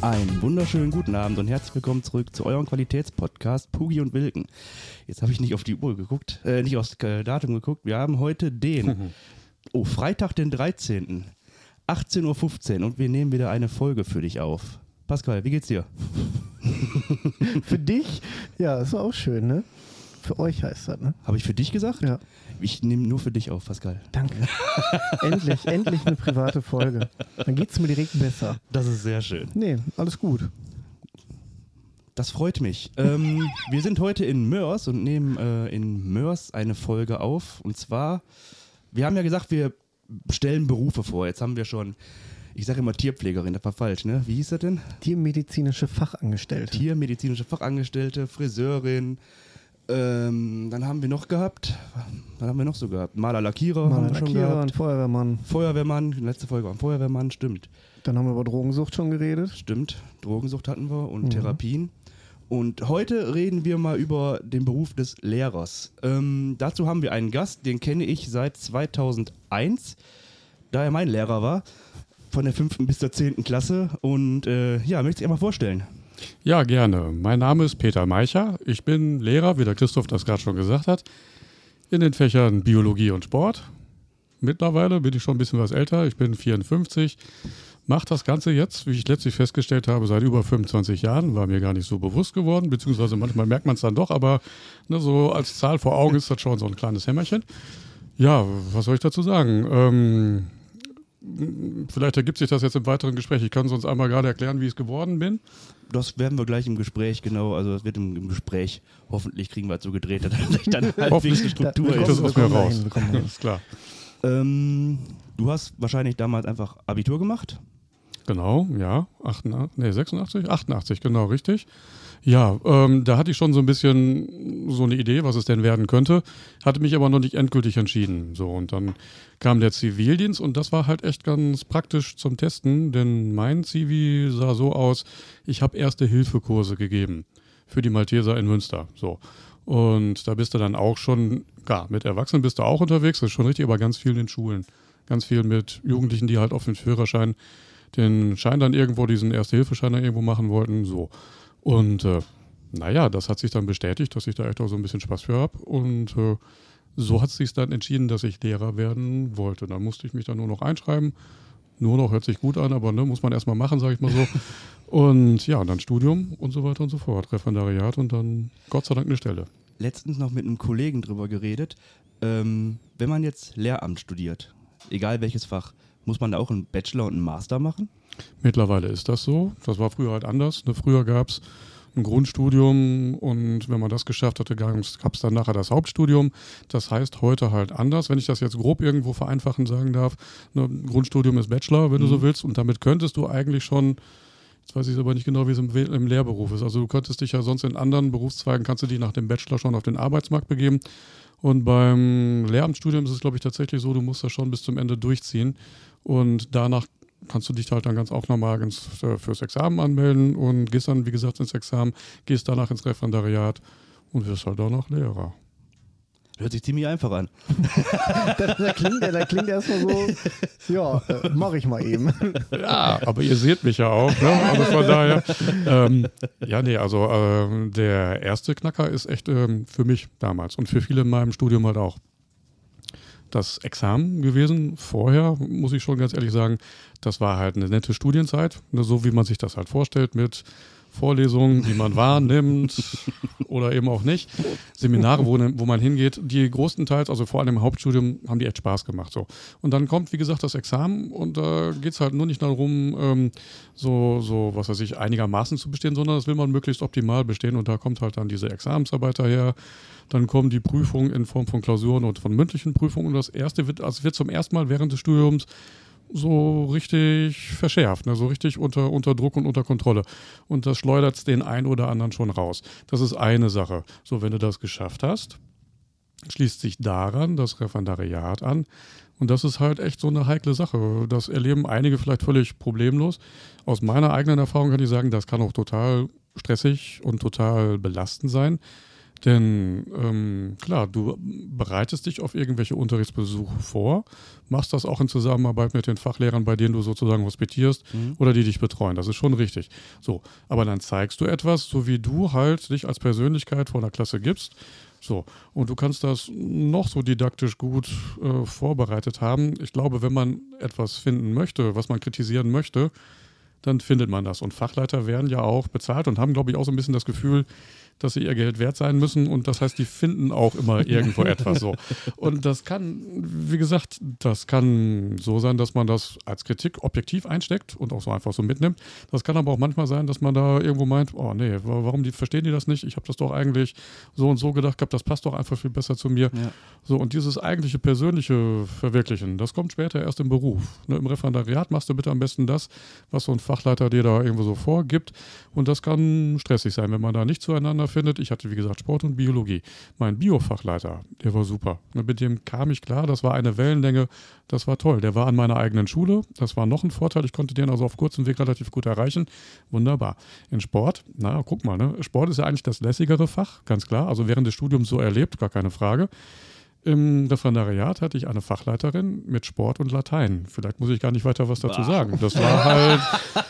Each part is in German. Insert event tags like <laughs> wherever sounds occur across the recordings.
Einen wunderschönen guten Abend und herzlich willkommen zurück zu eurem Qualitätspodcast Pugi und Wilken. Jetzt habe ich nicht auf die Uhr geguckt, äh, nicht aufs äh, Datum geguckt. Wir haben heute den, <laughs> oh, Freitag, den 13. 18.15 Uhr und wir nehmen wieder eine Folge für dich auf. Pascal, wie geht's dir? <laughs> Für dich? Ja, ist auch schön, ne? Für euch heißt das, ne? Habe ich für dich gesagt? Ja. Ich nehme nur für dich auf, Pascal. Danke. <laughs> endlich, endlich eine private Folge. Dann geht's mir direkt besser. Das ist sehr schön. Nee, alles gut. Das freut mich. Ähm, wir sind heute in Mörs und nehmen äh, in Mörs eine Folge auf. Und zwar, wir haben ja gesagt, wir stellen Berufe vor. Jetzt haben wir schon, ich sage immer Tierpflegerin, das war falsch, ne? Wie hieß das denn? Tiermedizinische Fachangestellte. Tiermedizinische Fachangestellte, Friseurin. Ähm, dann haben wir noch gehabt, was haben wir noch so gehabt? Maler, Lackierer, Maler, Lackierer, ein Feuerwehrmann. Feuerwehrmann, letzte Folge war ein Feuerwehrmann, stimmt. Dann haben wir über Drogensucht schon geredet. Stimmt, Drogensucht hatten wir und Mhm. Therapien. Und heute reden wir mal über den Beruf des Lehrers. Ähm, dazu haben wir einen Gast, den kenne ich seit 2001, da er mein Lehrer war, von der 5. bis zur 10. Klasse. Und äh, ja, möchte ich einmal vorstellen. Ja, gerne. Mein Name ist Peter Meicher. Ich bin Lehrer, wie der Christoph das gerade schon gesagt hat, in den Fächern Biologie und Sport. Mittlerweile bin ich schon ein bisschen was älter. Ich bin 54. Mache das Ganze jetzt, wie ich letztlich festgestellt habe, seit über 25 Jahren. War mir gar nicht so bewusst geworden, beziehungsweise manchmal merkt man es dann doch, aber ne, so als Zahl vor Augen ist das schon so ein kleines Hämmerchen. Ja, was soll ich dazu sagen? Ähm, vielleicht ergibt sich das jetzt im weiteren Gespräch. Ich kann sonst einmal gerade erklären, wie ich es geworden bin. Das werden wir gleich im Gespräch, genau. Also, das wird im, im Gespräch. Hoffentlich kriegen wir es so gedreht, dass sich dann <laughs> halbwegs Hoffentlich. eine Struktur Kriegt kommen- das ist. aus mir raus. dahin, dahin. Ist klar. Ähm, du hast wahrscheinlich damals einfach Abitur gemacht. Genau, ja. 88, nee, 86? 88, genau, richtig. Ja, ähm, da hatte ich schon so ein bisschen so eine Idee, was es denn werden könnte, hatte mich aber noch nicht endgültig entschieden. So, und dann kam der Zivildienst und das war halt echt ganz praktisch zum Testen, denn mein Zivi sah so aus, ich habe erste Hilfekurse gegeben für die Malteser in Münster. So. Und da bist du dann auch schon, klar, mit Erwachsenen bist du auch unterwegs, das ist schon richtig, aber ganz viel in den Schulen. Ganz viel mit Jugendlichen, die halt auf den Führerschein den Schein dann irgendwo, diesen Erste-Hilfe-Schein dann irgendwo machen wollten. So. Und äh, naja, das hat sich dann bestätigt, dass ich da echt auch so ein bisschen Spaß für habe. Und äh, so hat es sich dann entschieden, dass ich Lehrer werden wollte. Dann musste ich mich dann nur noch einschreiben. Nur noch hört sich gut an, aber ne, muss man erstmal machen, sage ich mal so. <laughs> Und ja, dann Studium und so weiter und so fort. Referendariat und dann Gott sei Dank eine Stelle. letztens noch mit einem Kollegen drüber geredet. Ähm, wenn man jetzt Lehramt studiert, egal welches Fach, muss man da auch einen Bachelor und einen Master machen? Mittlerweile ist das so. Das war früher halt anders. Ne, früher gab es ein Grundstudium und wenn man das geschafft hatte, gab es dann nachher das Hauptstudium. Das heißt heute halt anders. Wenn ich das jetzt grob irgendwo vereinfachen sagen darf, ne, Grundstudium ist Bachelor, wenn du so willst, und damit könntest du eigentlich schon Jetzt weiß ich aber nicht genau, wie es im, im Lehrberuf ist. Also du könntest dich ja sonst in anderen Berufszweigen, kannst du dich nach dem Bachelor schon auf den Arbeitsmarkt begeben. Und beim Lehramtsstudium ist es, glaube ich, tatsächlich so, du musst das schon bis zum Ende durchziehen. Und danach kannst du dich halt dann ganz auch nochmal ins, äh, fürs Examen anmelden und gehst dann, wie gesagt, ins Examen, gehst danach ins Referendariat und wirst halt auch noch Lehrer. Hört sich ziemlich einfach an. <laughs> Da, da klingt, da klingt erstmal so, ja, äh, mach ich mal eben. <laughs> Ja, aber ihr seht mich ja auch, ne? Also von daher. Ähm, ja, nee, also ähm, der erste Knacker ist echt ähm, für mich damals und für viele in meinem Studium halt auch. Das Examen gewesen. Vorher, muss ich schon ganz ehrlich sagen, das war halt eine nette Studienzeit, ne, so wie man sich das halt vorstellt, mit Vorlesungen, die man wahrnimmt <laughs> oder eben auch nicht. Seminare, wo, wo man hingeht, die größtenteils, also vor allem im Hauptstudium, haben die echt Spaß gemacht. So. Und dann kommt, wie gesagt, das Examen und da geht es halt nur nicht darum, ähm, so, so, was weiß ich, einigermaßen zu bestehen, sondern das will man möglichst optimal bestehen und da kommt halt dann diese Examensarbeit daher. Dann kommen die Prüfungen in Form von Klausuren und von mündlichen Prüfungen und das erste wird, also wird zum ersten Mal während des Studiums so richtig verschärft, ne? so richtig unter, unter Druck und unter Kontrolle. Und das schleudert den einen oder anderen schon raus. Das ist eine Sache. So, wenn du das geschafft hast, schließt sich daran das Referendariat an. Und das ist halt echt so eine heikle Sache. Das erleben einige vielleicht völlig problemlos. Aus meiner eigenen Erfahrung kann ich sagen, das kann auch total stressig und total belastend sein. Denn ähm, klar, du bereitest dich auf irgendwelche Unterrichtsbesuche vor, machst das auch in Zusammenarbeit mit den Fachlehrern, bei denen du sozusagen hospitierst Mhm. oder die dich betreuen. Das ist schon richtig. So, aber dann zeigst du etwas, so wie du halt dich als Persönlichkeit vor der Klasse gibst. So, und du kannst das noch so didaktisch gut äh, vorbereitet haben. Ich glaube, wenn man etwas finden möchte, was man kritisieren möchte, dann findet man das. Und Fachleiter werden ja auch bezahlt und haben, glaube ich, auch so ein bisschen das Gefühl, dass sie ihr Geld wert sein müssen. Und das heißt, die finden auch immer <laughs> irgendwo etwas so. Und das kann, wie gesagt, das kann so sein, dass man das als Kritik objektiv einsteckt und auch so einfach so mitnimmt. Das kann aber auch manchmal sein, dass man da irgendwo meint, oh nee, wa- warum die, verstehen die das nicht? Ich habe das doch eigentlich so und so gedacht gehabt, das passt doch einfach viel besser zu mir. Ja. So, und dieses eigentliche persönliche Verwirklichen, das kommt später erst im Beruf. Ne, Im Referendariat machst du bitte am besten das, was so ein Fachleiter dir da irgendwo so vorgibt. Und das kann stressig sein, wenn man da nicht zueinander findet. Ich hatte, wie gesagt, Sport und Biologie. Mein Biofachleiter, der war super. Mit dem kam ich klar, das war eine Wellenlänge, das war toll. Der war an meiner eigenen Schule, das war noch ein Vorteil. Ich konnte den also auf kurzem Weg relativ gut erreichen. Wunderbar. In Sport, na, guck mal, ne? Sport ist ja eigentlich das lässigere Fach, ganz klar. Also während des Studiums so erlebt, gar keine Frage. Im Referendariat hatte ich eine Fachleiterin mit Sport und Latein. Vielleicht muss ich gar nicht weiter was dazu sagen. Das war halt,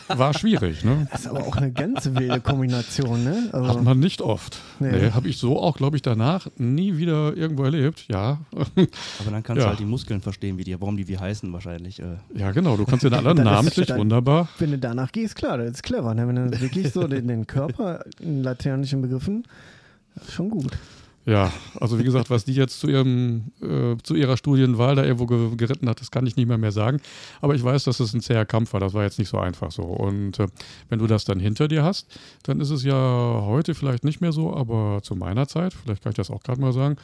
war schwierig, ne? Das ist aber auch eine ganz wilde Kombination, ne? Hat Also, man nicht oft. Nee. Nee, habe ich so auch, glaube ich, danach nie wieder irgendwo erlebt. Ja, Aber dann kannst Ja. du halt die Muskeln verstehen, wie die, warum die wie heißen wahrscheinlich. Äh, ja genau. Du kannst den <laughs> anderen namentlich, dann- wunderbar. wenn du danach gehst, klar, das ist clever. Ne? Wenn du wirklich so den, den Körper in lateinischen Begriffen, schon gut. Ja, also wie gesagt, was die jetzt zu ihrem, äh, zu ihrer Studienwahl da irgendwo ge geritten hat, das kann ich nicht mehr mehr sagen. Aber ich weiß, dass es ein zäher Kampf war. Das war jetzt nicht so einfach so. Und äh, wenn du das dann hinter dir hast, dann ist es ja heute vielleicht nicht mehr so, aber zu meiner Zeit, vielleicht kann ich das auch gerade mal sagen,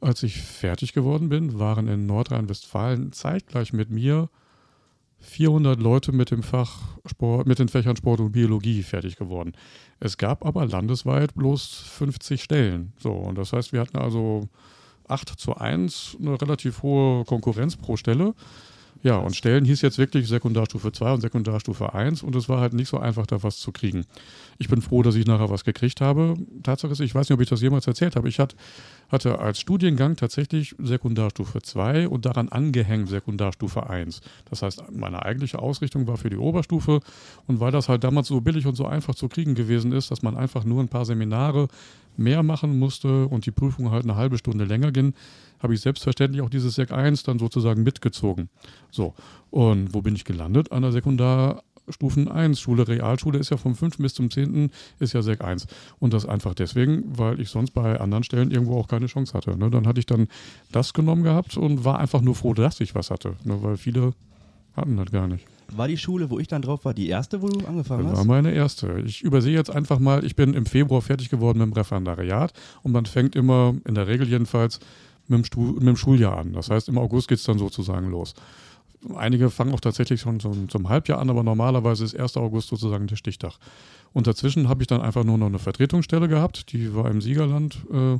als ich fertig geworden bin, waren in Nordrhein-Westfalen zeitgleich mit mir 400 Leute mit dem Fach Sport, mit den Fächern Sport und Biologie fertig geworden. Es gab aber landesweit bloß 50 Stellen. So, und das heißt, wir hatten also 8 zu 1, eine relativ hohe Konkurrenz pro Stelle. Ja, und Stellen hieß jetzt wirklich Sekundarstufe 2 und Sekundarstufe 1 und es war halt nicht so einfach, da was zu kriegen. Ich bin froh, dass ich nachher was gekriegt habe. Tatsache ist, ich weiß nicht, ob ich das jemals erzählt habe. Ich hat, hatte als Studiengang tatsächlich Sekundarstufe 2 und daran angehängt Sekundarstufe 1. Das heißt, meine eigentliche Ausrichtung war für die Oberstufe und weil das halt damals so billig und so einfach zu kriegen gewesen ist, dass man einfach nur ein paar Seminare mehr machen musste und die Prüfung halt eine halbe Stunde länger ging, habe ich selbstverständlich auch dieses Sek 1 dann sozusagen mitgezogen. So, und wo bin ich gelandet? An der Sekundarstufen 1 Schule. Realschule ist ja vom 5. bis zum 10. ist ja Sek 1. Und das einfach deswegen, weil ich sonst bei anderen Stellen irgendwo auch keine Chance hatte. Ne? Dann hatte ich dann das genommen gehabt und war einfach nur froh, dass ich was hatte. Ne? Weil viele hatten das gar nicht. war die Schule, wo ich dann drauf war, die erste, wo du angefangen Das war hast? meine erste. Ich übersehe jetzt einfach mal, ich bin im Februar fertig geworden mit dem Referendariat und man fängt immer, in der Regel jedenfalls, mit dem, Stu mit dem Schuljahr an. Das heißt, im August geht es dann sozusagen los. Einige fangen auch tatsächlich schon zum, zum Halbjahr an, aber normalerweise ist 1. August sozusagen der Stichtag. Und dazwischen habe ich dann einfach nur noch eine Vertretungsstelle gehabt, die war im Siegerland, äh,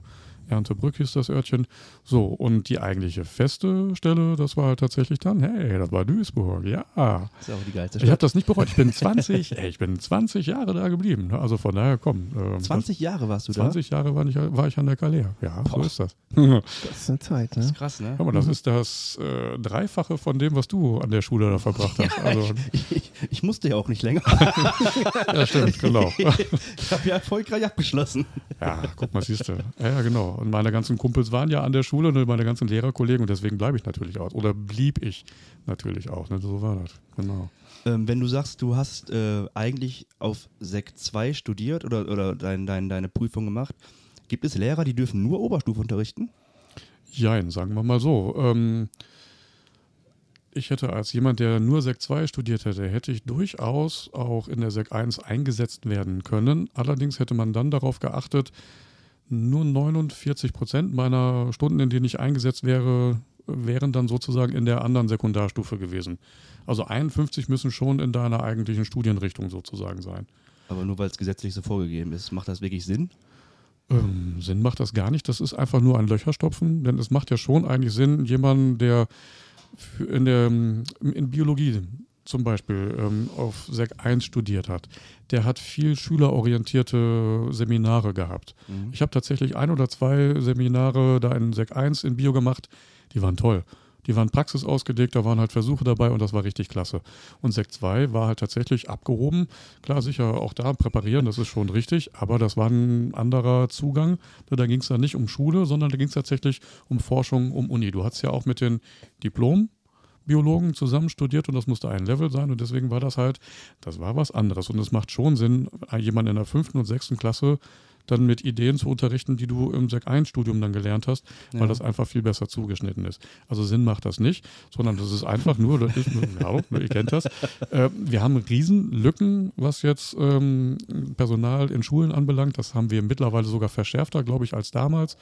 Erntebrück hieß das Örtchen. So, und die eigentliche feste Stelle, das war halt tatsächlich dann, hey, das war Duisburg, ja. Das ist ja auch die geilste Ich habe Stadt. das nicht bereut. Ich bin <laughs> 20, ey, ich bin 20 Jahre da geblieben. ne? Also von daher, komm. ähm, 20 Jahre warst du das, 20 Jahre war ich, war ich an der Kalea. Ja, so Boah. ist das. <laughs> Das ist eine Zeit, da? Das ne? ist krass, ne? Guck mal, das ist das äh, Dreifache von dem, was du an der Schule da verbracht hast. <laughs> Also, Ich, ich, ich musste ja auch nicht länger. ja, stimmt, genau. ich habe ja erfolgreich abgeschlossen. Ja, guck mal, siehst du. Ja, ja, genau. Und meine ganzen Kumpels waren ja an der Schule, ne, meine ganzen Lehrerkollegen und deswegen bleibe ich natürlich auch. Oder blieb ich natürlich auch. Ne? So war das. Genau. Ähm, wenn du sagst, du hast äh, eigentlich auf Sek 2 studiert oder, oder dein, dein, deine Prüfung gemacht, gibt es Lehrer, die dürfen nur Oberstufe unterrichten? Jein, sagen wir mal so. Ähm, ich hätte als jemand, der nur Sek 2 studiert hätte, hätte ich durchaus auch in der Sek 1 eingesetzt werden können. Allerdings hätte man dann darauf geachtet, nur 49 Prozent meiner Stunden, in denen ich eingesetzt wäre, wären dann sozusagen in der anderen Sekundarstufe gewesen. Also 51 müssen schon in deiner eigentlichen Studienrichtung sozusagen sein. Aber nur weil es gesetzlich so vorgegeben ist, macht das wirklich Sinn? Ähm, Sinn macht das gar nicht. Das ist einfach nur ein Löcherstopfen, denn es macht ja schon eigentlich Sinn, jemanden, der in, der, in Biologie zum Beispiel ähm, auf Sek 1 studiert hat, der hat viel schülerorientierte Seminare gehabt. Mhm. Ich habe tatsächlich ein oder zwei Seminare da in Sek 1 in Bio gemacht, die waren toll. Die waren praxisausgelegt, da waren halt Versuche dabei und das war richtig klasse. Und Sekt 2 war halt tatsächlich abgehoben. Klar, sicher auch da präparieren, das ist schon richtig, aber das war ein anderer Zugang. Da ging es dann nicht um Schule, sondern da ging es tatsächlich um Forschung, um Uni. Du hast ja auch mit den Diplom Biologen zusammen studiert und das musste ein Level sein und deswegen war das halt, das war was anderes und es macht schon Sinn, jemanden in der fünften und sechsten Klasse dann mit Ideen zu unterrichten, die du im Sek 1 Studium dann gelernt hast, weil Ja. das einfach viel besser zugeschnitten ist. Also Sinn macht das nicht, sondern das ist einfach nur, ist, ja, ihr kennt das. Äh, wir haben Riesenlücken, was jetzt ähm, Personal in Schulen anbelangt. Das haben wir mittlerweile sogar verschärfter, glaube ich, als damals.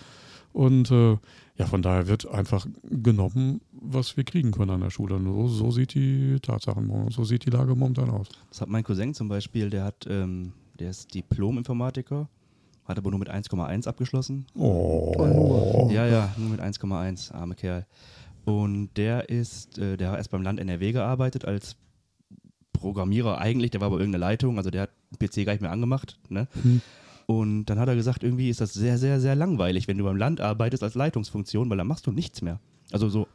Und äh, ja, von daher wird einfach genommen, was wir kriegen können an der Schule. So, so sieht die Tatsachen, so sieht die Lage momentan aus. Das hat mein Cousin zum Beispiel, der hat, ähm, der ist Diplom-Informatiker, hat aber nur mit 1,1 abgeschlossen. Oh. Ja, ja, nur mit 1,1, arme Kerl. Und der ist, äh, der hat erst beim Land NRW gearbeitet als Programmierer eigentlich, der war aber irgendeine Leitung, also der hat den PC gar nicht mehr angemacht. Ne? Hm. Und dann hat er gesagt, irgendwie ist das sehr, sehr, sehr langweilig, wenn du beim Land arbeitest als Leitungsfunktion, weil dann machst du nichts mehr. Also so,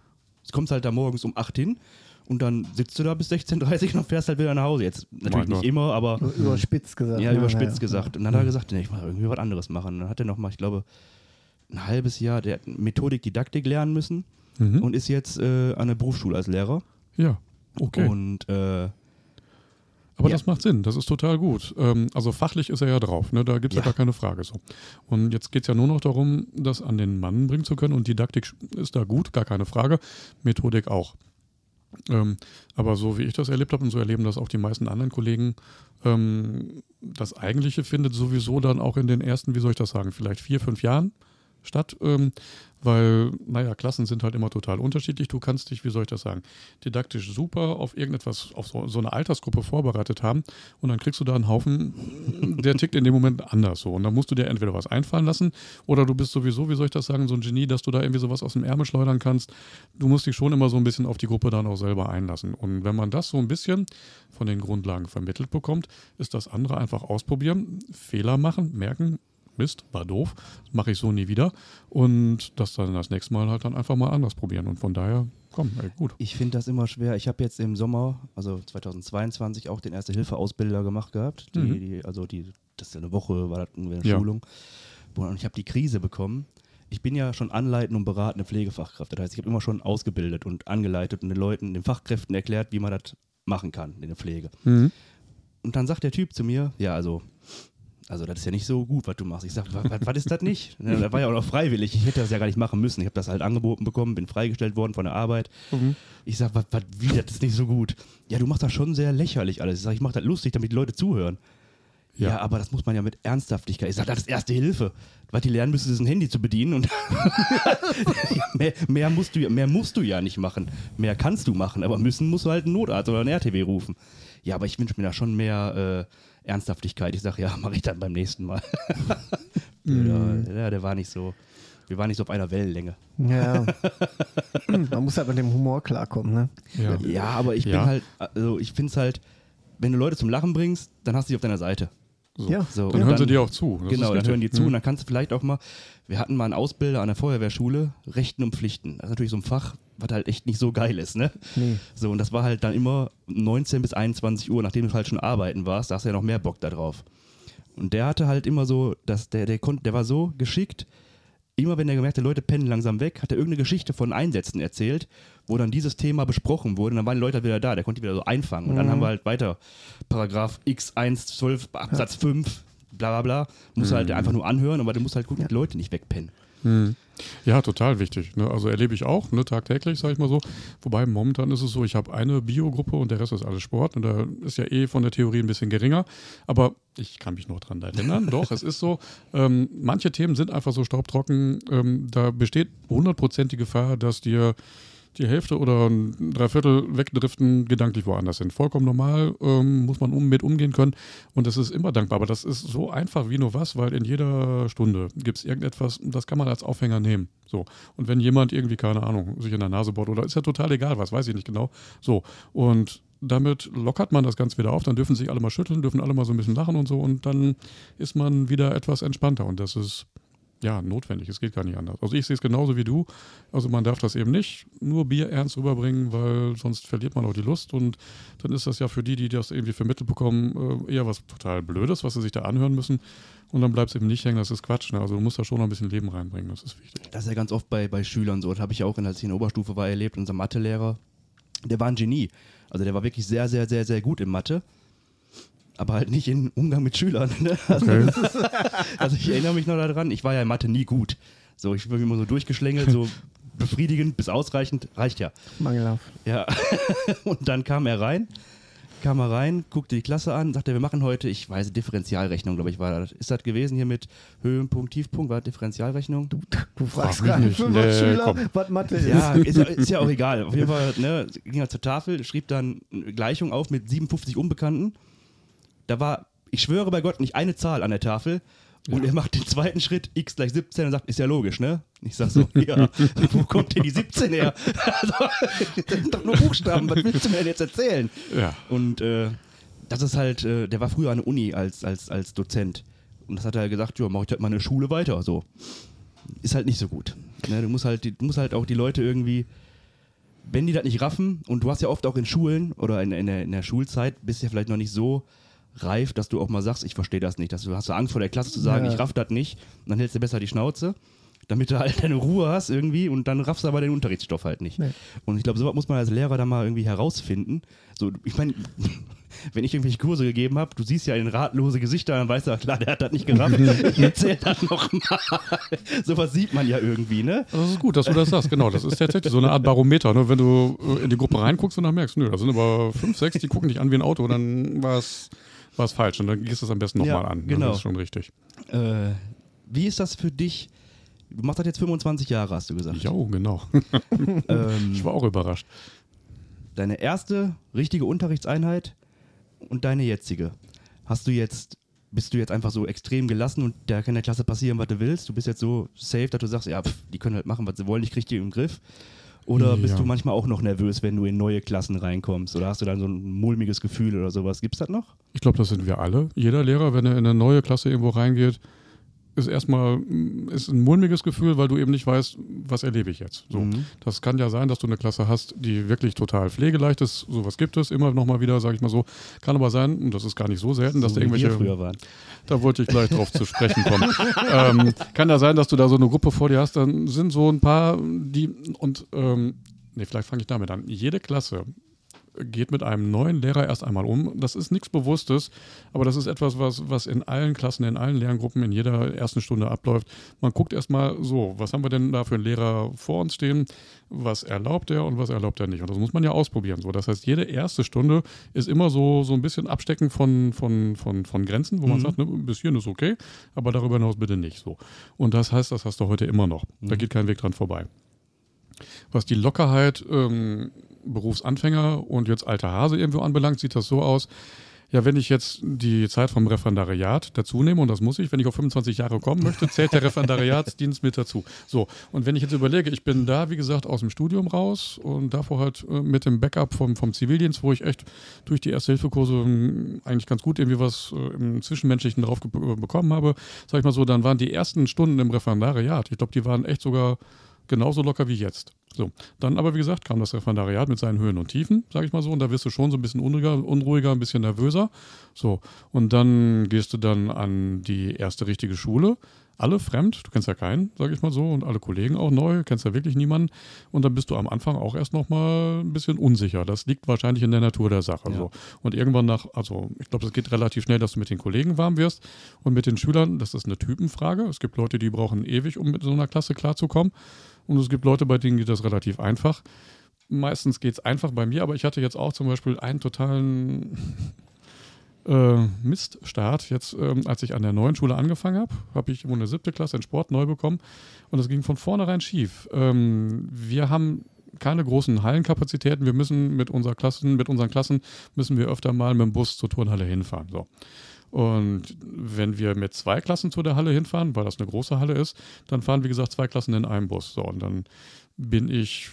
es kommst halt da morgens um 8 hin und dann sitzt du da bis 16.30 Uhr und fährst halt wieder nach Hause. Jetzt natürlich nicht immer, aber Überspitzt gesagt. ja, überspitzt Ja. gesagt. Und dann hat er gesagt, nee, ich muss irgendwie was anderes machen. Und dann hat er nochmal, ich glaube, ein halbes Jahr der hat Methodik, Didaktik lernen müssen Mhm. und ist jetzt äh, an der Berufsschule als Lehrer. Ja, okay. Und äh, Aber Ja. das macht Sinn, das ist total gut. Ähm, also fachlich ist er ja drauf, ne? da gibt es ja. Ja. gar keine Frage. So. Und jetzt geht es ja nur noch darum, das an den Mann bringen zu können. Und Didaktik ist da gut, gar keine Frage. Methodik auch. Ähm, aber so wie ich das erlebt habe und so erleben das auch die meisten anderen Kollegen, ähm, das Eigentliche findet sowieso dann auch in den ersten, wie soll ich das sagen, vielleicht vier, fünf Jahren statt, ähm, weil, naja, Klassen sind halt immer total unterschiedlich. Du kannst dich, wie soll ich das sagen, didaktisch super auf irgendetwas, auf so, so eine Altersgruppe vorbereitet haben und dann kriegst du da einen Haufen, der tickt in dem Moment anders so. Und dann musst du dir entweder was einfallen lassen oder du bist sowieso, wie soll ich das sagen, so ein Genie, dass du da irgendwie sowas aus dem Ärmel schleudern kannst. Du musst dich schon immer so ein bisschen auf die Gruppe dann auch selber einlassen. Und wenn man das so ein bisschen von den Grundlagen vermittelt bekommt, ist das andere einfach ausprobieren, Fehler machen, merken, Mist, war doof, mache ich so nie wieder und das dann das nächste Mal halt dann einfach mal anders probieren und von daher, komm, ey, gut. ich finde das immer schwer. Ich habe jetzt im Sommer, also 2022, auch den Erste-Hilfe-Ausbilder gemacht gehabt. Die, Mhm. die, also die, das ist ja eine Woche, war das eine Ja. Schulung. Und ich habe die Krise bekommen. Ich bin ja schon anleitende und beratende Pflegefachkraft. Das heißt, ich habe immer schon ausgebildet und angeleitet und den Leuten, den Fachkräften erklärt, wie man das machen kann in der Pflege. Mhm. Und dann sagt der Typ zu mir, ja, also, also das ist ja nicht so gut, was du machst. Ich sage, was ist das nicht? <laughs> Das war ja auch noch freiwillig. Ich hätte das ja gar nicht machen müssen. Ich habe das halt angeboten bekommen, bin freigestellt worden von der Arbeit. Mhm. Ich sage, was, wie, das ist nicht so gut. Ja, du machst das schon sehr lächerlich alles. Ich sage, ich mache das lustig, damit die Leute zuhören. Ja. Ja. aber das muss man ja mit Ernsthaftigkeit. Ich sage, das ist erste Hilfe. Was die lernen müssen, ist ein Handy zu bedienen und <laughs> mehr, mehr, musst du, ja- mehr musst du ja nicht machen. Mehr kannst du machen, aber müssen musst du halt einen Notarzt oder einen RTW rufen. Ja, aber ich wünsche mir da schon mehr äh, Ernsthaftigkeit. Ich sage, ja, <laughs> mache ich dann beim nächsten Mal. <laughs> Blöder. ja, der war nicht so. Wir waren nicht so auf einer Wellenlänge. Ja. <laughs> Man muss halt mit dem Humor klarkommen, ne? Ja. Ja, aber ich Ja. bin halt, also ich finde es halt, wenn du Leute zum Lachen bringst, dann hast du die auf deiner Seite. So. Ja. So, Dann und hören sie dir auch zu. Das genau, dann hören die zu Mhm. und dann kannst du vielleicht auch mal, wir hatten mal einen Ausbilder an der Feuerwehrschule, Rechten und Pflichten. Das ist natürlich so ein Fach, was halt echt nicht so geil ist, ne? Nee. So, und das war halt dann immer 19 bis 21 Uhr, nachdem du halt schon arbeiten warst, da hast du ja noch mehr Bock da drauf. Und der hatte halt immer so, dass der, der konnte, der war so geschickt, immer wenn er gemerkt hat, Leute pennen langsam weg, hat er irgendeine Geschichte von Einsätzen erzählt, wo dann dieses Thema besprochen wurde und dann waren die Leute halt wieder da, der konnte wieder so einfangen. Und dann Mhm. haben wir halt weiter Paragraph X1, 12, Absatz 5, bla bla bla. Muss halt einfach nur anhören, aber du musst halt gut die Leute nicht wegpennen. Mhm. Ja, total wichtig. Ne? Also erlebe ich auch, ne, tagtäglich, sage ich mal so. Wobei momentan ist es so, ich habe eine Biogruppe und der Rest ist alles Sport. Und da ist ja eh von der Theorie ein bisschen geringer. Aber ich kann mich noch dran erinnern. Doch, es ist so, ähm, manche Themen sind einfach so staubtrocken. Ähm, da besteht 100% die Gefahr, dass dir die Hälfte oder ein Dreiviertel wegdriften, gedanklich woanders sind. Vollkommen normal, ähm, muss man um, mit umgehen können und das ist immer dankbar. Aber das ist so einfach wie nur was, weil in jeder Stunde gibt es irgendetwas, das kann man als Aufhänger nehmen. So. Und wenn jemand irgendwie, keine Ahnung, sich in der Nase bohrt oder ist ja total egal was, weiß ich nicht genau. So. Und damit lockert man das Ganze wieder auf, dann dürfen sich alle mal schütteln, dürfen alle mal so ein bisschen lachen und so und dann ist man wieder etwas entspannter und das ist ja, notwendig. Es geht gar nicht anders. Also ich sehe es genauso wie du. Also man darf das eben nicht nur Bier ernst rüberbringen, weil sonst verliert man auch die Lust und dann ist das ja für die, die das irgendwie vermittelt bekommen, äh, eher was total Blödes, was sie sich da anhören müssen. Und dann bleibt es eben nicht hängen, das ist Quatsch. Ne? Also du musst da schon noch ein bisschen Leben reinbringen, das ist wichtig. Das ist ja ganz oft bei, bei Schülern so. Das habe ich auch, in der Oberstufe war, erlebt. Unser Mathelehrer, der war ein Genie. Also der war wirklich sehr, sehr, sehr, sehr gut in Mathe aber halt nicht im Umgang mit Schülern. Ne? <laughs> Also, okay. also, ich erinnere mich noch daran, ich war ja in Mathe nie gut. So, ich bin immer so durchgeschlängelt, so <laughs> befriedigend bis ausreichend, reicht ja. Mangelhaft. Ja. <laughs> Und dann kam er rein, kam er rein, guckte die Klasse an, sagte, wir machen heute, ich weiß, Differentialrechnung, glaube ich, war das. Ist das gewesen hier mit Höhenpunkt, Tiefpunkt, war das Differentialrechnung? Du, du fragst gerade für nee, Schüler, komm. was Mathe ist. Ja, ist, ist, ja auch egal. Auf jeden Fall, ne, ging er zur Tafel, schrieb dann eine Gleichung auf mit 57 Unbekannten da war, ich schwöre bei Gott, nicht eine Zahl an der Tafel. Und ja. er macht den zweiten Schritt, x gleich 17 und sagt, ist ja logisch, ne? Ich sag so, <laughs> ja, wo kommt denn die 17 her? <laughs> Also, das <laughs> sind doch nur Buchstaben, was willst du mir denn jetzt erzählen? Ja. Und äh, das ist halt, äh, der war früher an der Uni als, als, als Dozent. Und das hat er gesagt, ja, mach ich halt mal eine Schule weiter, so. Ist halt nicht so gut. Ne? Du, musst halt, du musst halt auch die Leute irgendwie, wenn die das nicht raffen, und du hast ja oft auch in Schulen oder in, in, der, in der Schulzeit, bist ja vielleicht noch nicht so reif, dass du auch mal sagst, ich verstehe das nicht. Dass du hast Angst vor der Klasse zu sagen, ja. ich raff das nicht. Und dann hältst du besser die Schnauze, damit du halt deine Ruhe hast irgendwie und dann raffst du aber den Unterrichtsstoff halt nicht. Nee. Und ich glaube, sowas muss man als Lehrer dann mal irgendwie herausfinden. So, ich meine, <laughs> wenn ich irgendwelche Kurse gegeben habe, du siehst ja in ratlose Gesichter, dann weißt du, klar, der hat das nicht gerafft. <laughs> ich erzähl das nochmal. <laughs> Sowas sieht man ja irgendwie, ne? Das ist gut, dass du das sagst, genau. Das ist tatsächlich so eine Art Barometer, ne? Wenn du in die Gruppe reinguckst und dann merkst, nö, da sind aber fünf, sechs, die gucken dich an wie ein Auto, dann war es war es falsch. Und dann gehst du es am besten nochmal ja, an. Genau. Das ist schon richtig. Äh, wie ist das für dich? Du machst das jetzt 25 Jahre, hast du gesagt. Ja, genau. ähm, <laughs> <laughs> ich war auch überrascht. Deine erste richtige Unterrichtseinheit und deine jetzige. Hast du jetzt, bist du jetzt einfach so extrem gelassen und da kann der Klasse passieren, was du willst? Du bist jetzt so safe, dass du sagst, ja, pff, die können halt machen, was sie wollen, ich krieg die im Griff. Oder bist ja. du manchmal auch noch nervös, wenn du in neue Klassen reinkommst? Oder hast du dann so ein mulmiges Gefühl oder sowas? Gibt es das noch? Ich glaube, das sind wir alle. Jeder Lehrer, wenn er in eine neue Klasse irgendwo reingeht, ist erstmal ist ein mulmiges Gefühl, weil du eben nicht weißt, was erlebe ich jetzt. So. Mhm. Das kann ja sein, dass du eine Klasse hast, die wirklich total pflegeleicht ist. Sowas gibt es immer noch mal wieder, sage ich mal so. Kann aber sein, und das ist gar nicht so selten, so dass da irgendwelche. früher waren. Da wollte ich gleich drauf zu sprechen kommen. ähm, kann ja sein, dass du da so eine Gruppe vor dir hast, dann sind so ein paar, die und ähm, nee, vielleicht fange ich damit an. Jede Klasse geht mit einem neuen Lehrer erst einmal um. Das ist nichts Bewusstes, aber das ist etwas, was, was in allen Klassen, in allen Lerngruppen in jeder ersten Stunde abläuft. Man guckt erstmal so, was haben wir denn da für einen Lehrer vor uns stehen? Was erlaubt er und was erlaubt er nicht? Und das muss man ja ausprobieren. So, das heißt, jede erste Stunde ist immer so, so ein bisschen Abstecken von, von, von, von Grenzen, wo man mhm. sagt, ne, bis hierhin ist okay, aber darüber hinaus bitte nicht. So. Und das heißt, das hast du heute immer noch. Da mhm. geht kein Weg dran vorbei. Was die Lockerheit ähm, Berufsanfänger und jetzt alter Hase irgendwo anbelangt, sieht das so aus. Ja, wenn ich jetzt die Zeit vom Referendariat dazu nehme, und das muss ich, wenn ich auf 25 Jahre kommen möchte, zählt der <laughs> Referendariatsdienst mit dazu. So, und wenn ich jetzt überlege, ich bin da, wie gesagt, aus dem Studium raus und davor halt äh, mit dem Backup vom, vom Zivildienst, wo ich echt durch die Erste-Hilfe-Kurse ähm, eigentlich ganz gut irgendwie was äh, im Zwischenmenschlichen drauf bekommen habe, sag ich mal so, dann waren die ersten Stunden im Referendariat, ich glaube, die waren echt sogar genauso locker wie jetzt. So, dann aber wie gesagt kam das Referendariat mit seinen Höhen und Tiefen, sage ich mal so, und da wirst du schon so ein bisschen unruhiger, unruhiger, ein bisschen nervöser. So, und dann gehst du dann an die erste richtige Schule, alle fremd, du kennst ja keinen, sage ich mal so, und alle Kollegen auch neu, kennst ja wirklich niemanden. Und dann bist du am Anfang auch erst nochmal ein bisschen unsicher. Das liegt wahrscheinlich in der Natur der Sache. Ja. So. Und irgendwann nach, also ich glaube, es geht relativ schnell, dass du mit den Kollegen warm wirst und mit den Schülern, das ist eine Typenfrage. Es gibt Leute, die brauchen ewig, um mit so einer Klasse klarzukommen. Und es gibt Leute, bei denen geht das relativ einfach. Meistens geht es einfach bei mir, aber ich hatte jetzt auch zum Beispiel einen totalen äh, Miststart. Jetzt, ähm, als ich an der neuen Schule angefangen habe, habe ich eine siebte Klasse in Sport neu bekommen und das ging von vornherein schief. Ähm, wir haben keine großen Hallenkapazitäten. Wir müssen mit, unserer Klassen, mit unseren Klassen müssen wir öfter mal mit dem Bus zur Turnhalle hinfahren. So. Und wenn wir mit zwei Klassen zu der Halle hinfahren, weil das eine große Halle ist, dann fahren, wie gesagt, zwei Klassen in einem Bus. So, und dann bin ich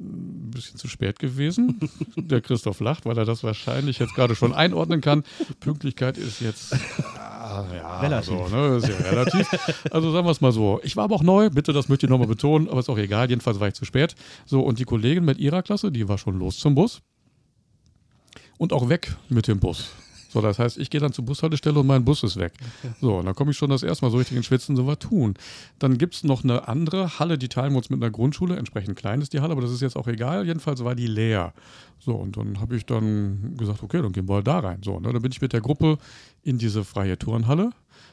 ein bisschen zu spät gewesen. Der Christoph lacht, weil er das wahrscheinlich jetzt gerade schon einordnen kann. Pünktlichkeit ist jetzt ah, ja, Relativ. So, ne, ist ja relativ. Also sagen wir es mal so. Ich war aber auch neu, bitte, das möchte ich nochmal betonen, aber ist auch egal. Jedenfalls war ich zu spät. So, und die Kollegin mit ihrer Klasse, die war schon los zum Bus. Und auch weg mit dem Bus. So, das heißt, ich gehe dann zur Bushaltestelle und mein Bus ist weg. So, und dann komme ich schon das erste Mal so richtig in Schwitzen, so was tun. Dann gibt es noch eine andere Halle, die teilen wir uns mit einer Grundschule. Entsprechend klein ist die Halle, aber das ist jetzt auch egal. Jedenfalls war die leer. So, und dann habe ich dann gesagt, okay, dann gehen wir halt da rein. So, ne, dann bin ich mit der Gruppe in diese freie Turnhalle.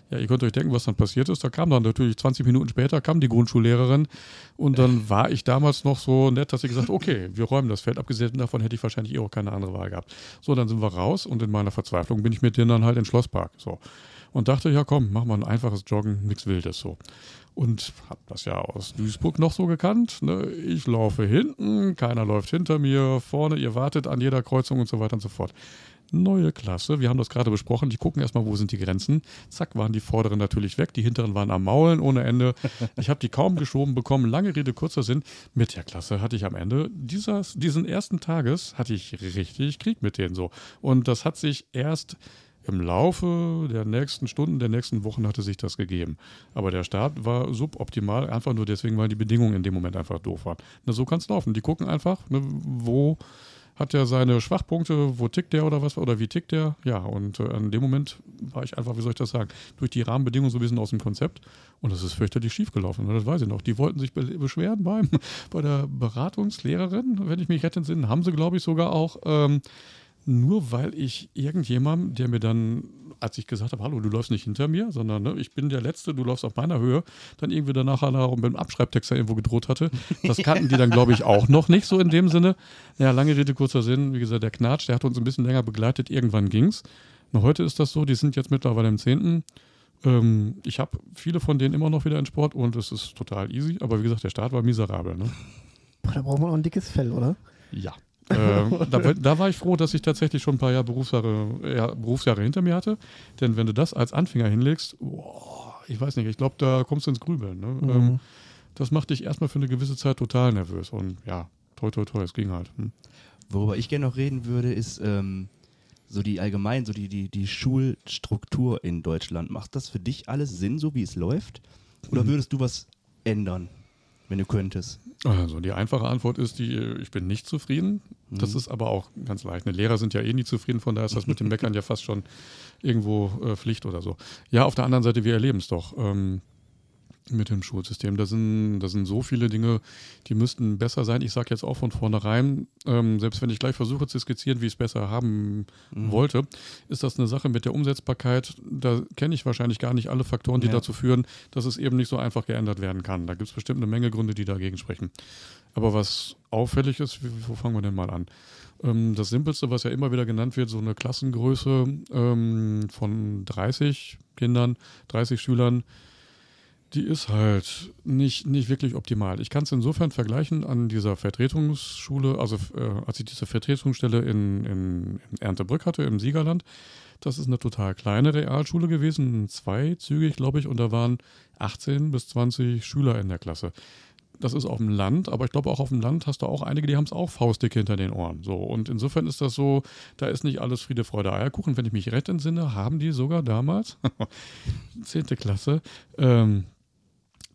Ja, ihr könnt euch denken, was dann passiert ist. Da kam dann natürlich 20 Minuten später, kam die Grundschullehrerin und dann war ich damals noch so nett, dass sie gesagt okay, wir räumen das Feld. Abgesehen davon hätte ich wahrscheinlich eh auch keine andere Wahl gehabt. So, dann sind wir raus und in meiner Verzweiflung bin ich mit denen dann halt in den Schlosspark. So. Und dachte, ja komm, mach mal ein einfaches Joggen, nichts Wildes so. Und hab das ja aus Duisburg noch so gekannt. Ne? Ich laufe hinten, keiner läuft hinter mir, vorne, ihr wartet an jeder Kreuzung und so weiter und so fort neue Klasse. Wir haben das gerade besprochen. Die gucken erstmal, wo sind die Grenzen. Zack, waren die vorderen natürlich weg. Die hinteren waren am Maulen ohne Ende. <laughs> Ich habe die kaum geschoben bekommen. Lange Rede, kurzer Sinn. Mit der Klasse hatte ich am Ende dieses, diesen ersten Tages hatte ich richtig Krieg mit denen so. Und das hat sich erst im Laufe der nächsten Stunden, der nächsten Wochen hatte sich das gegeben. Aber der Start war suboptimal, einfach nur deswegen, weil die Bedingungen in dem Moment einfach doof waren. Na, so kann es laufen. Die gucken einfach, ne, wo hat er seine Schwachpunkte, wo tickt der oder was, oder wie tickt der? Ja, und äh, in dem Moment war ich einfach, wie soll ich das sagen, durch die Rahmenbedingungen so ein bisschen aus dem Konzept und das ist fürchterlich schief gelaufen. Und das weiß ich noch. Die wollten sich be beschweren beim, <laughs> bei der Beratungslehrerin, wenn ich mich recht entsinne, haben sie, glaube ich, sogar auch. Ähm, nur weil ich irgendjemandem, der mir dann, als ich gesagt habe, hallo, du läufst nicht hinter mir, sondern ne, ich bin der Letzte, du läufst auf meiner Höhe, dann irgendwie danach mit dem Abschreibtext irgendwo gedroht hatte. Das kannten die dann, glaube ich, auch noch nicht so in dem Sinne. Ja, lange Rede, kurzer Sinn. Wie gesagt, der Knatsch, der hat uns ein bisschen länger begleitet. Irgendwann ging's. Und heute ist das so, die sind jetzt mittlerweile im Zehnten. Ähm, ich habe viele von denen immer noch wieder in Sport und es ist total easy. Aber wie gesagt, der Start war miserabel. Ne? Boah, da braucht man auch ein dickes Fell, oder? Ja. Äh, da, da, war ich froh, dass ich tatsächlich schon ein paar Jahre Berufsjahre, ja, Berufsjahre hinter mir hatte. Denn wenn du das als Anfänger hinlegst, boah, ich weiß nicht, ich glaube, da kommst du ins Grübeln. Ne? Mhm. Ähm, das macht dich erstmal für eine gewisse Zeit total nervös. Und ja, toi, toi, toi, es ging halt. Hm. Worüber ich gerne noch reden würde, ist ähm, so die allgemein, so die, die, die Schulstruktur in Deutschland. Macht das für dich alles Sinn, so wie es läuft? Oder Mhm. würdest du was ändern, wenn du könntest? Also die einfache Antwort ist die, ich bin nicht zufrieden. Das Mhm. ist aber auch ganz leicht. Ne, Lehrer sind ja eh nie zufrieden, von daher ist das mit dem <laughs> Meckern ja fast schon irgendwo äh, Pflicht oder so. Ja, auf der anderen Seite, wir erleben es doch. Ähm, mit dem Schulsystem. Da sind, da sind so viele Dinge, die müssten besser sein. Ich sage jetzt auch von vornherein, ähm, selbst wenn ich gleich versuche zu skizzieren, wie ich es besser haben Mhm. wollte, ist das eine Sache mit der Umsetzbarkeit. Da kenne ich wahrscheinlich gar nicht alle Faktoren, die Ja. dazu führen, dass es eben nicht so einfach geändert werden kann. Da gibt es bestimmt eine Menge Gründe, die dagegen sprechen. Aber was auffällig ist, wo fangen wir denn mal an? Ähm, das Simpelste, was ja immer wieder genannt wird, so eine Klassengröße ähm, von 30 Kindern, 30 Schülern, die ist halt nicht, nicht wirklich optimal. Ich kann es insofern vergleichen an dieser Vertretungsschule, also äh, als ich diese Vertretungsstelle in, in, in Erntebrück hatte, im Siegerland. Das ist eine total kleine Realschule gewesen, zweizügig, glaube ich, und da waren 18 bis 20 Schüler in der Klasse. Das ist auf dem Land, aber ich glaube auch auf dem Land hast du auch einige, die haben es auch faustdick hinter den Ohren. So und insofern ist das so, da ist nicht alles Friede, Freude, Eierkuchen. Wenn ich mich recht entsinne, haben die sogar damals <laughs> 10. Klasse ähm,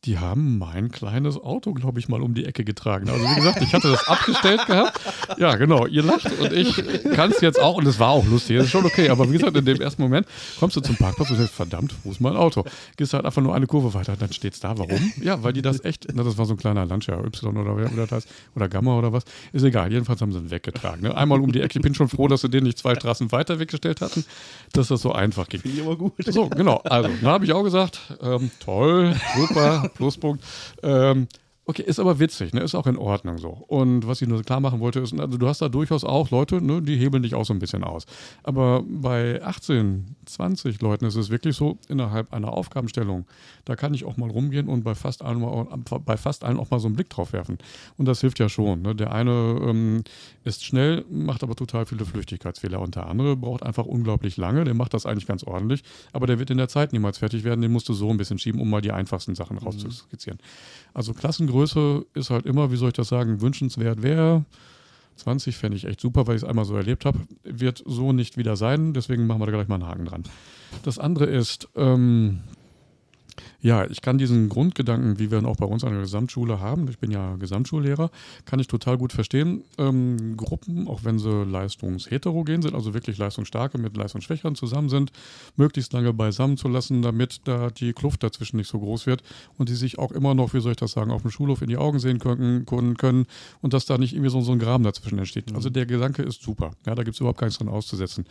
die haben mein kleines Auto, glaube ich, mal um die Ecke getragen. Also wie gesagt, ich hatte das abgestellt gehabt. Ja, genau, ihr lacht und ich kann es jetzt auch und es war auch lustig, das ist schon okay. Aber wie gesagt, in dem ersten Moment kommst du zum Parkplatz und sagst, verdammt, wo ist mein Auto? Gehst halt einfach nur eine Kurve weiter, dann steht's da. Warum? Ja, weil die das echt, na, das war so ein kleiner Lancia Y oder wie das heißt, oder Gamma oder was. Ist egal, jedenfalls haben sie ihn weggetragen. Ne? Einmal um die Ecke. Ich bin schon froh, dass sie den nicht zwei Straßen weiter weggestellt hatten, dass das so einfach ging. Finde ich aber gut. So, genau. Also, da habe ich auch gesagt, ähm, toll, super, Pluspunkt. Ähm, okay, ist aber witzig, ne? ist auch in Ordnung so. Und was ich nur klar machen wollte, ist, also du hast da durchaus auch Leute, ne, die hebeln dich auch so ein bisschen aus. Aber bei 18, 20 Leuten ist es wirklich so, innerhalb einer Aufgabenstellung, da kann ich auch mal rumgehen und bei fast allen, bei fast allen auch mal so einen Blick drauf werfen. Und das hilft ja schon. Ne? Der eine ähm, ist schnell, macht aber total viele Flüchtigkeitsfehler. Und der andere braucht einfach unglaublich lange. Der macht das eigentlich ganz ordentlich. Aber der wird in der Zeit niemals fertig werden. Den musst du so ein bisschen schieben, um mal die einfachsten Sachen rauszuskizzieren. Also Klassengröße Klassengröße ist halt immer, wie soll ich das sagen, wünschenswert wäre. 20 fände ich echt super, weil ich es einmal so erlebt habe. Wird so nicht wieder sein, deswegen machen wir da gleich mal einen Haken dran. Das andere ist, ähm, ja, ich kann diesen Grundgedanken, wie wir ihn auch bei uns an der Gesamtschule haben, ich bin ja Gesamtschullehrer, kann ich total gut verstehen. Ähm, Gruppen, auch wenn sie leistungsheterogen sind, also wirklich leistungsstarke mit leistungsschwächeren zusammen sind, möglichst lange beisammen zu lassen, damit da die Kluft dazwischen nicht so groß wird und die sich auch immer noch, wie soll ich das sagen, auf dem Schulhof in die Augen sehen können, können und dass da nicht irgendwie so, so ein Graben dazwischen entsteht. Mhm. Also der Gedanke ist super. Ja, da gibt es überhaupt keins dran auszusetzen.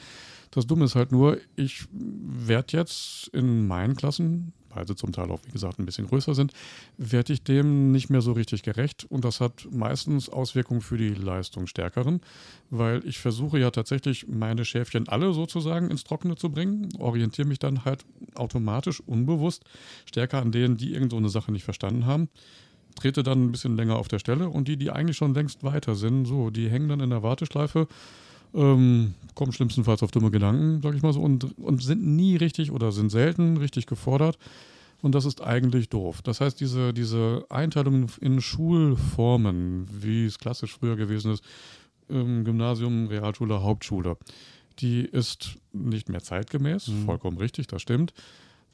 Das Dumme ist halt nur, ich werde jetzt in meinen Klassen weil sie zum Teil auch, wie gesagt, ein bisschen größer sind, werde ich dem nicht mehr so richtig gerecht. Und das hat meistens Auswirkungen für die Leistungsstärkeren, weil ich versuche ja tatsächlich meine Schäfchen alle sozusagen ins Trockene zu bringen, orientiere mich dann halt automatisch, unbewusst stärker an denen, die irgend so eine Sache nicht verstanden haben trete dann ein bisschen länger auf der Stelle und die, die eigentlich schon längst weiter sind, so, die hängen dann in der Warteschleife ähm, kommen schlimmstenfalls auf dumme Gedanken, sag ich mal so, und, und sind nie richtig oder sind selten richtig gefordert. Und das ist eigentlich doof. Das heißt, diese, diese Einteilung in Schulformen, wie es klassisch früher gewesen ist, ähm, Gymnasium, Realschule, Hauptschule, die ist nicht mehr zeitgemäß, mhm. vollkommen richtig, das stimmt.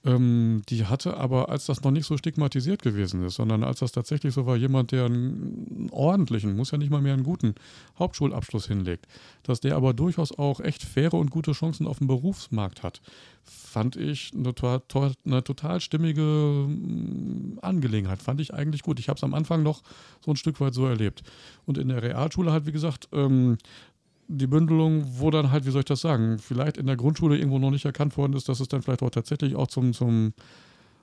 Ähm, die hatte aber, als das noch nicht so stigmatisiert gewesen ist, sondern als das tatsächlich so war, jemand, der einen ordentlichen, muss ja nicht mal mehr einen guten Hauptschulabschluss hinlegt, dass der aber durchaus auch echt faire und gute Chancen auf dem Berufsmarkt hat, fand ich eine, eine total stimmige mm, Angelegenheit. Fand ich eigentlich gut. Ich habe es am Anfang noch so ein Stück weit so erlebt. Und in der Realschule halt, wie gesagt, ähm, die Bündelung, wo dann halt, wie soll ich das sagen, vielleicht in der Grundschule irgendwo noch nicht erkannt worden ist, dass es dann vielleicht auch tatsächlich auch zum, zum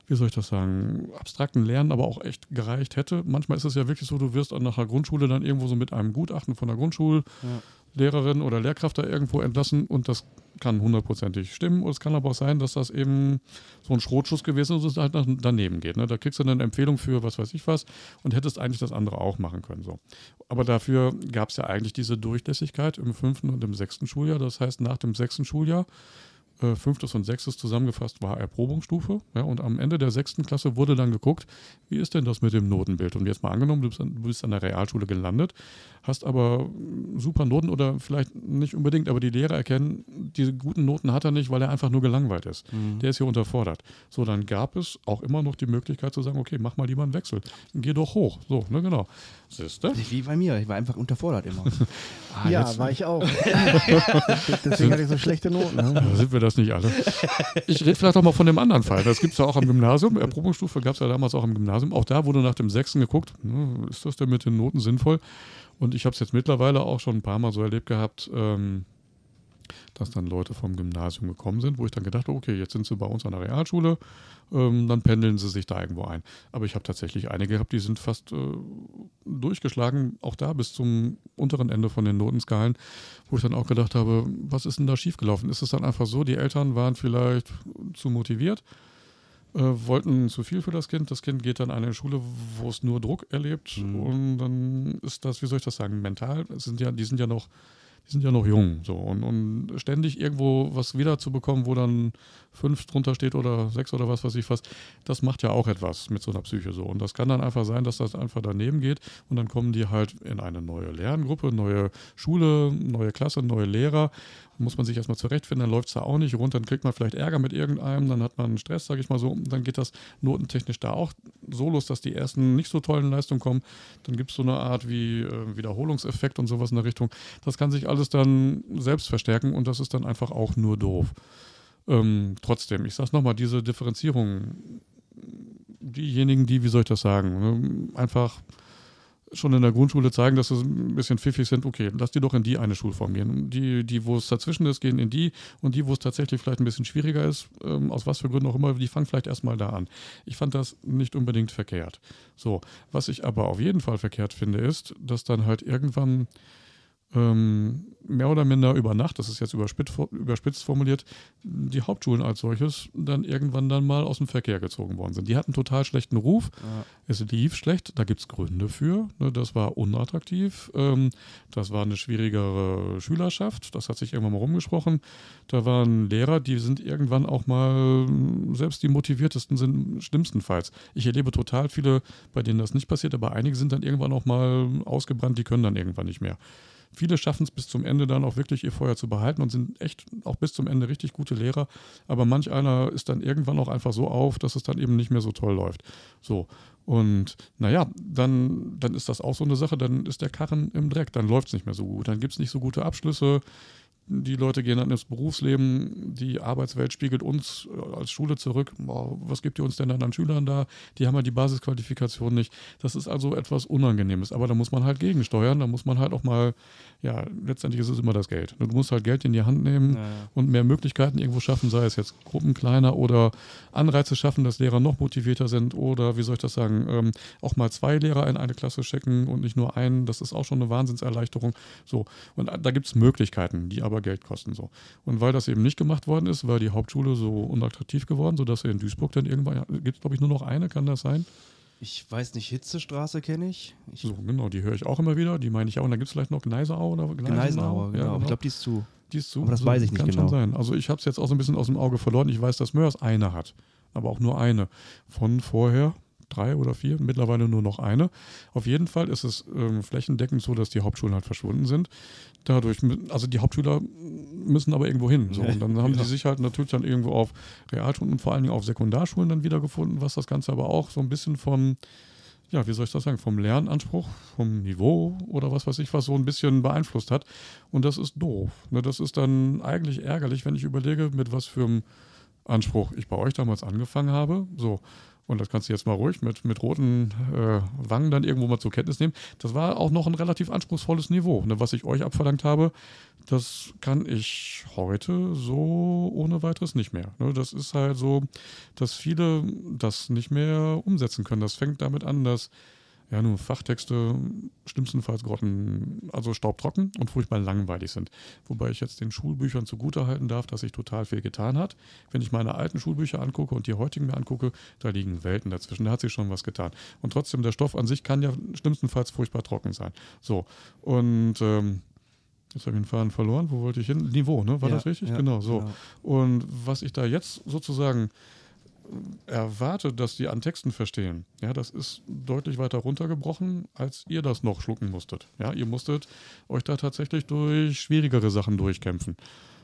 wie soll ich das sagen, abstrakten Lernen aber auch echt gereicht hätte. Manchmal ist es ja wirklich so, du wirst nach der Grundschule dann irgendwo so mit einem Gutachten von der Grundschullehrerin oder Lehrkraft da irgendwo entlassen und das kann hundertprozentig stimmen. Und es kann aber auch sein, dass das eben so ein Schrotschuss gewesen ist und es halt daneben geht. Ne? Da kriegst du dann eine Empfehlung für was weiß ich was und hättest eigentlich das andere auch machen können. So. Aber dafür gab es ja eigentlich diese Durchlässigkeit im fünften und im sechsten Schuljahr. Das heißt, nach dem sechsten Schuljahr äh, fünftes und sechstes zusammengefasst war Erprobungsstufe. Ja, und am Ende der sechsten Klasse wurde dann geguckt, wie ist denn das mit dem Notenbild? Und jetzt mal angenommen, du bist, an, du bist an der Realschule gelandet, hast aber super Noten oder vielleicht nicht unbedingt, aber die Lehrer erkennen, diese guten Noten hat er nicht, weil er einfach nur gelangweilt ist. Mhm. Der ist hier unterfordert. So, dann gab es auch immer noch die Möglichkeit zu sagen, okay, mach mal lieber einen Wechsel. Geh doch hoch. So, ne, genau. Siehste? Wie bei mir, ich war einfach unterfordert immer. <laughs> ah, ja, war ich auch. <laughs> Deswegen hatte ich so schlechte Noten. Ne? sind wir das nicht alle? Ich rede vielleicht auch mal von dem anderen Fall. Das gibt es ja auch am Gymnasium. Erprobungsstufe gab es ja damals auch am Gymnasium. Auch da wurde nach dem Sechsten geguckt, ne, ist das denn mit den Noten sinnvoll? Und ich habe es jetzt mittlerweile auch schon ein paar Mal so erlebt gehabt, ähm, dass dann Leute vom Gymnasium gekommen sind, wo ich dann gedacht habe, okay, jetzt sind sie bei uns an der Realschule, ähm, dann pendeln sie sich da irgendwo ein. Aber ich habe tatsächlich einige gehabt, die sind fast äh, durchgeschlagen, auch da bis zum unteren Ende von den Notenskalen, wo ich dann auch gedacht habe, was ist denn da schiefgelaufen? Ist es dann einfach so, die Eltern waren vielleicht zu motiviert? Äh, wollten zu viel für das Kind. Das Kind geht dann an eine Schule, wo es nur Druck erlebt. Mhm. Und dann ist das, wie soll ich das sagen, mental, sind ja, die sind ja noch die sind ja noch jung. So. Und, und ständig irgendwo was wiederzubekommen, wo dann fünf drunter steht oder sechs oder was weiß ich was, das macht ja auch etwas mit so einer Psyche so. Und das kann dann einfach sein, dass das einfach daneben geht und dann kommen die halt in eine neue Lerngruppe, neue Schule, neue Klasse, neue Lehrer muss man sich erstmal zurechtfinden, dann läuft es da auch nicht rund, dann kriegt man vielleicht Ärger mit irgendeinem, dann hat man Stress, sage ich mal so, dann geht das notentechnisch da auch so los, dass die ersten nicht so tollen Leistungen kommen. Dann gibt es so eine Art wie äh, Wiederholungseffekt und sowas in der Richtung. Das kann sich alles dann selbst verstärken und das ist dann einfach auch nur doof. Ähm, trotzdem, ich sage es nochmal, diese Differenzierung, diejenigen, die, wie soll ich das sagen, ne, einfach schon in der Grundschule zeigen, dass sie ein bisschen pfiffig sind, okay, lass die doch in die eine Schulform gehen. Die, die wo es dazwischen ist, gehen in die und die, wo es tatsächlich vielleicht ein bisschen schwieriger ist, ähm, aus was für Gründen auch immer, die fangen vielleicht erstmal da an. Ich fand das nicht unbedingt verkehrt. So, was ich aber auf jeden Fall verkehrt finde, ist, dass dann halt irgendwann ähm, mehr oder minder über Nacht, das ist jetzt überspitzt, formuliert, die Hauptschulen als solches dann irgendwann dann mal aus dem Verkehr gezogen worden sind. Die hatten total schlechten Ruf. Ja. Es lief schlecht, da gibt es Gründe für. Ne, das war unattraktiv. Ähm, das war eine schwierigere Schülerschaft. Das hat sich irgendwann mal rumgesprochen. Da waren Lehrer, die sind irgendwann auch mal, selbst die motiviertesten sind schlimmstenfalls. Ich erlebe total viele, bei denen das nicht passiert, aber einige sind dann irgendwann auch mal ausgebrannt, die können dann irgendwann nicht mehr. Viele schaffen es bis zum Ende dann auch wirklich ihr Feuer zu behalten und sind echt auch bis zum Ende richtig gute Lehrer. Aber manch einer ist dann irgendwann auch einfach so auf, dass es dann eben nicht mehr so toll läuft. So. Und naja, dann, dann ist das auch so eine Sache, dann ist der Karren im Dreck, dann läuft es nicht mehr so gut, dann gibt es nicht so gute Abschlüsse, die Leute gehen dann ins Berufsleben, die Arbeitswelt spiegelt uns äh, als Schule zurück. Boah, was gibt ihr uns denn dann an Schülern da? Die haben ja die Basisqualifikation nicht. Das ist also etwas Unangenehmes. Aber da muss man halt gegensteuern. Da muss man halt auch mal, ja, letztendlich ist es immer das Geld. Du musst halt Geld in die Hand nehmen ja, ja. und mehr Möglichkeiten irgendwo schaffen, sei es jetzt Gruppen kleiner oder Anreize schaffen, dass Lehrer noch motivierter sind oder, wie soll ich das sagen, ähm, auch mal zwei Lehrer in eine Klasse schicken und nicht nur einen. Das ist auch schon eine Wahnsinnserleichterung. So. Und da gibt es Möglichkeiten, die aber aber Geld kosten. So. Und weil das eben nicht gemacht worden ist, war die Hauptschule so unattraktiv geworden, sodass er in Duisburg dann irgendwann, gibt es glaube ich nur noch eine, kann das sein? Ich weiß nicht, Hitzestraße kenne ich. ich. So, genau, die höre ich auch immer wieder, die meine ich auch. Und dann gibt es vielleicht noch Gneisenau oder Gneisenau. Gneisenau, genau. Ja, genau. Ich glaube, die ist zu. Die ist zu. Aber das so, weiß ich nicht kann genau. Kann schon sein. Also ich habe es jetzt auch so ein bisschen aus dem Auge verloren. Ich weiß, dass Mörs eine hat, aber auch nur eine. Von vorher, drei oder vier, mittlerweile nur noch eine. Auf jeden Fall ist es ähm, flächendeckend so, dass die Hauptschulen halt verschwunden sind. Dadurch, also die Hauptschüler müssen aber irgendwo hin. So. <laughs> Und dann haben sie sich halt natürlich dann irgendwo auf Realschulen und vor allen Dingen auf Sekundarschulen dann wiedergefunden, was das Ganze aber auch so ein bisschen vom, ja, wie soll ich das sagen, vom Lernanspruch, vom Niveau oder was weiß ich was so ein bisschen beeinflusst hat. Und das ist doof. Ne? Das ist dann eigentlich ärgerlich, wenn ich überlege, mit was für einem Anspruch ich bei euch damals angefangen habe. So. Und das kannst du jetzt mal ruhig mit, mit roten äh, Wangen dann irgendwo mal zur Kenntnis nehmen. Das war auch noch ein relativ anspruchsvolles Niveau. Ne? Was ich euch abverlangt habe, das kann ich heute so ohne weiteres nicht mehr. Ne? Das ist halt so, dass viele das nicht mehr umsetzen können. Das fängt damit an, dass ja, nur Fachtexte schlimmstenfalls grotten, also staubtrocken und furchtbar langweilig sind. Wobei ich jetzt den Schulbüchern zugutehalten darf, dass sich total viel getan hat. Wenn ich meine alten Schulbücher angucke und die heutigen mir angucke, da liegen Welten dazwischen. Da hat sich schon was getan. Und trotzdem, der Stoff an sich kann ja schlimmstenfalls furchtbar trocken sein. So, und ähm, Jetzt habe ich den Faden verloren. Wo wollte ich hin? Niveau, ne? War ja, das richtig? Ja, genau, so. Genau. Und was ich da jetzt sozusagen erwartet, dass die an Texten verstehen, ja, das ist deutlich weiter runtergebrochen, als ihr das noch schlucken musstet. Ja, ihr musstet euch da tatsächlich durch schwierigere Sachen durchkämpfen.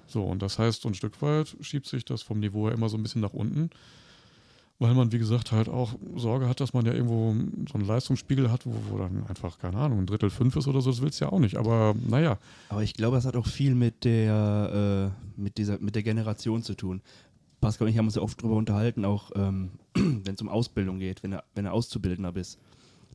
So, und das heißt, so ein Stück weit schiebt sich das vom Niveau her immer so ein bisschen nach unten, weil man, wie gesagt, halt auch Sorge hat, dass man ja irgendwo so einen Leistungsspiegel hat, wo, wo dann einfach, keine Ahnung, ein Drittel fünf ist oder so, das willst du ja auch nicht, aber naja. Aber ich glaube, das hat auch viel mit der, äh, mit dieser, mit der Generation zu tun. Pascal und ich haben uns ja oft darüber unterhalten, auch ähm, <clears throat> wenn es um Ausbildung geht, wenn du, wenn du Auszubildender bist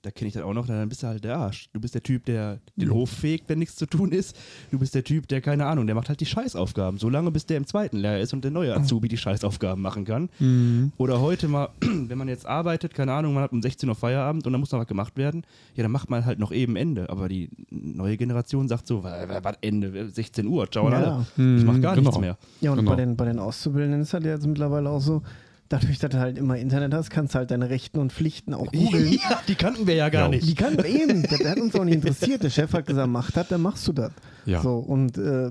da kenne ich das auch noch, dann bist du halt der Arsch. Du bist der Typ, der den Hof fegt, wenn nichts zu tun ist. Du bist der Typ, der, keine Ahnung, der macht halt die Scheißaufgaben. Solange bis der im zweiten Lehr ist und der neue Azubi die Scheißaufgaben machen kann. Mhm. Oder heute mal, <clears throat> wenn man jetzt arbeitet, keine Ahnung, man hat um 16 Uhr Feierabend und dann muss noch was gemacht werden, ja, dann macht man halt noch eben Ende. Aber die neue Generation sagt so, was Ende? 16 Uhr, ciao ja. alle. Ich mach gar genau. nichts mehr. Ja, und genau. bei, den, bei den Auszubildenden ist halt jetzt mittlerweile auch so, dadurch, dass du halt immer Internet hast, kannst du halt deine Rechten und Pflichten auch <laughs> googeln. ja, die kannten wir ja gar ja. nicht. Die kannten wir eben. Das hat uns auch nicht interessiert. Der Chef hat gesagt, mach das, dann machst du das. Ja. So, und äh,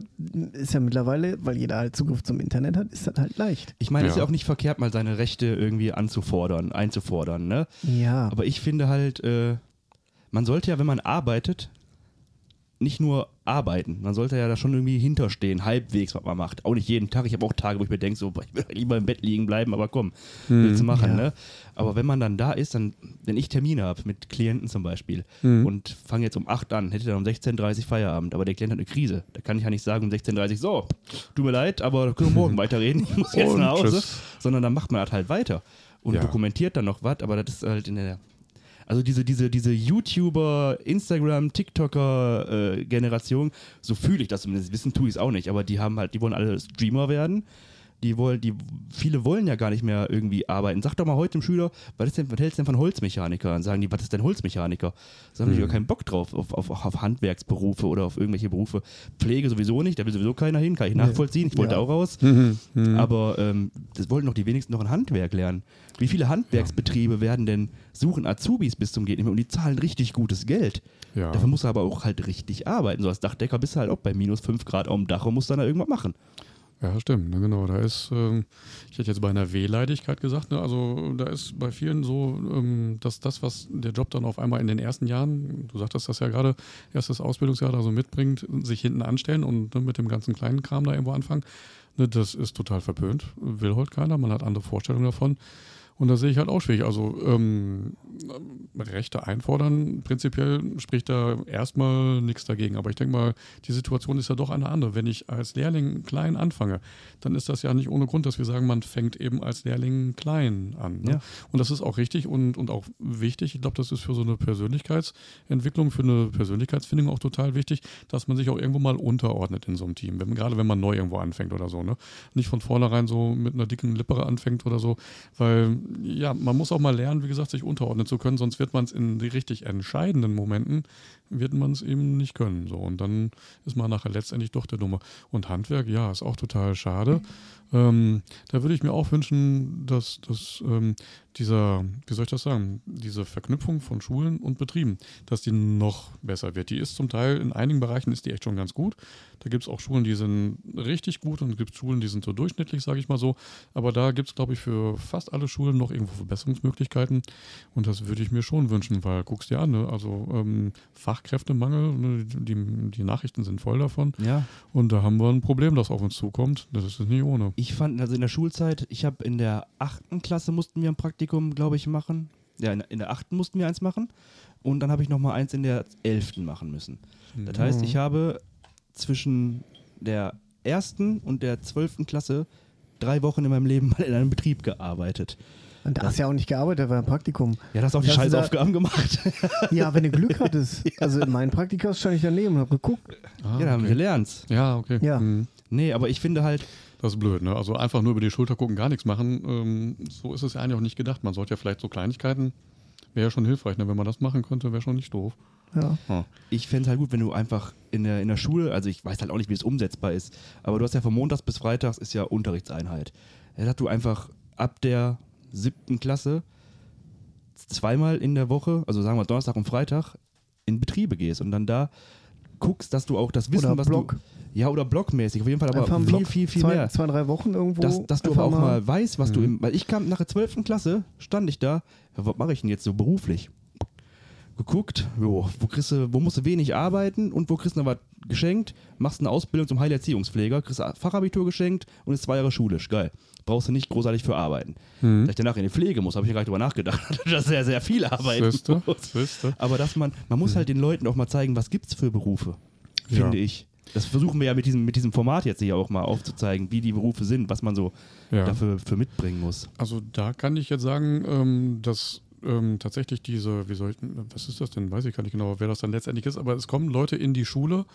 ist ja mittlerweile, weil jeder halt Zugriff zum Internet hat, ist das halt leicht. Ich meine, es ja. ist ja auch nicht verkehrt, mal seine Rechte irgendwie anzufordern, einzufordern, ne? Ja. Aber ich finde halt, äh, man sollte ja, wenn man arbeitet, nicht nur arbeiten. Man sollte ja da schon irgendwie hinterstehen, halbwegs, was man macht. Auch nicht jeden Tag. Ich habe auch Tage, wo ich mir denke, so, ich will lieber im Bett liegen bleiben, aber komm, hm, willst du machen, ja. ne? Aber wenn man dann da ist, dann, wenn ich Termine habe mit Klienten zum Beispiel hm. und fange jetzt um 8 an, hätte dann um 16.30 Uhr Feierabend, aber der Klient hat eine Krise. Da kann ich ja nicht sagen um 16.30 Uhr, so, tut mir leid, aber können wir morgen <laughs> weiterreden, ich muss jetzt nach Hause. Tschüss. Sondern dann macht man das halt weiter und ja. dokumentiert dann noch was, aber das ist halt in der also diese, diese, diese YouTuber, Instagram, TikToker-Generation, äh, so fühle ich das zumindest. Wissen tue ich es auch nicht, aber die haben halt, die wollen alle Streamer werden. Die wollen, die, viele wollen ja gar nicht mehr irgendwie arbeiten. Sag doch mal heute dem Schüler, was, ist denn, was hältst du denn von Holzmechaniker? Dann sagen die, was ist denn Holzmechaniker? Da haben die Mhm. gar keinen Bock drauf, auf, auf, auf Handwerksberufe oder auf irgendwelche Berufe. Pflege sowieso nicht, da will sowieso keiner hin, kann ich nachvollziehen. Ich wollte Ja. auch raus. <laughs> Mhm. Mhm. Aber ähm, das wollten doch die wenigsten noch ein Handwerk lernen. Wie viele Handwerksbetriebe werden denn suchen Azubis bis zum geht nicht mehr und die zahlen richtig gutes Geld. Ja. Dafür musst du aber auch halt richtig arbeiten. So als Dachdecker bist du halt auch bei minus 5 Grad auf dem Dach und musst dann da irgendwas machen. Ja, stimmt, ne, genau. Da ist, ähm, ich hätte jetzt bei einer Wehleidigkeit gesagt, ne, also da ist bei vielen so, ähm, dass das, was der Job dann auf einmal in den ersten Jahren, du sagtest das ja gerade, erstes Ausbildungsjahr da so mitbringt, sich hinten anstellen und ne, mit dem ganzen kleinen Kram da irgendwo anfangen, ne, das ist total verpönt. Will heute keiner, man hat andere Vorstellungen davon. Und da sehe ich halt auch schwierig. Also ähm, Rechte einfordern, prinzipiell spricht da erstmal nichts dagegen. Aber ich denke mal, die Situation ist ja doch eine andere. Wenn ich als Lehrling klein anfange, dann ist das ja nicht ohne Grund, dass wir sagen, man fängt eben als Lehrling klein an. Ne? Ja. Und das ist auch richtig und, und auch wichtig. Ich glaube, das ist für so eine Persönlichkeitsentwicklung, für eine Persönlichkeitsfindung auch total wichtig, dass man sich auch irgendwo mal unterordnet in so einem Team. Wenn, gerade wenn man neu irgendwo anfängt oder so. Ne? Nicht von vornherein so mit einer dicken Lippe anfängt oder so. Weil, ja, man muss auch mal lernen, wie gesagt, sich unterordnen zu können, sonst wird man es in die richtig entscheidenden Momenten, wird man es eben nicht können. So. Und dann ist man nachher letztendlich doch der Dumme. Und Handwerk, ja, ist auch total schade. Ähm, da würde ich mir auch wünschen, dass, dass ähm, dieser, wie soll ich das sagen, diese Verknüpfung von Schulen und Betrieben, dass die noch besser wird. Die ist zum Teil, in einigen Bereichen ist die echt schon ganz gut. Da gibt es auch Schulen, die sind richtig gut und es gibt Schulen, die sind so durchschnittlich, sage ich mal so. Aber da gibt es, glaube ich, für fast alle Schulen noch irgendwo Verbesserungsmöglichkeiten. Und das würde ich mir schon wünschen, weil guckst dir an, ne? also ähm, Fachkräftemangel, ne? die, die Nachrichten sind voll davon. Ja. Und da haben wir ein Problem, das auf uns zukommt. Das ist nicht ohne. Ich fand, also in der Schulzeit, ich habe in der achten Klasse mussten wir ein Praktikum, glaube ich, machen. Ja, in, in der achten mussten wir eins machen. Und dann habe ich nochmal eins in der elften machen müssen. Das heißt, ich habe zwischen der ersten und der zwölften Klasse drei Wochen in meinem Leben mal <laughs> in einem Betrieb gearbeitet. Und da hast du ja auch nicht gearbeitet, war ein Praktikum. Ja, das auch die Hast du da- Scheißaufgaben gemacht. <laughs> Ja, wenn du Glück <laughs> hattest. Also in meinen Praktika stand ich daneben und habe geguckt. Ah, ja, da haben wir okay. gelernt. Ja, okay. Ja. Hm. Nee, aber ich finde halt, Das ist blöd, ne? Also einfach nur über die Schulter gucken, gar nichts machen. Ähm, so ist es ja eigentlich auch nicht gedacht. Man sollte ja vielleicht so Kleinigkeiten, wäre ja schon hilfreich, ne? Wenn man das machen könnte, wäre schon nicht doof. Ja. ich fände es halt gut, wenn du einfach in der, in der Schule, also ich weiß halt auch nicht, wie es umsetzbar ist, aber du hast ja von Montags bis Freitags ist ja Unterrichtseinheit. Ja, Dass du einfach ab der siebten Klasse zweimal in der Woche, also sagen wir Donnerstag und Freitag, in Betriebe gehst und dann da guckst, dass du auch das Wissen, Oder was Block. du. Ja, oder blockmäßig, auf jeden Fall, aber viel, Block, viel, viel zwei, mehr. Zwei, drei Wochen irgendwo. Dass, dass du aber auch mal weißt, was du Mhm. im. Weil ich kam nach der 12. Klasse, stand ich da, ja, was mache ich denn jetzt so beruflich? Geguckt, jo, wo, kriegst du, wo musst du wenig arbeiten und wo kriegst du noch was geschenkt? Machst eine Ausbildung zum Heilerziehungspfleger, kriegst Fachabitur geschenkt und ist zwei Jahre schulisch. Geil. Brauchst du nicht großartig für arbeiten. Mhm. Dass ich danach in die Pflege muss, habe ich ja gar nicht drüber nachgedacht. <laughs> dass sehr, sehr viel arbeiten Siehste, muss. siehste. Aber dass man, man muss halt den Leuten auch mal zeigen, was gibt's für Berufe, Ja. finde ich. Das versuchen wir ja mit diesem, mit diesem Format jetzt hier auch mal aufzuzeigen, wie die Berufe sind, was man so Ja. dafür für mitbringen muss. Also da kann ich jetzt sagen, ähm, dass ähm, tatsächlich diese, wie soll ich, was ist das denn? Weiß ich gar nicht genau, wer das dann letztendlich ist, aber es kommen Leute in die Schule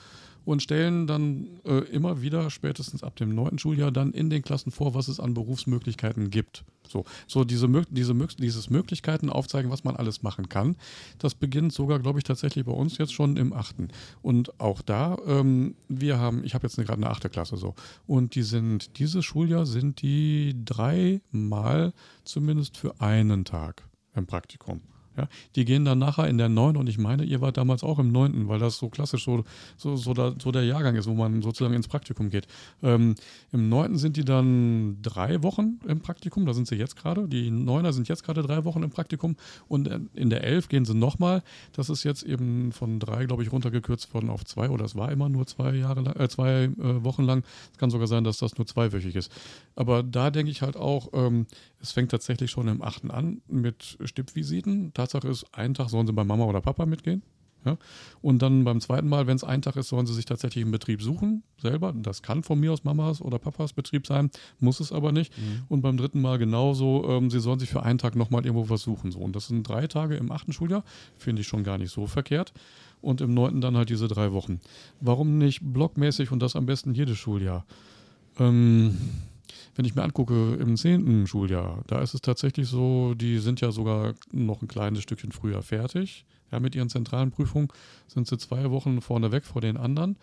und stellen dann äh, immer wieder, spätestens ab dem neunten Schuljahr, dann in den Klassen vor, was es an Berufsmöglichkeiten gibt. So, so diese, diese, dieses Möglichkeiten aufzeigen, was man alles machen kann. Das beginnt sogar, glaube ich, tatsächlich bei uns jetzt schon im achten. Und auch da, ähm, wir haben, ich habe jetzt gerade eine achte Klasse so. Und die sind, dieses Schuljahr sind die dreimal zumindest für einen Tag im Praktikum. Ja, die gehen dann nachher in der 9 und ich meine, ihr wart damals auch im 9., weil das so klassisch so, so, so, da, so der Jahrgang ist, wo man sozusagen ins Praktikum geht. Ähm, Im 9. sind die dann drei Wochen im Praktikum, da sind sie jetzt gerade. Die 9er sind jetzt gerade drei Wochen im Praktikum und äh, in der 11 gehen sie nochmal. Das ist jetzt eben von drei, glaube ich, runtergekürzt worden auf zwei oder es war immer nur zwei Jahre lang, äh, zwei äh, Wochen lang. Es kann sogar sein, dass das nur zweiwöchig ist. Aber da denke ich halt auch, ähm, es fängt tatsächlich schon im 8. an mit Stippvisiten. Tatsache ist, einen Tag sollen sie bei Mama oder Papa mitgehen. Ja? Und dann beim zweiten Mal, wenn es ein Tag ist, sollen sie sich tatsächlich einen Betrieb suchen, selber. Das kann von mir aus Mamas oder Papas Betrieb sein, muss es aber nicht. Und beim dritten Mal genauso, ähm, sie sollen sich für einen Tag nochmal irgendwo was suchen. So. Und das sind drei Tage im achten Schuljahr, finde ich schon gar nicht so verkehrt. Und im neunten dann halt diese drei Wochen. Warum nicht blockmäßig und das am besten jedes Schuljahr? Ähm, wenn ich mir angucke, im zehnten Schuljahr, da ist es tatsächlich so, die sind ja sogar noch ein kleines Stückchen früher fertig. Ja, mit ihren zentralen Prüfungen sind sie zwei Wochen vorne weg vor den anderen.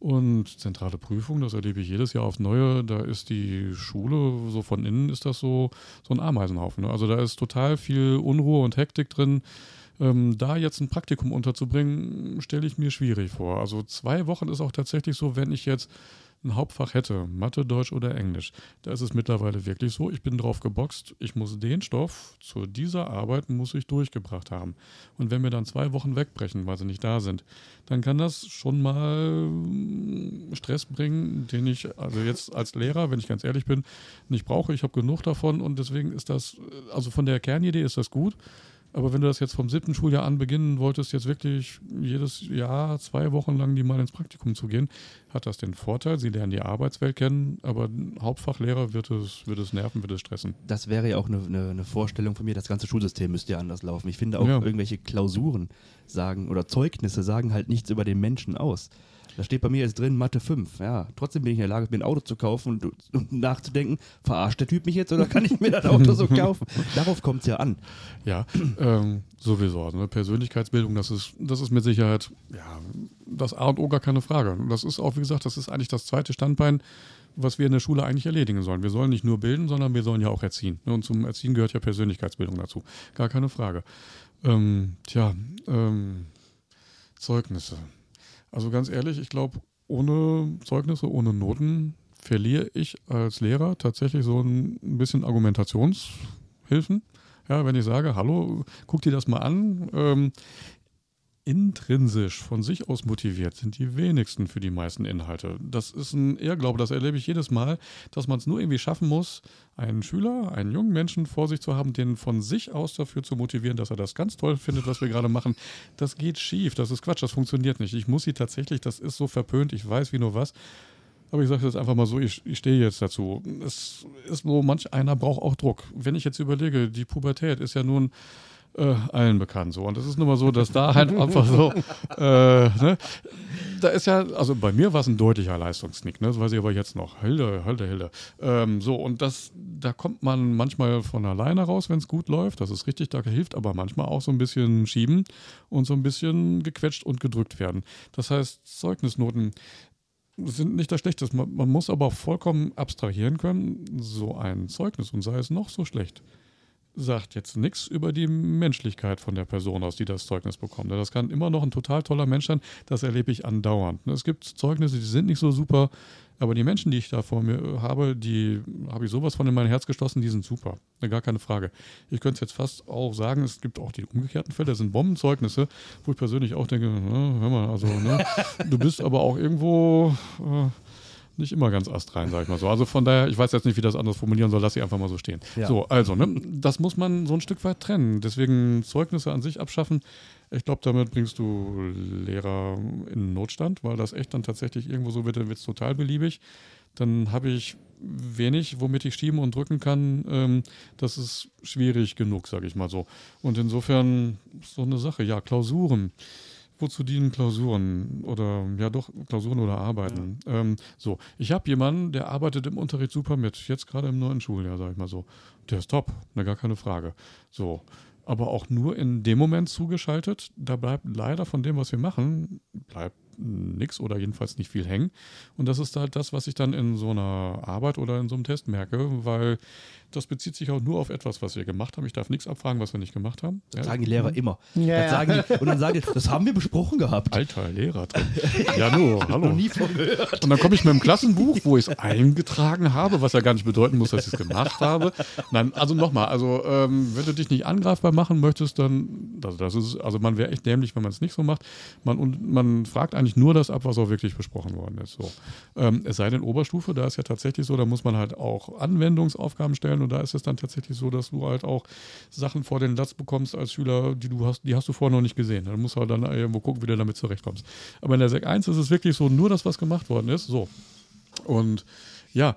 Und zentrale Prüfung, das erlebe ich jedes Jahr aufs Neue, da ist die Schule, so von innen ist das so, so ein Ameisenhaufen. Ne? Also da ist total viel Unruhe und Hektik drin. Ähm, da jetzt ein Praktikum unterzubringen, stelle ich mir schwierig vor. Also zwei Wochen ist auch tatsächlich so, wenn ich jetzt ein Hauptfach hätte, Mathe, Deutsch oder Englisch, da ist es mittlerweile wirklich so, ich bin drauf geboxt, ich muss den Stoff zu dieser Arbeit muss ich durchgebracht haben. Und wenn wir dann zwei Wochen wegbrechen, weil sie nicht da sind, dann kann das schon mal mm, Stress bringen, den ich also jetzt als Lehrer, wenn ich ganz ehrlich bin, nicht brauche. Ich habe genug davon und deswegen ist das, also von der Kernidee ist das gut. Aber wenn du das jetzt vom siebten Schuljahr an beginnen wolltest, jetzt wirklich jedes Jahr zwei Wochen lang die mal ins Praktikum zu gehen, hat das den Vorteil, sie lernen die Arbeitswelt kennen, aber Hauptfachlehrer wird es, wird es nerven, wird es stressen. Das wäre ja auch eine, eine, eine Vorstellung von mir, das ganze Schulsystem müsste ja anders laufen. Ich finde auch ja. irgendwelche Klausuren sagen oder Zeugnisse sagen halt nichts über den Menschen aus. Da steht bei mir jetzt drin Mathe 5. Ja, trotzdem bin ich in der Lage, mir ein Auto zu kaufen und, und nachzudenken, verarscht der Typ mich jetzt oder kann ich mir das Auto so kaufen? Darauf kommt es ja an. Ja, ähm, sowieso. Also, ne? Persönlichkeitsbildung, das ist, das ist mit Sicherheit ja, das A und O gar keine Frage. Das ist auch, wie gesagt, das ist eigentlich das zweite Standbein, was wir in der Schule eigentlich erledigen sollen. Wir sollen nicht nur bilden, sondern wir sollen ja auch erziehen. Ne? Und zum Erziehen gehört ja Persönlichkeitsbildung dazu. Gar keine Frage. Ähm, tja, ähm, Zeugnisse. Also ganz ehrlich, ich glaube, ohne Zeugnisse, ohne Noten verliere ich als Lehrer tatsächlich so ein bisschen Argumentationshilfen. Ja, wenn ich sage, hallo, guck dir das mal an. Ähm, intrinsisch von sich aus motiviert sind die wenigsten für die meisten Inhalte. Das ist ein Irrglaube, das erlebe ich jedes Mal, dass man es nur irgendwie schaffen muss, einen Schüler, einen jungen Menschen vor sich zu haben, den von sich aus dafür zu motivieren, dass er das ganz toll findet, was wir gerade machen. Das geht schief, das ist Quatsch, das funktioniert nicht. Ich muss sie tatsächlich, das ist so verpönt, ich weiß wie nur was. Aber ich sage jetzt einfach mal so, ich, ich stehe jetzt dazu. Es ist so, manch einer braucht auch Druck. Wenn ich jetzt überlege, die Pubertät ist ja nun äh, allen bekannt so. Und es ist nun mal so, dass da halt einfach so, äh, ne? da ist ja, also bei mir war es ein deutlicher Leistungsknick, ne? das weiß ich aber jetzt noch. Hilde, Hilde, Hilde. Ähm, so, und das, da kommt man manchmal von alleine raus, wenn es gut läuft. Das ist richtig, da hilft aber manchmal auch so ein bisschen schieben und so ein bisschen gequetscht und gedrückt werden. Das heißt, Zeugnisnoten sind nicht das Schlechteste. Man, man muss aber vollkommen abstrahieren können, so ein Zeugnis und sei es noch so schlecht sagt jetzt nichts über die Menschlichkeit von der Person aus, die das Zeugnis bekommt. Das kann immer noch ein total toller Mensch sein, das erlebe ich andauernd. Es gibt Zeugnisse, die sind nicht so super, aber die Menschen, die ich da vor mir habe, die habe ich sowas von in mein Herz geschlossen, die sind super. Gar keine Frage. Ich könnte jetzt fast auch sagen, es gibt auch die umgekehrten Fälle, das sind Bombenzeugnisse, wo ich persönlich auch denke, hör mal, also, ne, <laughs> du bist aber auch irgendwo. Äh, nicht immer ganz astrein, sag ich mal so. Also von daher, ich weiß jetzt nicht, wie das anders formulieren soll, lass sie einfach mal so stehen. Ja. So, also, ne, das muss man so ein Stück weit trennen. Deswegen Zeugnisse an sich abschaffen. Ich glaube, damit bringst du Lehrer in Notstand, weil das echt dann tatsächlich irgendwo so wird, dann wird es total beliebig. Dann habe ich wenig, womit ich schieben und drücken kann. Ähm, das ist schwierig genug, sage ich mal so. Und insofern so eine Sache. Ja, Klausuren. Wozu dienen Klausuren oder ja doch Klausuren oder Arbeiten? Ja. Ähm, so, ich habe jemanden, der arbeitet im Unterricht super mit, jetzt gerade im neuen Schuljahr, sage ich mal so. Der ist top, ne, gar keine Frage. So, aber auch nur in dem Moment zugeschaltet. Da bleibt leider von dem, was wir machen, bleibt nichts oder jedenfalls nicht viel hängen. Und das ist halt das, was ich dann in so einer Arbeit oder in so einem Test merke, weil das bezieht sich auch nur auf etwas, was wir gemacht haben. Ich darf nichts abfragen, was wir nicht gemacht haben. Das ja. sagen die Lehrer immer. Ja. Das sagen die, und dann sagen die, das haben wir besprochen gehabt. Alter Lehrer drin. Ja, nur, <laughs> hallo. Noch nie von gehört. Und dann komme ich mit dem Klassenbuch, wo ich es eingetragen habe, was ja gar nicht bedeuten muss, dass ich es gemacht habe. Nein, also nochmal, also ähm, wenn du dich nicht angreifbar machen möchtest, dann, also das ist, also man wäre echt dämlich, wenn man es nicht so macht. Man, und man fragt eigentlich nur das ab, was auch wirklich besprochen worden ist. So. Ähm, es sei denn Oberstufe, da ist ja tatsächlich so, da muss man halt auch Anwendungsaufgaben stellen stellen. Und da ist es dann tatsächlich so, dass du halt auch Sachen vor den Latz bekommst als Schüler, die du hast, die hast du vorher noch nicht gesehen. Dann musst du halt dann irgendwo gucken, wie du damit zurechtkommst. Aber in der Sek 1 ist es wirklich so, nur das, was gemacht worden ist. So. Und ja,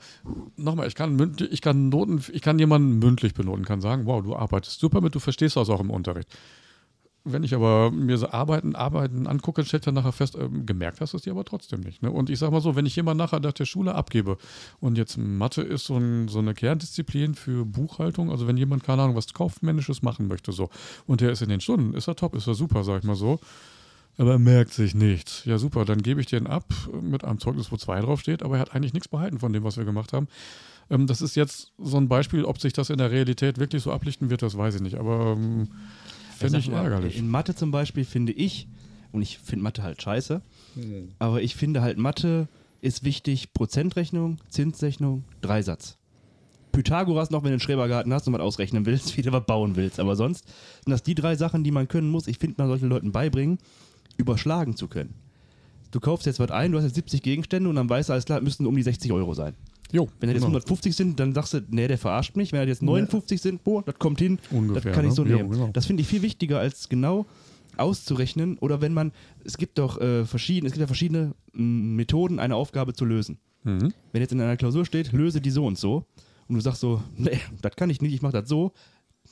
nochmal, ich kann, ich kann Noten, ich kann jemanden mündlich benoten, kann sagen, wow, du arbeitest super mit, du verstehst das auch im Unterricht. Wenn ich aber mir so Arbeiten, Arbeiten angucke, stellt dann nachher fest, ähm, gemerkt hast du es dir aber trotzdem nicht. Ne? Und ich sage mal so, wenn ich jemand nachher nach der Schule abgebe und jetzt Mathe ist so, ein, so, eine Kerndisziplin für Buchhaltung, also wenn jemand, keine Ahnung, was Kaufmännisches machen möchte, so, und der ist in den Stunden, ist er top, ist er super, sag ich mal so. Aber er merkt sich nichts. Ja, super, dann gebe ich den ab mit einem Zeugnis, wo zwei draufsteht, aber er hat eigentlich nichts behalten von dem, was wir gemacht haben. Ähm, das ist jetzt so ein Beispiel, ob sich das in der Realität wirklich so ablichten wird, das weiß ich nicht. Aber ähm, Finde ich ärgerlich. In Mathe zum Beispiel finde ich, und ich finde Mathe halt scheiße, mhm. aber ich finde halt Mathe ist wichtig, Prozentrechnung, Zinsrechnung, Dreisatz. Pythagoras noch, wenn du einen Schrebergarten hast und was ausrechnen willst, <laughs> wieder was bauen willst. Aber sonst sind das die drei Sachen, die man können muss. Ich finde, man solche Leuten beibringen, überschlagen zu können. Du kaufst jetzt was ein, du hast jetzt 70 Gegenstände und dann weißt du, alles klar, müssten um die 60 Euro sein. Jo, Wenn das jetzt genau. 150 sind, dann sagst du, nee, der verarscht mich. Wenn das jetzt 59 ja. sind, boah, das kommt hin, Ungefähr, das kann ich so ne? nehmen. Jo, genau. Das finde ich viel wichtiger, als genau auszurechnen. Oder wenn man, es gibt doch äh, verschiedene, es gibt ja verschiedene m, Methoden, eine Aufgabe zu lösen. Mhm. Wenn jetzt in einer Klausur steht, löse die so und so, und du sagst so, nee, das kann ich nicht, ich mache das so,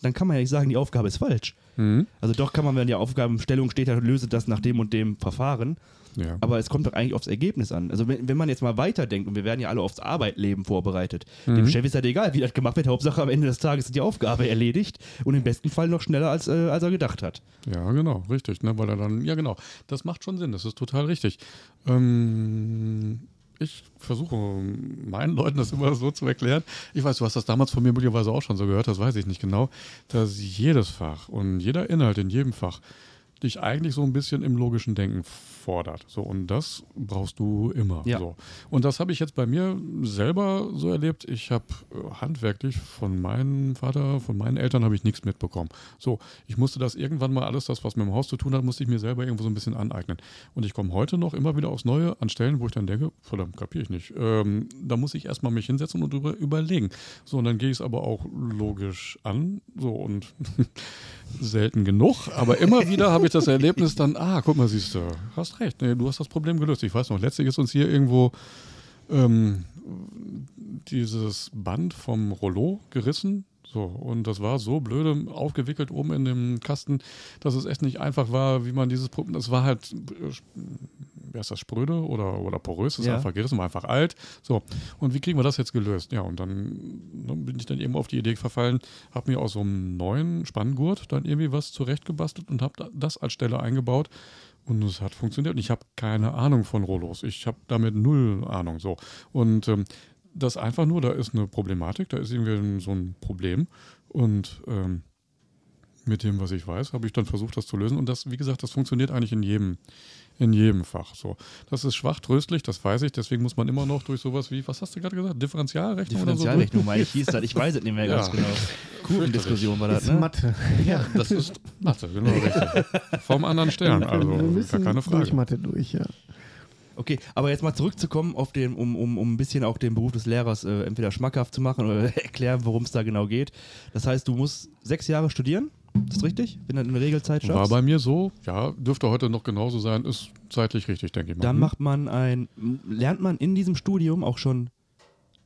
dann kann man ja nicht sagen, die Aufgabe ist falsch. Mhm. Also doch kann man, wenn die Aufgabenstellung steht, löse das nach dem und dem Verfahren. Ja. Aber es kommt doch eigentlich aufs Ergebnis an. Also wenn, wenn man jetzt mal weiterdenkt, und wir werden ja alle aufs Arbeitleben vorbereitet, mhm. dem Chef ist halt egal, wie das gemacht wird. Hauptsache am Ende des Tages ist die Aufgabe erledigt und im besten Fall noch schneller, als, äh, als er gedacht hat. Ja, genau, richtig. Ne? Weil er dann, ja genau, das macht schon Sinn, das ist total richtig. Ähm, ich versuche meinen Leuten das immer so zu erklären. Ich weiß, du hast das damals von mir möglicherweise auch schon so gehört, das weiß ich nicht genau, dass jedes Fach und jeder Inhalt in jedem Fach dich eigentlich so ein bisschen im logischen Denken fordert. So, und das brauchst du immer. Ja. So. Und das habe ich jetzt bei mir selber so erlebt. Ich habe äh, handwerklich von meinem Vater, von meinen Eltern habe ich nichts mitbekommen. So, ich musste das irgendwann mal alles, das, was mit dem Haus zu tun hat, musste ich mir selber irgendwo so ein bisschen aneignen. Und ich komme heute noch immer wieder aufs Neue an Stellen, wo ich dann denke, verdammt, kapiere ich nicht. Ähm, da muss ich erstmal mich hinsetzen und drüber überlegen. So, und dann gehe ich es aber auch logisch an. So, und <laughs> selten genug, aber immer wieder habe ich das Erlebnis dann, ah, guck mal, siehst du, hast recht, nee, du hast das Problem gelöst. Ich weiß noch, letztlich ist uns hier irgendwo ähm, dieses Band vom Rollo gerissen. So, und das war so blöde aufgewickelt oben in dem Kasten, dass es echt nicht einfach war, wie man dieses Problem. Das war halt äh, wer ist das, spröde oder, oder porös, ist ja. einfach gerissen, war einfach alt. So, und wie kriegen wir das jetzt gelöst? Ja, und dann, dann bin ich dann eben auf die Idee verfallen, habe mir aus so einem neuen Spanngurt dann irgendwie was zurechtgebastelt und habe das als Stelle eingebaut. Und es hat funktioniert. Und ich habe keine Ahnung von Rollos. Ich habe damit null Ahnung. So. Und ähm, das einfach nur, da ist eine Problematik, da ist irgendwie so ein Problem. Und ähm, mit dem, was ich weiß, habe ich dann versucht, das zu lösen. Und das, wie gesagt, das funktioniert eigentlich in jedem, in jedem Fach. So. Das ist schwach tröstlich, das weiß ich. Deswegen muss man immer noch durch sowas wie, was hast du gerade gesagt? Differentialrechnung? Differentialrechnung, so meine ich, hieß das. Ich weiß es nicht mehr ja. ganz genau. Kurvendiskussion war das, ne? Mathe. Ja, das ist Mathe, genau <laughs> richtig. Vom anderen Stern, also gar keine Frage. Durch Mathe durch, ja. Okay, aber jetzt mal zurückzukommen, auf den, um, um, um ein bisschen auch den Beruf des Lehrers äh, entweder schmackhaft zu machen oder <laughs> erklären, worum es da genau geht. Das heißt, du musst sechs Jahre studieren? Ist das richtig? Wenn du eine Regelzeit schaffst? War bei mir so, ja, dürfte heute noch genauso sein, ist zeitlich richtig, denke ich mal. Dann hm? macht man ein, lernt man in diesem Studium auch schon,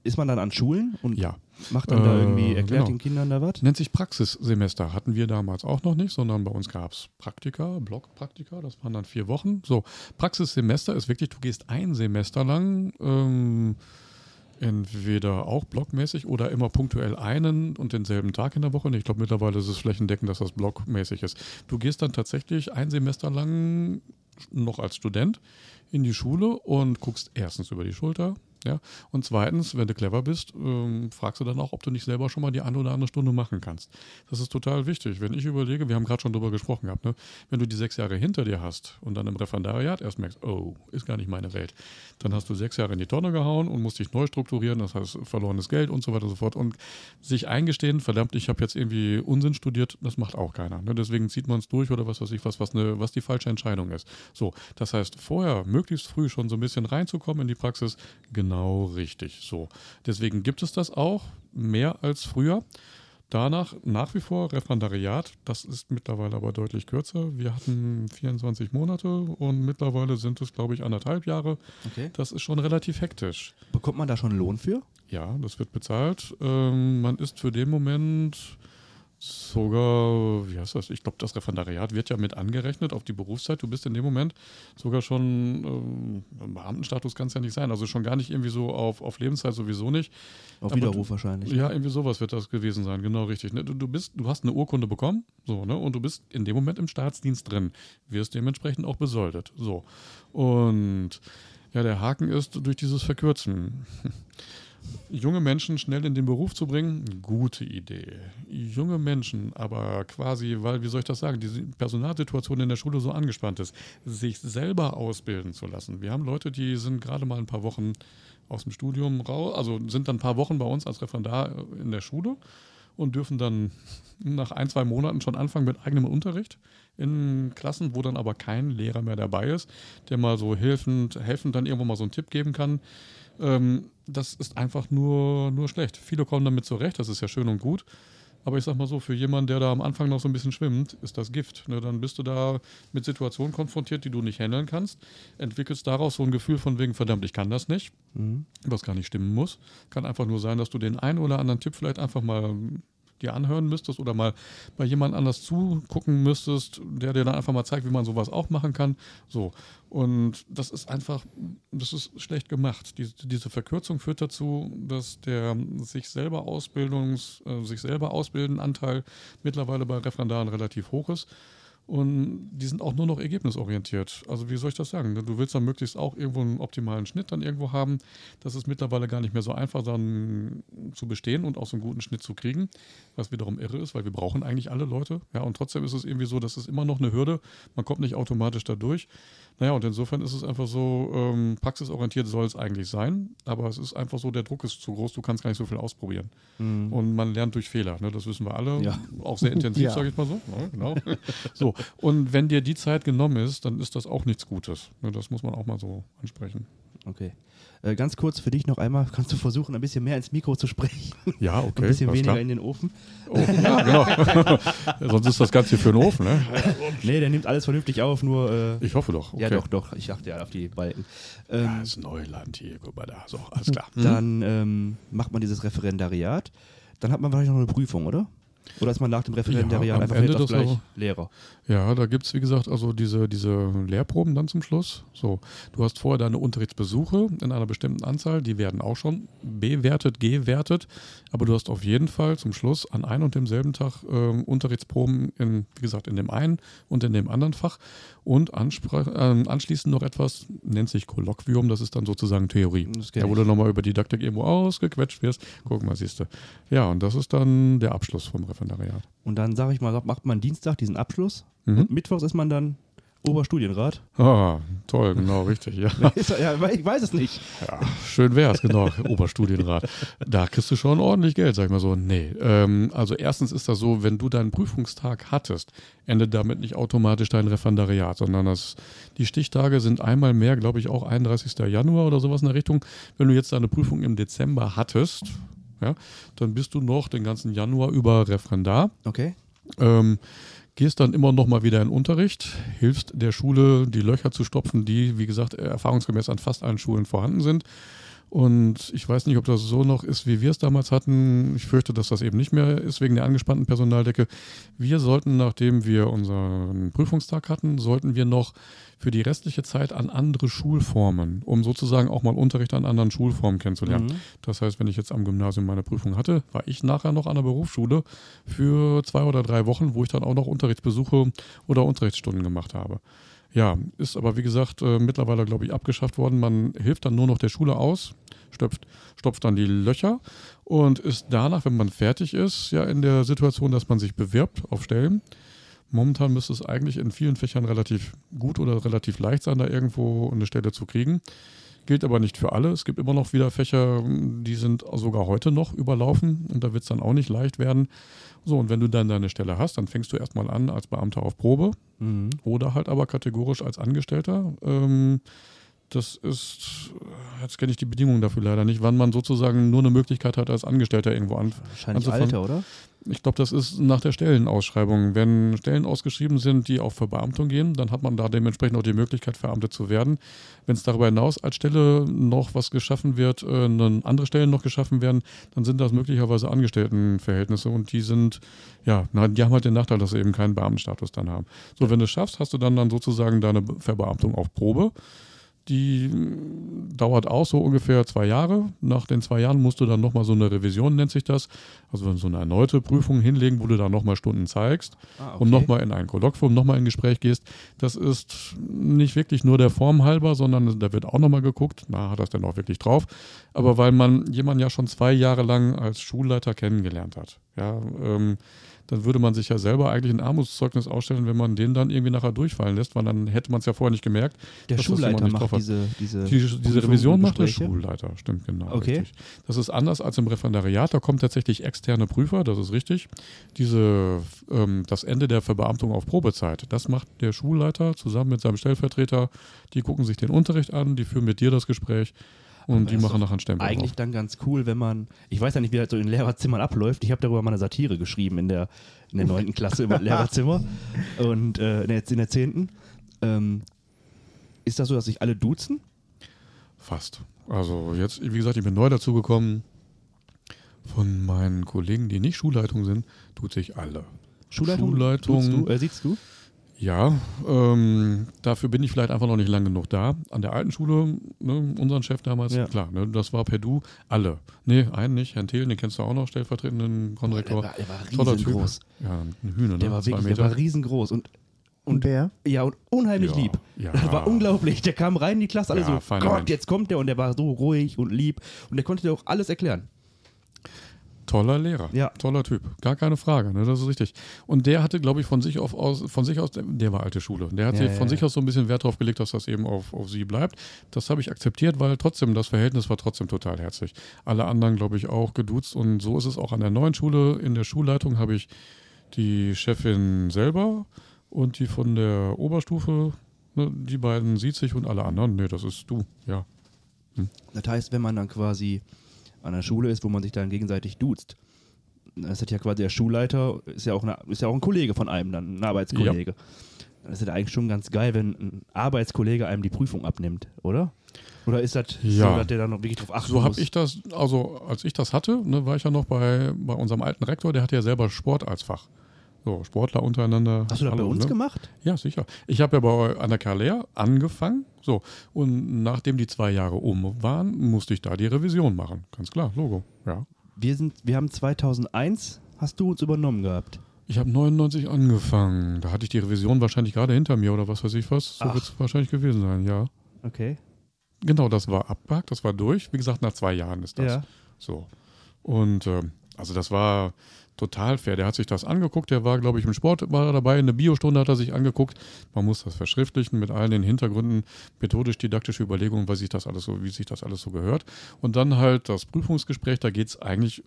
ist man dann an Schulen und ja. macht dann äh, da irgendwie, erklärt genau. den Kindern da was? Nennt sich Praxissemester, hatten wir damals auch noch nicht, sondern bei uns gab es Praktika, Blockpraktika, das waren dann vier Wochen. So, Praxissemester ist wirklich, du gehst ein Semester lang, ähm, entweder auch blockmäßig oder immer punktuell einen und denselben Tag in der Woche. Ich glaube, mittlerweile ist es flächendeckend, dass das blockmäßig ist. Du gehst dann tatsächlich ein Semester lang noch als Student in die Schule und guckst erstens über die Schulter, ja? Und zweitens, wenn du clever bist, ähm, fragst du dann auch, ob du nicht selber schon mal die eine oder andere Stunde machen kannst. Das ist total wichtig. Wenn ich überlege, wir haben gerade schon drüber gesprochen gehabt, ne? wenn du die sechs Jahre hinter dir hast und dann im Referendariat erst merkst, oh, ist gar nicht meine Welt, dann hast du sechs Jahre in die Tonne gehauen und musst dich neu strukturieren, das heißt verlorenes Geld und so weiter und so fort. Und sich eingestehen, verdammt, ich habe jetzt irgendwie Unsinn studiert, das macht auch keiner. Ne? Deswegen zieht man es durch oder was weiß ich was, was, eine, was die falsche Entscheidung ist. So, das heißt, vorher möglichst früh schon so ein bisschen reinzukommen in die Praxis, genau Genau richtig. So. Deswegen gibt es das auch mehr als früher. Danach nach wie vor Referendariat. Das ist mittlerweile aber deutlich kürzer. Wir hatten 24 Monate und mittlerweile sind es, glaube ich, anderthalb Jahre. Okay. Das ist schon relativ hektisch. Bekommt man da schon Lohn für? Ja, das wird bezahlt. Ähm, man ist für den Moment sogar, wie heißt das? Ich glaube, das Referendariat wird ja mit angerechnet auf die Berufszeit. Du bist in dem Moment sogar schon, ähm, Beamtenstatus kann es ja nicht sein, also schon gar nicht irgendwie so auf, auf Lebenszeit sowieso nicht. Auf Widerruf wahrscheinlich. Ja, irgendwie sowas wird das gewesen sein, genau richtig. Ne? Du, du, bist, du hast eine Urkunde bekommen, so, ne? Und du bist in dem Moment im Staatsdienst drin, wirst dementsprechend auch besoldet. So. Und ja, der Haken ist durch dieses Verkürzen <laughs> junge Menschen schnell in den Beruf zu bringen, gute Idee. Junge Menschen, aber quasi, weil, wie soll ich das sagen, die Personalsituation in der Schule so angespannt ist, sich selber ausbilden zu lassen. Wir haben Leute, die sind gerade mal ein paar Wochen aus dem Studium raus, also sind dann ein paar Wochen bei uns als Referendar in der Schule und dürfen dann nach ein, zwei Monaten schon anfangen mit eigenem Unterricht in Klassen, wo dann aber kein Lehrer mehr dabei ist, der mal so helfend, helfend dann irgendwo mal so einen Tipp geben kann. Ähm, das ist einfach nur, nur schlecht. Viele kommen damit zurecht, das ist ja schön und gut. Aber ich sag mal so, für jemanden, der da am Anfang noch so ein bisschen schwimmt, ist das Gift. Ne? Dann bist du da mit Situationen konfrontiert, die du nicht handeln kannst, entwickelst daraus so ein Gefühl von wegen, verdammt, ich kann das nicht, mhm. was gar nicht stimmen muss. Kann einfach nur sein, dass du den einen oder anderen Tipp vielleicht einfach mal dir anhören müsstest oder mal bei jemand anders zugucken müsstest, der dir dann einfach mal zeigt, wie man sowas auch machen kann. So. Und das ist einfach, das ist schlecht gemacht. Die, diese Verkürzung führt dazu, dass der sich selber Ausbildungs, äh, sich selber ausbilden Anteil mittlerweile bei Referendaren relativ hoch ist. Und die sind auch nur noch ergebnisorientiert. Also wie soll ich das sagen? Du willst dann möglichst auch irgendwo einen optimalen Schnitt dann irgendwo haben. Das ist mittlerweile gar nicht mehr so einfach dann zu bestehen und auch so einen guten Schnitt zu kriegen, was wiederum irre ist, weil wir brauchen eigentlich alle Leute. Ja, und trotzdem ist es irgendwie so, dass es immer noch eine Hürde. Man kommt nicht automatisch da durch. Naja, und insofern ist es einfach so, ähm, praxisorientiert soll es eigentlich sein, aber es ist einfach so, der Druck ist zu groß, du kannst gar nicht so viel ausprobieren. Mhm. Und man lernt durch Fehler, ne? das wissen wir alle, ja. auch sehr intensiv, <laughs> ja. sage ich mal so. Ja, genau. <laughs> so. <laughs> Und wenn dir die Zeit genommen ist, dann ist das auch nichts Gutes. Ne? Das muss man auch mal so ansprechen. Okay. Äh, ganz kurz für dich noch einmal, kannst du versuchen, ein bisschen mehr ins Mikro zu sprechen? Ja, <laughs> okay. ein bisschen weniger klar. in den Ofen. Ofen, ja, genau. <laughs> Sonst ist das Ganze für einen Ofen, ne? nee, der nimmt alles vernünftig auf, nur. Äh, ich hoffe doch. Okay. Ja, doch, doch. Ich achte ja auf die Balken. Ähm, ja, ist Neuland hier, guck mal da. So, alles klar. Dann ähm, macht man dieses Referendariat. Dann hat man wahrscheinlich noch eine Prüfung, oder? Oder ist man nach dem Referendariat ja, einfach Ende das gleich Lehrer? Ja, da gibt es, wie gesagt, also diese, diese Lehrproben dann zum Schluss. So, du hast vorher deine Unterrichtsbesuche in einer bestimmten Anzahl, die werden auch schon bewertet, gewertet, aber du hast auf jeden Fall zum Schluss an einem und demselben Tag äh, Unterrichtsproben in, wie gesagt, in dem einen und in dem anderen Fach und äh, anschließend noch etwas, nennt sich Kolloquium, das ist dann sozusagen Theorie. Da wo du nochmal über Didaktik irgendwo ausgequetscht wirst. Guck mal, siehst du. Ja, und das ist dann der Abschluss vom Referendariat. Und dann, sage ich mal, macht man Dienstag diesen Abschluss mhm. und Mittwochs ist man dann Oberstudienrat. Ah, toll, genau, richtig, ja. <laughs> ja. Ich weiß es nicht. Ja, schön wär's, genau, Oberstudienrat. Da kriegst du schon ordentlich Geld, sag ich mal so. Nee, ähm, also erstens ist das so, wenn du deinen Prüfungstag hattest, endet damit nicht automatisch dein Referendariat, sondern das, die Stichtage sind einmal mehr, glaube ich, auch 31. Januar oder sowas in der Richtung. Wenn du jetzt deine Prüfung im Dezember hattest, ja, dann bist du noch den ganzen Januar über Referendar. Okay. Ähm, gehst dann immer noch mal wieder in Unterricht, hilfst der Schule, die Löcher zu stopfen, die, wie gesagt, erfahrungsgemäß an fast allen Schulen vorhanden sind. Und ich weiß nicht, ob das so noch ist, wie wir es damals hatten. Ich fürchte, dass das eben nicht mehr ist wegen der angespannten Personaldecke. Wir sollten, nachdem wir unseren Prüfungstag hatten, sollten wir noch für die restliche Zeit an andere Schulformen, um sozusagen auch mal Unterricht an anderen Schulformen kennenzulernen. Mhm. Das heißt, wenn ich jetzt am Gymnasium meine Prüfung hatte, war ich nachher noch an der Berufsschule für zwei oder drei Wochen, wo ich dann auch noch Unterrichtsbesuche oder Unterrichtsstunden gemacht habe. Ja, ist aber wie gesagt äh, mittlerweile, glaube ich, abgeschafft worden. Man hilft dann nur noch der Schule aus, stopft, stopft dann die Löcher und ist danach, wenn man fertig ist, ja in der Situation, dass man sich bewirbt auf Stellen. Momentan müsste es eigentlich in vielen Fächern relativ gut oder relativ leicht sein, da irgendwo eine Stelle zu kriegen. Gilt aber nicht für alle. Es gibt immer noch wieder Fächer, die sind sogar heute noch überlaufen und da wird es dann auch nicht leicht werden. So, und wenn du dann deine Stelle hast, dann fängst du erstmal an als Beamter auf Probe mhm. oder halt aber kategorisch als Angestellter. Ähm, das ist, jetzt kenne ich die Bedingungen dafür leider nicht, wann man sozusagen nur eine Möglichkeit hat, als Angestellter irgendwo an, Wahrscheinlich Alter, oder? Ich glaube, das ist nach der Stellenausschreibung. Wenn Stellen ausgeschrieben sind, die auf Verbeamtung gehen, dann hat man da dementsprechend auch die Möglichkeit, verbeamtet zu werden. Wenn es darüber hinaus als Stelle noch was geschaffen wird, äh, andere Stellen noch geschaffen werden, dann sind das möglicherweise Angestelltenverhältnisse und die sind, ja, na, die haben halt den Nachteil, dass sie eben keinen Beamtenstatus dann haben. So, wenn du es schaffst, hast du dann, dann sozusagen deine Verbeamtung auf Probe. Die dauert auch so ungefähr zwei Jahre. Nach den zwei Jahren musst du dann nochmal so eine Revision, nennt sich das. Also so eine erneute Prüfung hinlegen, wo du dann nochmal Stunden zeigst ah, okay. und nochmal in ein Kolloquium, nochmal in Gespräch gehst. Das ist nicht wirklich nur der Form halber, sondern da wird auch nochmal geguckt, na, hat das denn auch wirklich drauf? Aber weil man jemanden ja schon zwei Jahre lang als Schulleiter kennengelernt hat. Ja, ähm, dann würde man sich ja selber eigentlich ein Armutszeugnis ausstellen, wenn man den dann irgendwie nachher durchfallen lässt, weil dann hätte man es ja vorher nicht gemerkt. Der Schulleiter macht diese, diese, die, diese Revision macht der Schulleiter, stimmt genau. Okay. Richtig. Das ist anders als im Referendariat, da kommen tatsächlich externe Prüfer, das ist richtig. Diese, ähm, das Ende der Verbeamtung auf Probezeit, das macht der Schulleiter zusammen mit seinem Stellvertreter. Die gucken sich den Unterricht an, die führen mit dir das Gespräch und die machen nachher einen Stempel. Eigentlich drauf. dann ganz cool, wenn man, ich weiß ja nicht, wie das so in Lehrerzimmern abläuft. Ich habe darüber mal eine Satire geschrieben in der, in der 9. Klasse über <laughs> Lehrerzimmer und äh, in, der, in der 10. Ähm, ist das so, dass sich alle duzen? Fast. Also jetzt, wie gesagt, ich bin neu dazugekommen. Von meinen Kollegen, die nicht Schulleitung sind, tut sich alle. Schulleitung? Schulleitung. Du, äh, siehst du? Ja, ähm, dafür bin ich vielleicht einfach noch nicht lang genug da. An der alten Schule, ne, unseren Chef damals, ja. klar, ne, das war per Du, alle. Nee, einen nicht, Herrn Thelen, den kennst du auch noch, stellvertretenden Konrektor. Der war, der war riesengroß. Ja, ein Hühner, ne? Der war wirklich, der war riesengroß und und wer? Ja, und unheimlich ja, lieb. Ja. Das war unglaublich. Der kam rein in die Klasse, alle ja, so, Gott, Mensch. jetzt kommt der und der war so ruhig und lieb und der konnte dir auch alles erklären. Toller Lehrer, ja. toller Typ, gar keine Frage, ne, das ist richtig. Und der hatte, glaube ich, von sich, auf, aus, von sich aus, der war alte Schule, der hat ja, von ja. sich aus so ein bisschen Wert darauf gelegt, dass das eben auf, auf sie bleibt. Das habe ich akzeptiert, weil trotzdem, das Verhältnis war trotzdem total herzlich. Alle anderen, glaube ich, auch geduzt und so ist es auch an der neuen Schule. In der Schulleitung habe ich die Chefin selber und die von der Oberstufe, ne, die beiden sieht sich und alle anderen, nee, das ist du, ja. Hm. Das heißt, wenn man dann quasi an der Schule ist, wo man sich dann gegenseitig duzt. Das ist ja quasi der Schulleiter, ist ja auch, eine, ist ja auch ein Kollege von einem, dann ein Arbeitskollege. Ja. Das ist ja eigentlich schon ganz geil, wenn ein Arbeitskollege einem die Prüfung abnimmt, oder? Oder ist das ja. so, dass der dann noch wirklich drauf achten So habe ich das, also als ich das hatte, ne, war ich ja noch bei, bei unserem alten Rektor, der hatte ja selber Sport als Fach. So, Sportler untereinander. Hast du das bei uns ne? gemacht? Ja, sicher. Ich habe ja bei an der Kalea angefangen. So, und nachdem die zwei Jahre um waren, musste ich da die Revision machen. Ganz klar, Logo. Ja. Wir, sind, wir haben 2001, hast du uns übernommen gehabt? Ich habe 99 angefangen. Da hatte ich die Revision wahrscheinlich gerade hinter mir oder was weiß ich was. So wird es wahrscheinlich gewesen sein, ja. Okay. Genau, das war abgehakt, das war durch. Wie gesagt, nach zwei Jahren ist das. Ja. So. Und äh, also das war total fair. Der hat sich das angeguckt, der war, glaube ich, im Sport war er dabei, in der Biostunde hat er sich angeguckt. Man muss das verschriftlichen mit allen den Hintergründen, methodisch-didaktische Überlegungen, wie sich das alles so, wie sich das alles so gehört. Und dann halt das Prüfungsgespräch, da geht es eigentlich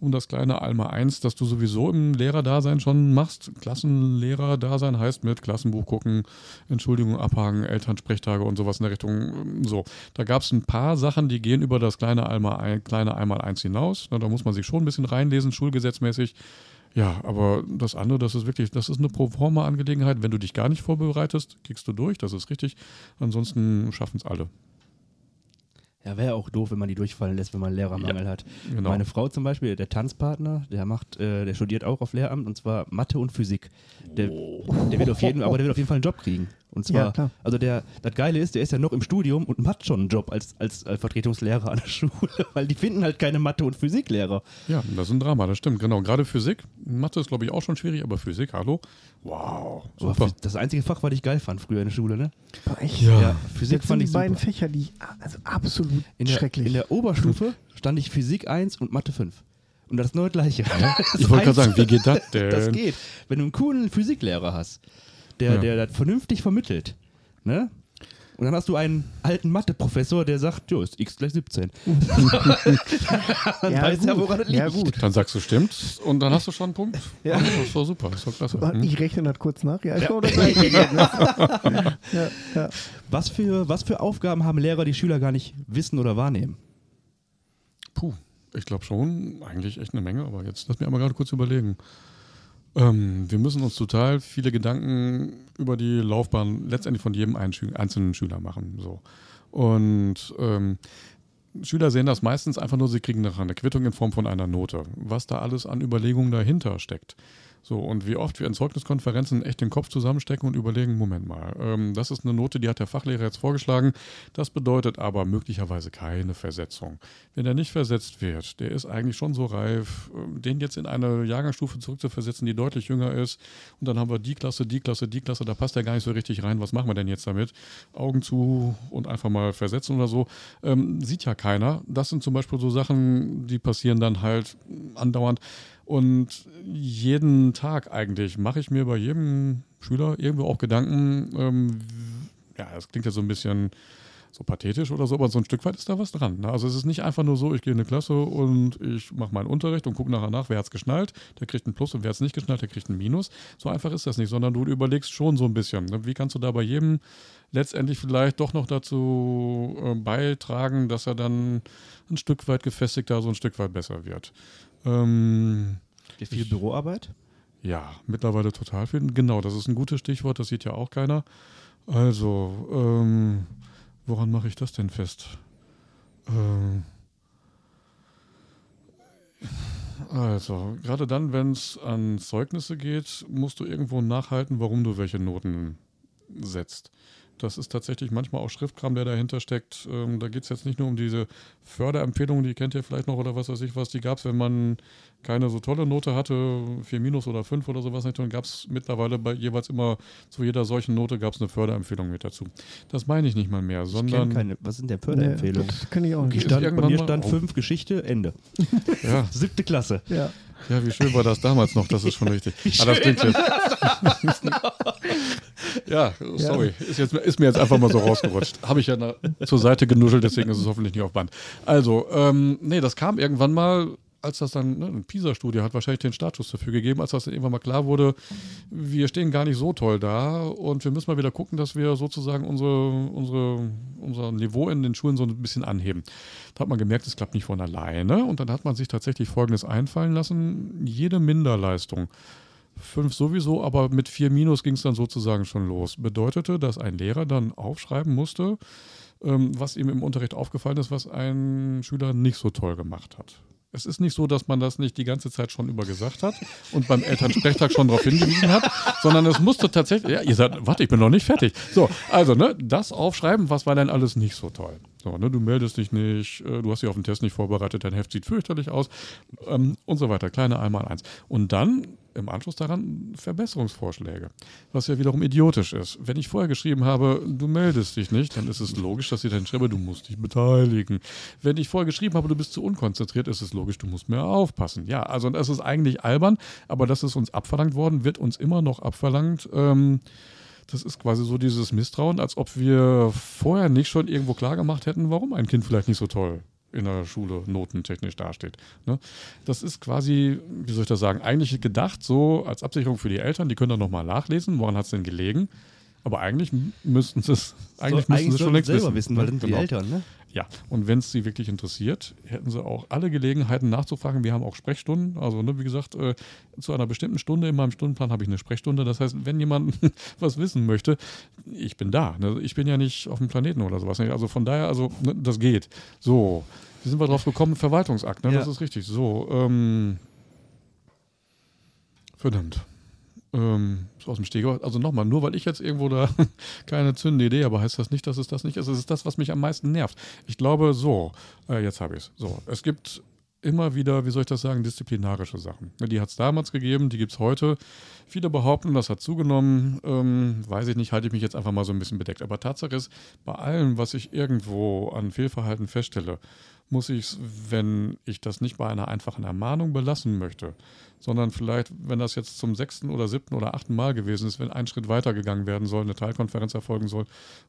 um das kleine Alma 1, das du sowieso im Lehrerdasein schon machst. Klassenlehrerdasein heißt mit Klassenbuch gucken, Entschuldigung abhaken, Elternsprechtage und sowas in der Richtung. So, da gab es ein paar Sachen, die gehen über das kleine Alma, kleine einmal eins hinaus. Na, da muss man sich schon ein bisschen reinlesen, schulgesetzmäßig. Ja, aber das andere, das ist wirklich, das ist eine Proforma-Angelegenheit. Wenn du dich gar nicht vorbereitest, kriegst du durch, das ist richtig. Ansonsten schaffen es alle. Ja, wäre auch doof, wenn man die durchfallen lässt, wenn man einen Lehrermangel ja, hat. Genau. Meine Frau zum Beispiel, der Tanzpartner, der macht, äh, der studiert auch auf Lehramt und zwar Mathe und Physik. Der, oh. der wird auf jeden, aber der wird auf jeden Fall einen Job kriegen. Und zwar, ja, also der, das Geile ist, der ist ja noch im Studium und hat schon einen Job als, als, als Vertretungslehrer an der <laughs> Schule, weil die finden halt keine Mathe- und Physiklehrer. Ja, das ist ein Drama, das stimmt, genau. Gerade Physik, Mathe ist glaube ich auch schon schwierig, aber Physik, hallo? Wow, super. das einzige Fach, was ich geil fand früher in der Schule, ne? echt? Ja. ja Physik Jetzt fand ich die beiden Fächer, die also absolut in der, schrecklich. In der Oberstufe stand ich Physik 1 und Mathe 5. Und das ist nur das Gleiche. Ja? <laughs> ich wollte gerade sagen, wie geht das <laughs> denn? Das geht. Wenn du einen coolen Physiklehrer hast, der, ja. der das vernünftig vermittelt, ne? Und dann hast du einen alten Mathe-Professor, der sagt, jo, ist x gleich 17. <laughs> <laughs> dann ja, weiß er, woran es liegt. Ja, gut. Dann sagst du, stimmt. Und dann hast du schon einen Punkt. Ja. Das ist doch super, das ist doch klasse. Hm? Ich rechne das kurz nach. Ja, ich ja. das <laughs> ja, ja. Was, für, was für Aufgaben haben Lehrer, die Schüler gar nicht wissen oder wahrnehmen? Puh, ich glaube schon, eigentlich echt eine Menge, aber jetzt lass mich einmal gerade kurz überlegen. Ähm, wir müssen uns total viele Gedanken über die Laufbahn letztendlich von jedem einzelnen Schüler machen. So. Und ähm, Schüler sehen das meistens einfach nur, sie kriegen nachher eine Quittung in Form von einer Note. Was da alles an Überlegungen dahinter steckt. So, und wie oft wir in Zeugniskonferenzen echt den Kopf zusammenstecken und überlegen, Moment mal, ähm, das ist eine Note, die hat der Fachlehrer jetzt vorgeschlagen. Das bedeutet aber möglicherweise keine Versetzung. Wenn er nicht versetzt wird, der ist eigentlich schon so reif, ähm, den jetzt in eine Jahrgangsstufe zurückzuversetzen, die deutlich jünger ist. Und dann haben wir die Klasse, die Klasse, die Klasse, da passt er gar nicht so richtig rein. Was machen wir denn jetzt damit? Augen zu und einfach mal versetzen oder so. Ähm, sieht ja keiner. Das sind zum Beispiel so Sachen, die passieren dann halt andauernd. Und jeden Tag eigentlich mache ich mir bei jedem Schüler irgendwo auch Gedanken, ähm, ja, das klingt ja so ein bisschen so pathetisch oder so, aber so ein Stück weit ist da was dran. Ne? Also es ist nicht einfach nur so, ich gehe in eine Klasse und ich mache meinen Unterricht und gucke nachher nach, wer hat es geschnallt, der kriegt ein Plus und wer hat es nicht geschnallt, der kriegt ein Minus. So einfach ist das nicht, sondern du überlegst schon so ein bisschen, ne? wie kannst du da bei jedem letztendlich vielleicht doch noch dazu äh, beitragen, dass er dann ein Stück weit gefestigter, so ein Stück weit besser wird. Ähm, viel ich, Büroarbeit? Ja, mittlerweile total viel. Genau, das ist ein gutes Stichwort, das sieht ja auch keiner. Also, ähm, woran mache ich das denn fest? Ähm, also, gerade dann, wenn es an Zeugnisse geht, musst du irgendwo nachhalten, warum du welche Noten setzt. Das ist tatsächlich manchmal auch Schriftkram, der dahinter steckt. Ähm, da geht es jetzt nicht nur um diese Förderempfehlungen, die kennt ihr vielleicht noch oder was weiß ich was. Die gab es, wenn man keine so tolle Note hatte, 4 minus oder 5 oder sowas nicht. Dann gab es mittlerweile bei jeweils immer zu jeder solchen Note gab es eine Förderempfehlung mit dazu. Das meine ich nicht mal mehr, sondern. Keine, was sind denn Förderempfehlungen? Nee, das kann ich auch nicht. Stand, bei mir stand 5 Geschichte, Ende. Ja. <laughs> Siebte Klasse. Ja. Ja, wie schön war das damals noch, das ist schon richtig. <laughs> Wie ah, das klingt jetzt. <laughs> ja, sorry. Ist, jetzt, ist, mir jetzt einfach mal so rausgerutscht. Habe ich ja na, zur Seite genuschelt, deswegen ist es hoffentlich nicht auf Band. Also, ähm, nee, das kam irgendwann mal als das dann, ne, eine PISA-Studie hat wahrscheinlich den Startschuss dafür gegeben, als das dann irgendwann mal klar wurde, wir stehen gar nicht so toll da und wir müssen mal wieder gucken, dass wir sozusagen unsere, unsere, unser Niveau in den Schulen so ein bisschen anheben. Da hat man gemerkt, es klappt nicht von alleine und dann hat man sich tatsächlich Folgendes einfallen lassen, jede Minderleistung fünf sowieso, aber mit vier Minus ging es dann sozusagen schon los. Bedeutete, dass ein Lehrer dann aufschreiben musste, ähm, was ihm im Unterricht aufgefallen ist, was ein Schüler nicht so toll gemacht hat. Es ist nicht so, dass man das nicht die ganze Zeit schon über gesagt hat und beim Elternsprechtag schon darauf hingewiesen hat, sondern es musste tatsächlich, ja, ihr sagt, warte, ich bin noch nicht fertig. So, also, ne, das aufschreiben, was war denn alles nicht so toll? So, ne, du meldest dich nicht, äh, du hast dich auf den Test nicht vorbereitet, dein Heft sieht fürchterlich aus ähm, und so weiter. Kleine einmal eins. Und dann im Anschluss daran Verbesserungsvorschläge, was ja wiederum idiotisch ist. Wenn ich vorher geschrieben habe, du meldest dich nicht, dann ist es logisch, dass ich dann schreibe, du musst dich beteiligen. Wenn ich vorher geschrieben habe, du bist zu unkonzentriert, ist es logisch, du musst mehr aufpassen. Ja, also das ist eigentlich albern, aber das ist uns abverlangt worden, wird uns immer noch abverlangt. Ähm, das ist quasi so dieses Misstrauen, als ob wir vorher nicht schon irgendwo klar gemacht hätten, warum ein Kind vielleicht nicht so toll in der Schule notentechnisch dasteht. Ne? Das ist quasi, wie soll ich das sagen, eigentlich gedacht so als Absicherung für die Eltern, die können dann nochmal nachlesen, woran hat es denn gelegen. Aber eigentlich müssten sie es eigentlich so, müssten sie schon längst selber wissen, wissen weil dann genau. die Eltern, ne? Ja, und wenn es sie wirklich interessiert, hätten sie auch alle Gelegenheiten nachzufragen. Wir haben auch Sprechstunden. Also, ne, wie gesagt, äh, zu einer bestimmten Stunde in meinem Stundenplan habe ich eine Sprechstunde. Das heißt, wenn jemand <laughs> was wissen möchte, ich bin da. Ne? Ich bin ja nicht auf dem Planeten oder sowas. Also von daher, also ne, das geht. So, wie sind wir drauf gekommen? Verwaltungsakt, ne? Ja. Das ist richtig. So, ähm, verdammt ähm, aus dem Steg. Also nochmal, nur weil ich jetzt irgendwo da <laughs> keine zündende Idee habe, heißt das nicht, dass es das nicht ist. Es ist das, was mich am meisten nervt. Ich glaube, so, äh, jetzt habe ich es. So, es gibt immer wieder, wie soll ich das sagen, disziplinarische Sachen. Die hat es damals gegeben, die gibt es heute. Viele behaupten, das hat zugenommen. Ähm, weiß ich nicht, halte ich mich jetzt einfach mal so ein bisschen bedeckt. Aber Tatsache ist, bei allem, was ich irgendwo an Fehlverhalten feststelle, muss ich es, wenn ich das nicht bei einer einfachen Ermahnung belassen möchte, sondern vielleicht, wenn das jetzt zum sechsten oder siebten oder achten Mal gewesen ist, wenn ein Schritt weitergegangen werden soll, eine Teilkonferenz erfolgen soll,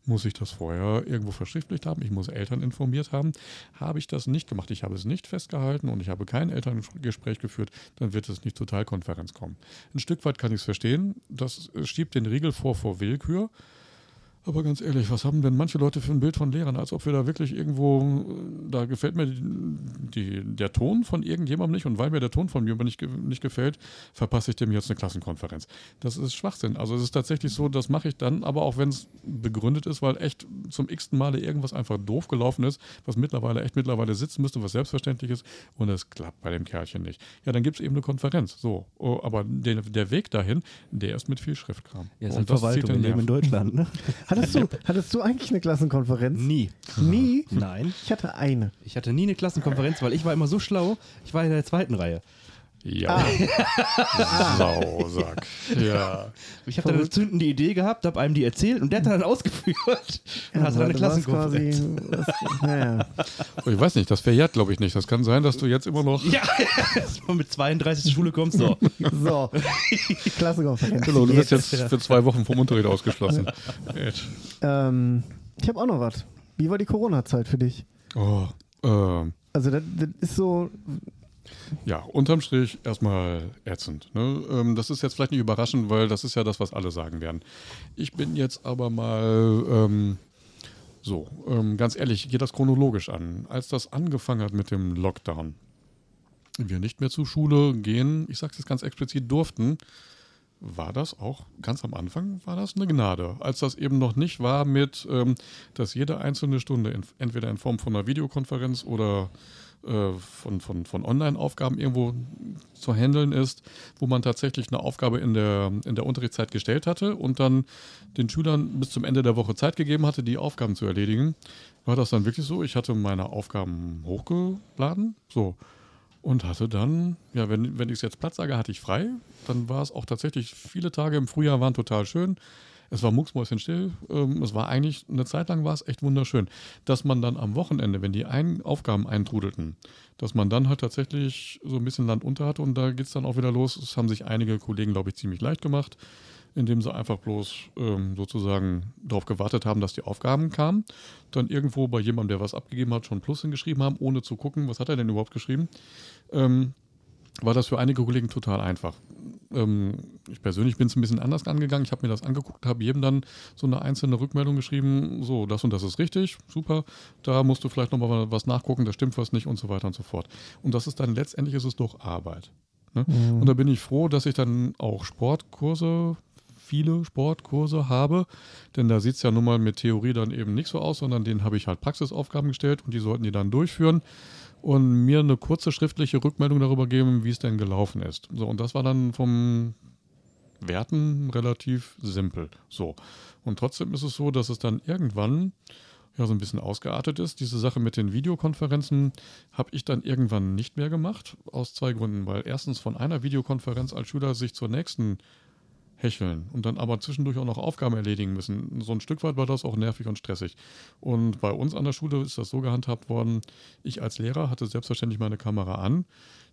muss ich das vorher irgendwo verschriftlicht haben. Ich muss Eltern informiert haben. Habe ich das nicht gemacht, ich habe es nicht festgehalten und ich habe kein Elterngespräch geführt, dann wird es nicht zur Teilkonferenz kommen. Ein Stück weit kann ich es verstehen. Das schiebt den Riegel vor vor Willkür. Aber ganz ehrlich, was haben denn manche Leute für ein Bild von Lehrern? Als ob wir da wirklich irgendwo, da gefällt mir die, die, der Ton von irgendjemandem nicht und weil mir der Ton von mir nicht, nicht gefällt, verpasse ich dem jetzt eine Klassenkonferenz. Das ist Schwachsinn. Also es ist tatsächlich so, das mache ich dann, aber auch wenn es begründet ist, weil echt zum x-ten Male irgendwas einfach doof gelaufen ist, was mittlerweile echt mittlerweile sitzen müsste, was selbstverständlich ist und es klappt bei dem Kerlchen nicht. Ja, dann gibt es eben eine Konferenz. So, oh, aber der, der Weg dahin, der ist mit viel Schriftkram. Ja, ist und das Verwaltung in Deutschland, ne? <laughs> Hattest du, <laughs> hattest du eigentlich eine Klassenkonferenz? Nie. Nie? Nein. Ich hatte eine. Ich hatte nie eine Klassenkonferenz, weil ich war immer so schlau. Ich war in der zweiten Reihe. Ja. Ah. <laughs> Sausack. <laughs> Ja. Ich habe dann eine zündende Idee gehabt, habe einem die erzählt und der hat dann ausgeführt. Und ja, hatte dann eine Klassenkonferenz. Quasi, naja. Oh, ich weiß nicht, das verjährt, glaube ich, nicht. Das kann sein, dass du jetzt immer noch. Ja, <laughs> mit 32 zur Schule kommst. So. so. Klassenkonferenz. Genau, du bist jetzt für zwei Wochen vom Unterricht ausgeschlossen. ähm, ich habe auch noch was. Wie war die Corona-Zeit für dich? Oh, ähm. Also, das, das ist so, ja, unterm Strich erstmal ätzend. Ne? Ähm, das ist jetzt vielleicht nicht überraschend, weil das ist ja das, was alle sagen werden. Ich bin jetzt aber mal ähm, so, ähm, ganz ehrlich, ich gehe das chronologisch an. Als das angefangen hat mit dem Lockdown, wir nicht mehr zur Schule gehen, ich sage es ganz explizit, durften, war das auch ganz am Anfang, war das eine Gnade. Als das eben noch nicht war mit, ähm, dass jede einzelne Stunde in, entweder in Form von einer Videokonferenz oder äh, von, von, von Online-Aufgaben irgendwo zu handeln ist, wo man tatsächlich eine Aufgabe in der, in der Unterrichtszeit gestellt hatte und dann den Schülern bis zum Ende der Woche Zeit gegeben hatte, die Aufgaben zu erledigen, war das dann wirklich so. Ich hatte meine Aufgaben hochgeladen, so. Und hatte dann, ja, wenn, wenn ich es jetzt Platz sage, hatte ich frei. Dann war es auch tatsächlich, viele Tage im Frühjahr waren total schön. Es war mucksmäuschenstill. Ähm, es war eigentlich, eine Zeit lang war es echt wunderschön. Dass man dann am Wochenende, wenn die ein Aufgaben eintrudelten, dass man dann halt tatsächlich so ein bisschen Land unter hatte und da geht es dann auch wieder los. Das haben sich einige Kollegen, glaube ich, ziemlich leicht gemacht, indem sie einfach bloß ähm, sozusagen darauf gewartet haben, dass die Aufgaben kamen. Dann irgendwo bei jemandem, der was abgegeben hat, schon Plus hingeschrieben haben, ohne zu gucken, was hat er denn überhaupt geschrieben. Ähm, war das für einige Kollegen total einfach. Ähm, ich persönlich bin es ein bisschen anders angegangen. Ich habe mir das angeguckt, habe jedem dann so eine einzelne Rückmeldung geschrieben, so, das und das ist richtig, super, da musst du vielleicht nochmal was nachgucken, da stimmt was nicht und so weiter und so fort. Und das ist dann letztendlich ist es doch Arbeit. Ne? Mhm. Und da bin ich froh, dass ich dann auch Sportkurse viele Sportkurse habe, denn da sieht es ja nun mal mit Theorie dann eben nicht so aus, sondern denen habe ich halt Praxisaufgaben gestellt und die sollten die dann durchführen und mir eine kurze schriftliche Rückmeldung darüber geben, wie es denn gelaufen ist. So, und das war dann vom Werten relativ simpel. So. Und trotzdem ist es so, dass es dann irgendwann ja so ein bisschen ausgeartet ist. Diese Sache mit den Videokonferenzen habe ich dann irgendwann nicht mehr gemacht, aus zwei Gründen. Weil erstens von einer Videokonferenz als Schüler sich zur nächsten hecheln und dann aber zwischendurch auch noch Aufgaben erledigen müssen. So ein Stück weit war das auch nervig und stressig. Und bei uns an der Schule ist das so gehandhabt worden, ich als Lehrer hatte selbstverständlich meine Kamera an.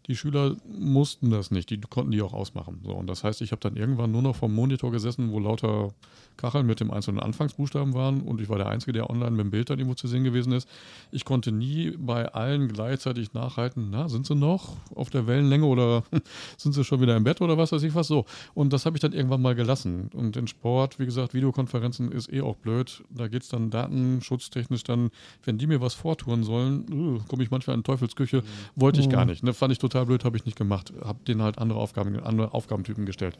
Die Schüler mussten das nicht, die konnten die auch ausmachen. So, und das heißt, ich habe dann irgendwann nur noch vom Monitor gesessen, wo lauter Kacheln mit dem einzelnen Anfangsbuchstaben waren und ich war der Einzige, der online mit dem Bild dann irgendwo zu sehen gewesen ist. Ich konnte nie bei allen gleichzeitig nachhalten, na, sind sie noch auf der Wellenlänge oder <laughs> sind sie schon wieder im Bett oder was weiß ich was so. Und das habe ich dann irgendwann mal gelassen. Und in Sport, wie gesagt, Videokonferenzen ist eh auch blöd. Da geht es dann datenschutztechnisch dann, wenn die mir was vortun sollen, uh, komme ich manchmal in Teufelsküche, mhm. wollte ich gar nicht. Ne? Fand ich total blöd, habe ich nicht gemacht. Habe denen halt andere Aufgaben, andere Aufgabentypen gestellt.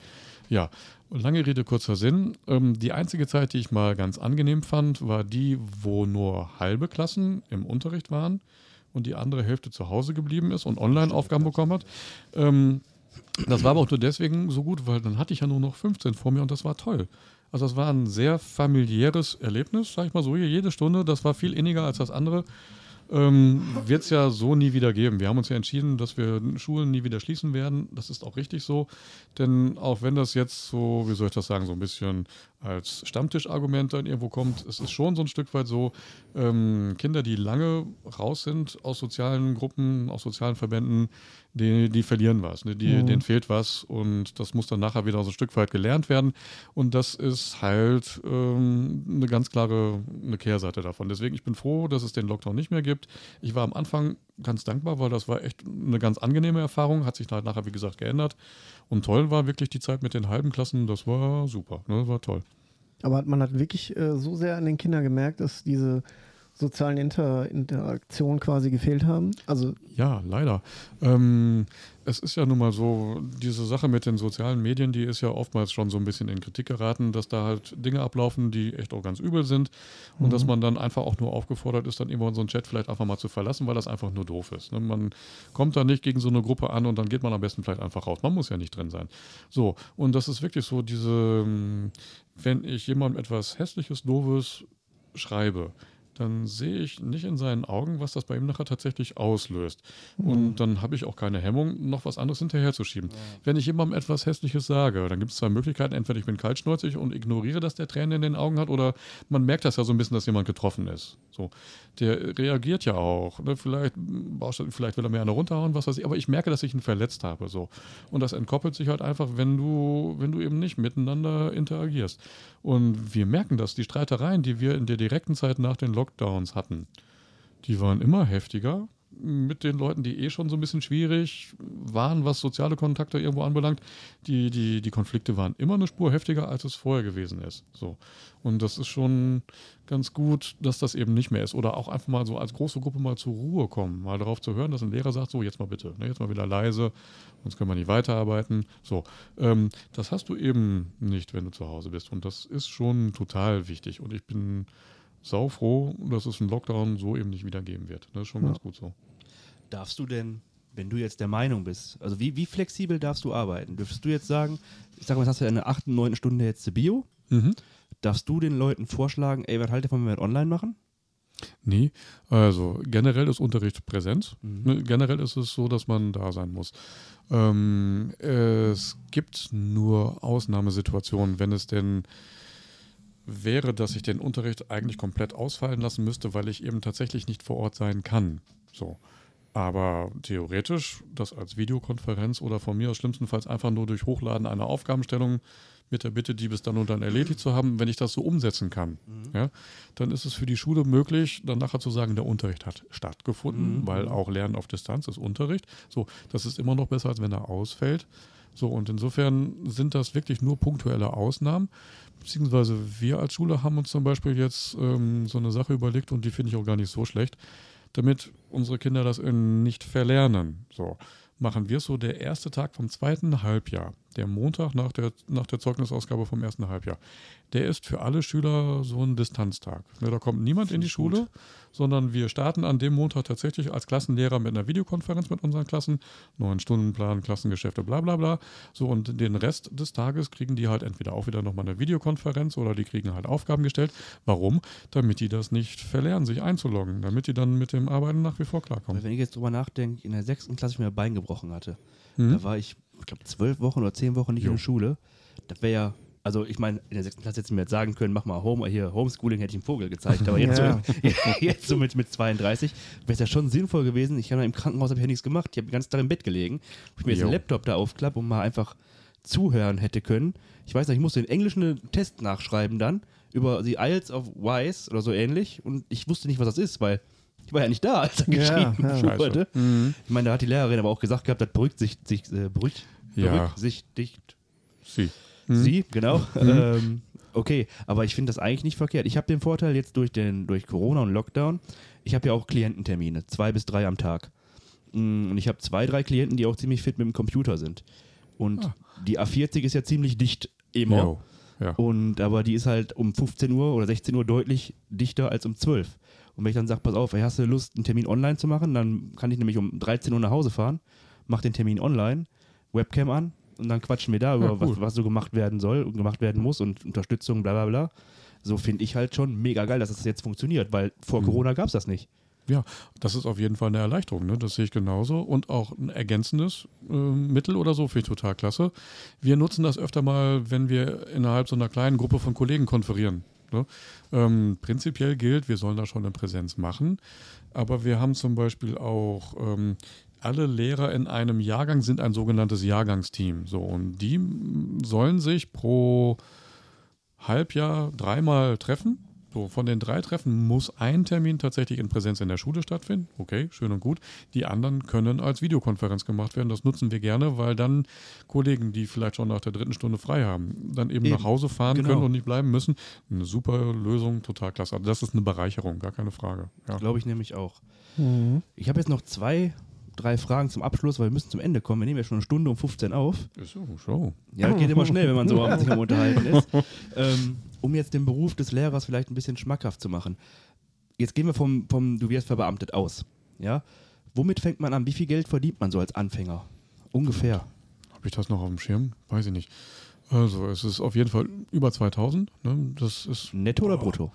Ja, lange Rede, kurzer Sinn. Ähm, die einzige Zeit, die ich mal ganz angenehm fand, war die, wo nur halbe Klassen im Unterricht waren und die andere Hälfte zu Hause geblieben ist und Online-Aufgaben bekommen hat. Ähm, das war aber auch nur deswegen so gut, weil dann hatte ich ja nur noch 15 vor mir und das war toll. Also das war ein sehr familiäres Erlebnis, sag ich mal so, jede Stunde. Das war viel inniger als das andere. Ähm, wird es ja so nie wieder geben. Wir haben uns ja entschieden, dass wir Schulen nie wieder schließen werden. Das ist auch richtig so. Denn auch wenn das jetzt so, wie soll ich das sagen, so ein bisschen als Stammtischargument dann irgendwo kommt, es ist schon so ein Stück weit so, ähm, Kinder, die lange raus sind aus sozialen Gruppen, aus sozialen Verbänden, die, die verlieren was, ne? die, mhm. denen fehlt was und das muss dann nachher wieder so ein Stück weit gelernt werden und das ist halt ähm, eine ganz klare eine Kehrseite davon. Deswegen, ich bin froh, dass es den Lockdown nicht mehr gibt. Ich war am Anfang ganz dankbar, weil das war echt eine ganz angenehme Erfahrung, hat sich halt nachher, wie gesagt, geändert und toll war wirklich die Zeit mit den halben Klassen, das war super, ne? war toll. Aber man hat wirklich äh, so sehr an den Kindern gemerkt, dass diese sozialen Inter Interaktionen quasi gefehlt haben? Also ja, leider. Ähm, es ist ja nun mal so, diese Sache mit den sozialen Medien, die ist ja oftmals schon so ein bisschen in Kritik geraten, dass da halt Dinge ablaufen, die echt auch ganz übel sind und mhm. dass man dann einfach auch nur aufgefordert ist, dann so einen Chat vielleicht einfach mal zu verlassen, weil das einfach nur doof ist. Ne? Man kommt da nicht gegen so eine Gruppe an und dann geht man am besten vielleicht einfach raus. Man muss ja nicht drin sein. So, und das ist wirklich so diese, wenn ich jemandem etwas Hässliches, Doofes schreibe, dann sehe ich nicht in seinen Augen, was das bei ihm nachher tatsächlich auslöst. Mhm. Und dann habe ich auch keine Hemmung, noch was anderes hinterherzuschieben. Ja. Wenn ich jemandem etwas Hässliches sage, dann gibt es zwei Möglichkeiten. Entweder ich bin kaltschnäuzig und ignoriere, dass der Tränen in den Augen hat, oder man merkt das ja so ein bisschen, dass jemand getroffen ist. So, der reagiert ja auch. Ne? Vielleicht, vielleicht will er mir eine runterhauen, was weiß ich, aber ich merke, dass ich ihn verletzt habe. So. Und das entkoppelt sich halt einfach, wenn du, wenn du eben nicht miteinander interagierst. Und wir merken das, die Streitereien, die wir in der direkten Zeit nach den Lockdowns hatten, die waren immer heftiger mit den Leuten, die eh schon so ein bisschen schwierig waren, was soziale Kontakte irgendwo anbelangt. Die, die, die Konflikte waren immer eine Spur heftiger, als es vorher gewesen ist. So. Und das ist schon ganz gut, dass das eben nicht mehr ist. Oder auch einfach mal so als große Gruppe mal zur Ruhe kommen, mal darauf zu hören, dass ein Lehrer sagt, so jetzt mal bitte, ne, jetzt mal wieder leise, sonst können wir nicht weiterarbeiten. So, ähm, das hast du eben nicht, wenn du zu Hause bist. Und das ist schon total wichtig. Und ich bin saufroh, dass es einen Lockdown so eben nicht wieder geben wird. Das ist schon ja. ganz gut so. Darfst du denn, wenn du jetzt der Meinung bist, also wie, wie flexibel darfst du arbeiten? Dürftest du jetzt sagen, ich sag mal, hast du eine 8, 9 Stunde jetzt Bio? Mhm. Darfst du den Leuten vorschlagen, ey, was haltet von, wenn wir online machen? Nee, also generell ist Unterricht Präsenz. Mhm. Ne, generell ist es so, dass man da sein muss. Ähm, es gibt nur Ausnahmesituationen, wenn es denn wäre, dass ich den Unterricht eigentlich komplett ausfallen lassen müsste, weil ich eben tatsächlich nicht vor Ort sein kann. So. Aber theoretisch das als Videokonferenz oder von mir aus schlimmstenfalls einfach nur durch Hochladen einer Aufgabenstellung mit der Bitte, die bis dann und dann erledigt zu haben, wenn ich das so umsetzen kann, mhm. ja, dann ist es für die Schule möglich, dann nachher zu sagen, der Unterricht hat stattgefunden, mhm. weil auch Lernen auf Distanz ist Unterricht. So, das ist immer noch besser, als wenn er ausfällt. So, und insofern sind das wirklich nur punktuelle Ausnahmen beziehungsweise wir als Schule haben uns zum Beispiel jetzt ähm, so eine Sache überlegt und die finde ich auch gar nicht so schlecht, damit unsere Kinder das nicht verlernen. So machen wir es so der erste Tag vom zweiten Halbjahr der Montag nach der, nach der Zeugnisausgabe vom ersten Halbjahr, der ist für alle Schüler so ein Distanztag. Ne, da kommt niemand in die Schule, gut. sondern wir starten an dem Montag tatsächlich als Klassenlehrer mit einer Videokonferenz mit unseren Klassen, neun Stundenplan, Klassengeschäfte, bla bla bla. So, und den Rest des Tages kriegen die halt entweder auch wieder nochmal eine Videokonferenz oder die kriegen halt Aufgaben gestellt. Warum? Damit die das nicht verlernen, sich einzuloggen, damit die dann mit dem Arbeiten nach wie vor klarkommen. Wenn ich jetzt drüber nachdenke, in der sechsten Klasse ich mir ein Bein gebrochen hatte, mhm. da war ich ich glaube, zwölf Wochen oder zehn Wochen nicht jo. in der Schule. Das wäre ja, also ich meine, in der sechsten Klasse hätte ich mir jetzt sagen können, mach mal Home, hier Homeschooling hätte ich einen Vogel gezeigt, aber jetzt, ja. <laughs> so, jetzt so mit, mit 32 wäre es ja schon sinnvoll gewesen. Ich habe im Krankenhaus habe ich ja nichts gemacht, ich habe den ganzen Tag im Bett gelegen, wo ich mir jetzt einen Laptop da aufklappe und mal einfach zuhören hätte können. Ich weiß nicht, ich musste in Englisch einen Test nachschreiben dann über die Isles of Wise oder so ähnlich und ich wusste nicht, was das ist, weil ich war ja nicht da, als er ja, geschrieben ja. wurde. Mhm. Ich meine, da hat die Lehrerin aber auch gesagt gehabt, das beruhigt sich, sich äh, beruhigt, ja. Berücksichtigt. Sie. Mhm. Sie, genau. <laughs> Mhm. Ähm, okay, aber ich finde das eigentlich nicht verkehrt. Ich habe den Vorteil jetzt durch, den, durch Corona und Lockdown, ich habe ja auch Kliententermine, zwei bis drei am Tag. Mm, und ich habe zwei, drei Klienten, die auch ziemlich fit mit dem Computer sind. Und ah. die A40 ist ja ziemlich dicht immer. Ja. Und aber die ist halt um 15 Uhr oder 16 Uhr deutlich dichter als um 12. Und wenn ich dann sage, pass auf, hast du Lust, einen Termin online zu machen, dann kann ich nämlich um 13 Uhr nach Hause fahren, mache den Termin online, Webcam an und dann quatschen wir da über, ja, cool. was, was so gemacht werden soll und gemacht werden muss und Unterstützung, bla bla bla. So finde ich halt schon mega geil, dass das jetzt funktioniert, weil vor mhm. Corona gab es das nicht. Ja, das ist auf jeden Fall eine Erleichterung, ne? das sehe ich genauso. Und auch ein ergänzendes äh, Mittel oder so, finde ich total klasse. Wir nutzen das öfter mal, wenn wir innerhalb so einer kleinen Gruppe von Kollegen konferieren. Ne? Ähm, prinzipiell gilt, wir sollen da schon eine Präsenz machen, aber wir haben zum Beispiel auch ähm, alle Lehrer in einem Jahrgang sind ein sogenanntes Jahrgangsteam. So, und die sollen sich pro Halbjahr dreimal treffen so, von den drei Treffen muss ein Termin tatsächlich in Präsenz in der Schule stattfinden. Okay, schön und gut. Die anderen können als Videokonferenz gemacht werden. Das nutzen wir gerne, weil dann Kollegen, die vielleicht schon nach der dritten Stunde frei haben, dann eben, eben. nach Hause fahren genau. können und nicht bleiben müssen. Eine super Lösung, total klasse. Also das ist eine Bereicherung, gar keine Frage. Ja. Glaube ich nämlich auch. Mhm. Ich habe jetzt noch zwei drei Fragen zum Abschluss, weil wir müssen zum Ende kommen. Wir nehmen ja schon eine Stunde um 15 auf. Ist so, so. Ja, geht immer schnell, wenn man so sich am Unterhalten ist. Ähm, um jetzt den Beruf des Lehrers vielleicht ein bisschen schmackhaft zu machen. Jetzt gehen wir vom, vom du wirst verbeamtet aus. Ja? Womit fängt man an? Wie viel Geld verdient man so als Anfänger? Ungefähr. Habe ich das noch auf dem Schirm? Weiß ich nicht. Also es ist auf jeden Fall über 2000. Ne? Das ist netto oder brutto?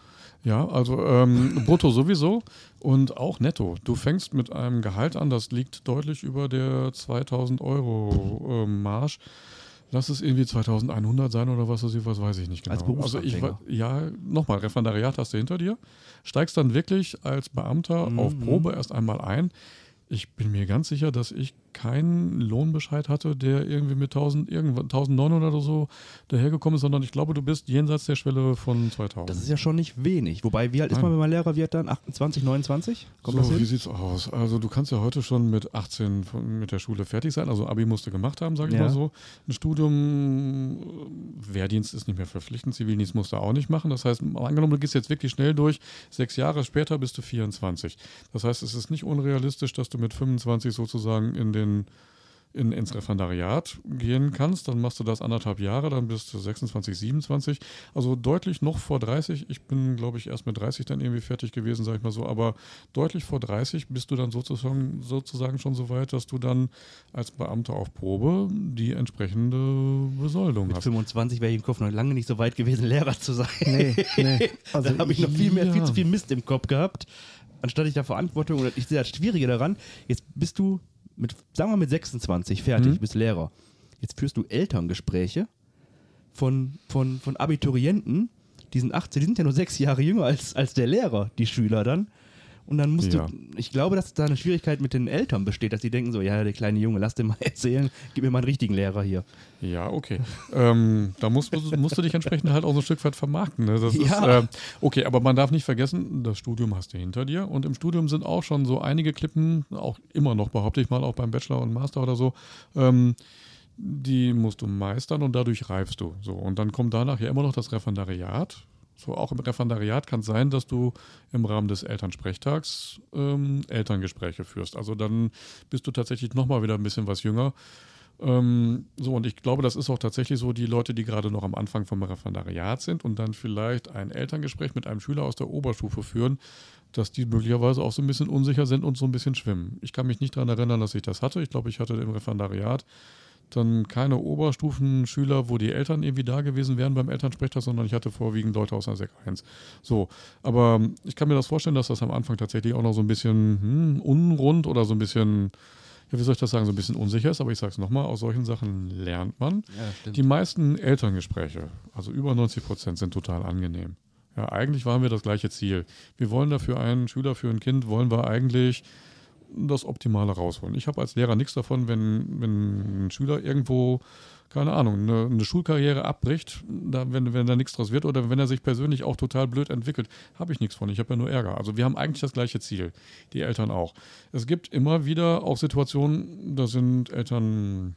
Ja, also ähm, brutto sowieso und auch netto. Du fängst mit einem Gehalt an, das liegt deutlich über der 2000 Euro äh, Marsch. Lass es irgendwie 2100 sein oder was, was weiß ich nicht genau. Als also ich ja, nochmal, Referendariat hast du hinter dir, steigst dann wirklich als Beamter mhm. auf Probe erst einmal ein. Ich bin mir ganz sicher, dass ich keinen Lohnbescheid hatte, der irgendwie mit 1000, 1900 oder so dahergekommen ist, sondern ich glaube, du bist jenseits der Schwelle von 2000. Das ist ja schon nicht wenig. Wobei, wie alt ist man, wenn man Lehrer wird dann? 28, 29? Kommt so, wie sieht's aus? Also du kannst ja heute schon mit 18 mit der Schule fertig sein. Also Abi musst du gemacht haben, sage ich ja. mal so. Ein Studium, Wehrdienst ist nicht mehr verpflichtend, Zivildienst musst du auch nicht machen. Das heißt, angenommen, du gehst jetzt wirklich schnell durch, sechs Jahre später bist du 24. Das heißt, es ist nicht unrealistisch, dass du mit 25 sozusagen in den in, in, ins Referendariat gehen kannst. Dann machst du das anderthalb Jahre, dann bist du 26, 27. Also deutlich noch vor 30. Ich bin, glaube ich, erst mit 30 dann irgendwie fertig gewesen, sage ich mal so. Aber deutlich vor 30 bist du dann sozusagen, sozusagen schon so weit, dass du dann als Beamter auf Probe die entsprechende Besoldung mit hast. 25 wäre ich im Kopf noch lange nicht so weit gewesen, <laughs> Lehrer zu sein. Nee, nee. <laughs> Also da habe ich noch viel mehr, ja. viel zu viel Mist im Kopf gehabt anstatt ich da Verantwortung oder ich sehe das Schwierige daran, jetzt bist du mit, sagen wir mit 26 fertig, mhm. bist Lehrer. Jetzt führst du Elterngespräche von, von, von Abiturienten, die sind 18, die sind ja nur sechs Jahre jünger als, als der Lehrer, die Schüler dann. Und dann musst ja. du, ich glaube, dass da eine Schwierigkeit mit den Eltern besteht, dass sie denken so, ja, der kleine Junge, lass den mal <laughs> erzählen, gib mir mal einen richtigen Lehrer hier. Ja, okay. ähm, da musst, musst du dich entsprechend halt auch so ein Stück weit vermarkten. Ne? Das ja. Ist, äh, okay, aber man darf nicht vergessen, das Studium hast du hinter dir und im Studium sind auch schon so einige Klippen, auch immer noch, behaupte ich mal, auch beim Bachelor und Master oder so, ähm, die musst du meistern und dadurch reifst du. So, und dann kommt danach ja immer noch das Referendariat so auch im Referendariat kann es sein, dass du im Rahmen des Elternsprechtags ähm, Elterngespräche führst. Also dann bist du tatsächlich nochmal wieder ein bisschen was jünger. Ähm, so, und ich glaube, das ist auch tatsächlich so, die Leute, die gerade noch am Anfang vom Referendariat sind und dann vielleicht ein Elterngespräch mit einem Schüler aus der Oberstufe führen, dass die möglicherweise auch so ein bisschen unsicher sind und so ein bisschen schwimmen. Ich kann mich nicht daran erinnern, dass ich das hatte. Ich glaube, ich hatte im Referendariat dann keine Oberstufenschüler, wo die Eltern irgendwie da gewesen wären beim Elternsprechtag, sondern ich hatte vorwiegend Leute aus der Sek 1. So, aber ich kann mir das vorstellen, dass das am Anfang tatsächlich auch noch so ein bisschen hm, unrund oder so ein bisschen, ja, wie soll ich das sagen, so ein bisschen unsicher ist. Aber ich sage es nochmal, aus solchen Sachen lernt man. Ja, die meisten Elterngespräche, also über 90 Prozent, sind total angenehm. Ja, eigentlich waren wir das gleiche Ziel. Wir wollen dafür einen Schüler, für ein Kind, wollen wir eigentlich das Optimale rausholen. Ich habe als Lehrer nichts davon, wenn, wenn ein Schüler irgendwo, keine Ahnung, eine, eine Schulkarriere abbricht, da, wenn, wenn da nichts draus wird oder wenn er sich persönlich auch total blöd entwickelt, habe ich nichts von. Ich habe ja nur Ärger. Also wir haben eigentlich das gleiche Ziel, die Eltern auch. Es gibt immer wieder auch Situationen, da sind Eltern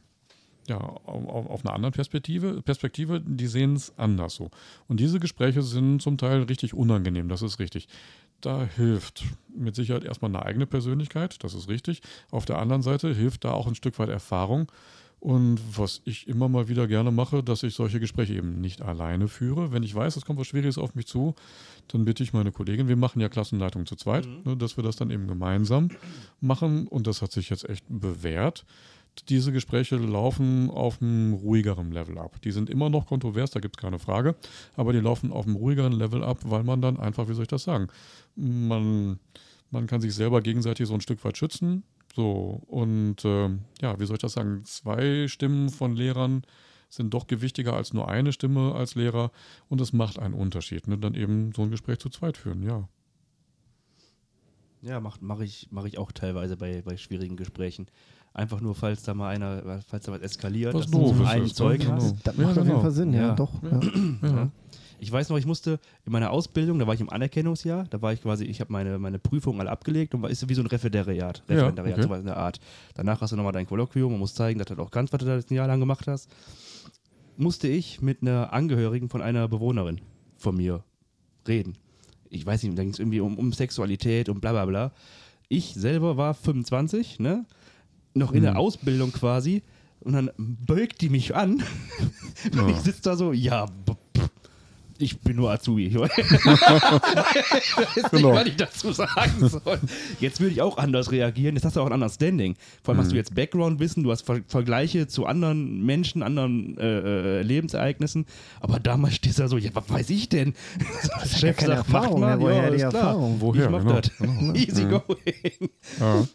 ja, auf, auf einer anderen Perspektive, Perspektive die sehen es anders so. Und diese Gespräche sind zum Teil richtig unangenehm, das ist richtig da hilft mit Sicherheit erstmal eine eigene Persönlichkeit, das ist richtig. Auf der anderen Seite hilft da auch ein Stück weit Erfahrung. Und was ich immer mal wieder gerne mache, dass ich solche Gespräche eben nicht alleine führe. Wenn ich weiß, es kommt was Schwieriges auf mich zu, dann bitte ich meine Kollegin, wir machen ja Klassenleitung zu zweit, mhm. ne, dass wir das dann eben gemeinsam machen. Und das hat sich jetzt echt bewährt diese Gespräche laufen auf einem ruhigeren Level ab. Die sind immer noch kontrovers, da gibt es keine Frage, aber die laufen auf einem ruhigeren Level ab, weil man dann einfach, wie soll ich das sagen, man, Man kann sich selber gegenseitig so ein Stück weit schützen. So, und äh, ja, wie soll ich das sagen? Zwei Stimmen von Lehrern sind doch gewichtiger als nur eine Stimme als Lehrer und es macht einen Unterschied. Ne? Dann eben so ein Gespräch zu zweit führen, ja. Ja, mache mach ich, mach ich auch teilweise bei, bei schwierigen Gesprächen. Einfach nur, falls da mal einer, falls da was eskaliert, was dass du so einen? Zeugen genau. hast. Das macht ja, auf jeden genau. Fall Sinn, ja, ja. doch. Ja. Ja. Ich weiß noch, ich musste in meiner Ausbildung, da war ich im Anerkennungsjahr, da war ich quasi, ich habe meine, meine Prüfung alle abgelegt und war ist wie so ein Referendariat, Referendariat, okay. sowas in der Art. Danach hast du nochmal dein Kolloquium und musst zeigen, dass du auch ganz, was du da ein Jahr lang gemacht hast. Musste ich mit einer Angehörigen von einer Bewohnerin von mir reden. Ich weiß nicht, da ging es irgendwie um, um Sexualität und bla bla bla. Ich selber war 25, ne? Noch in der mhm. Ausbildung quasi. Und dann beugt die mich an. <laughs> und ich sitze da so, ja, ich bin nur Azubi. <laughs> Ich weiß nicht, genau. was ich dazu sagen soll. Jetzt würde ich auch anders reagieren. Jetzt hast du auch ein anderes Standing. Vor allem mhm. hast du mhm. jetzt Background-Wissen, du hast Ver Vergleiche zu anderen Menschen, anderen äh, äh Lebensereignissen. Aber damals stehst du da so, ja, was weiß ich denn? <laughs> Das Chef ja sagt, Erfahrung, macht mal, woher ja, die Erfahrung? Woher? Ich mach genau. das. Genau. Easy mhm. going. Ja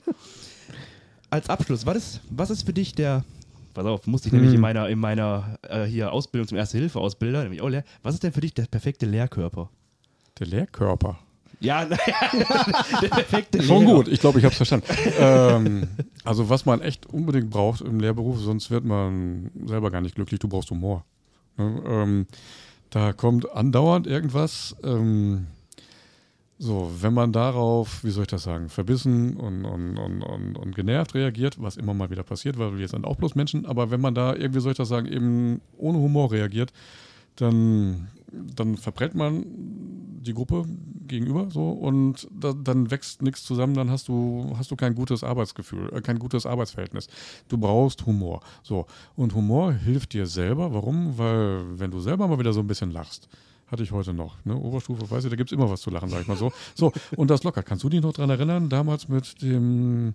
als Abschluss, was ist, was ist für dich der, pass auf, musste ich hm. nämlich in meiner, in meiner äh, hier Ausbildung zum Erste-Hilfe-Ausbilder, nämlich auch leer, was ist denn für dich der perfekte Lehrkörper? Der Lehrkörper? Ja, <laughs> der perfekte Schon Lehrer. gut, ich glaube, ich habe es verstanden. ähm, also was man echt unbedingt braucht im Lehrberuf, sonst wird man selber gar nicht glücklich, du brauchst Humor. Ne? Ähm, da kommt andauernd irgendwas. Ähm, so, wenn man darauf, wie soll ich das sagen, verbissen und, und, und, und, und genervt reagiert, was immer mal wieder passiert, weil wir sind auch bloß Menschen, aber wenn man da irgendwie, soll ich das sagen, eben ohne Humor reagiert, dann, dann verprellt man die Gruppe gegenüber so und da, dann wächst nichts zusammen, dann hast du, hast du kein gutes Arbeitsgefühl, äh, kein gutes Arbeitsverhältnis. Du brauchst Humor. So. Und Humor hilft dir selber. Warum? Weil wenn du selber mal wieder so ein bisschen lachst, hatte ich heute noch. Ne? Oberstufe, weiß ich, da gibt es immer was zu lachen, sag ich mal so. So, und das lockert. Kannst du dich noch dran erinnern? Damals mit dem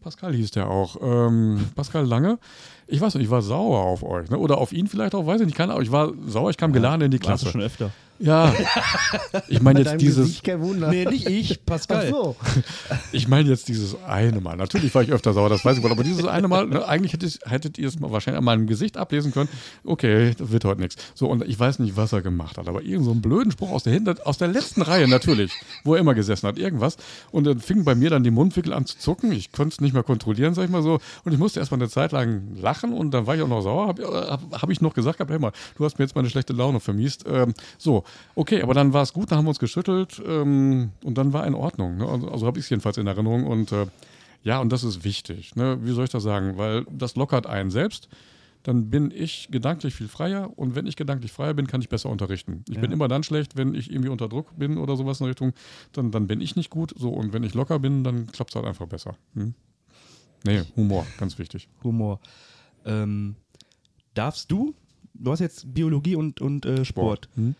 Pascal hieß der auch. Ähm, Pascal Lange. Ich weiß nicht, ich war sauer auf euch. Ne? Oder auf ihn vielleicht auch, weiß ich nicht. Keine Ahnung. Ich war sauer, ich kam geladen in die Klasse. Warst du schon öfter. Ja, <laughs> ich meine jetzt dieses. Gesicht kein Wunder. Nee, nicht ich, <laughs> Pascal. Ach so. <laughs> Ich meine jetzt dieses eine Mal. Natürlich war ich öfter sauer, das weiß ich wohl, aber dieses eine Mal, ne, eigentlich hättet, hättet ihr es mal wahrscheinlich an meinem Gesicht ablesen können. Okay, das wird heute nichts. So, und ich weiß nicht, was er gemacht hat, aber irgend so einen blöden Spruch aus der, Hinter aus der letzten Reihe natürlich, wo er immer gesessen hat, irgendwas. Und dann fing bei mir dann die Mundwickel an zu zucken. Ich konnte es nicht mehr kontrollieren, sag ich mal so. Und ich musste erstmal eine Zeit lang lachen und dann war ich auch noch sauer. Habe hab, hab ich noch gesagt, hey mal, du hast mir jetzt meine schlechte Laune vermiest. Ähm, so, okay, aber dann war es gut, dann haben wir uns geschüttelt ähm, und dann war in Ordnung. Ne? Also, also habe ich es jedenfalls in Erinnerung. Und äh, ja, und das ist wichtig. Ne? Wie soll ich das sagen? Weil das lockert einen selbst. Dann bin ich gedanklich viel freier und wenn ich gedanklich freier bin, kann ich besser unterrichten. Ich ja. bin immer dann schlecht, wenn ich irgendwie unter Druck bin oder sowas in der Richtung, dann, dann bin ich nicht gut. So, und wenn ich locker bin, dann klappt es halt einfach besser. Hm? Nee, Humor, ganz wichtig. Humor. Ähm, darfst du, du hast jetzt Biologie und, und äh, Sport. Sport. Hm?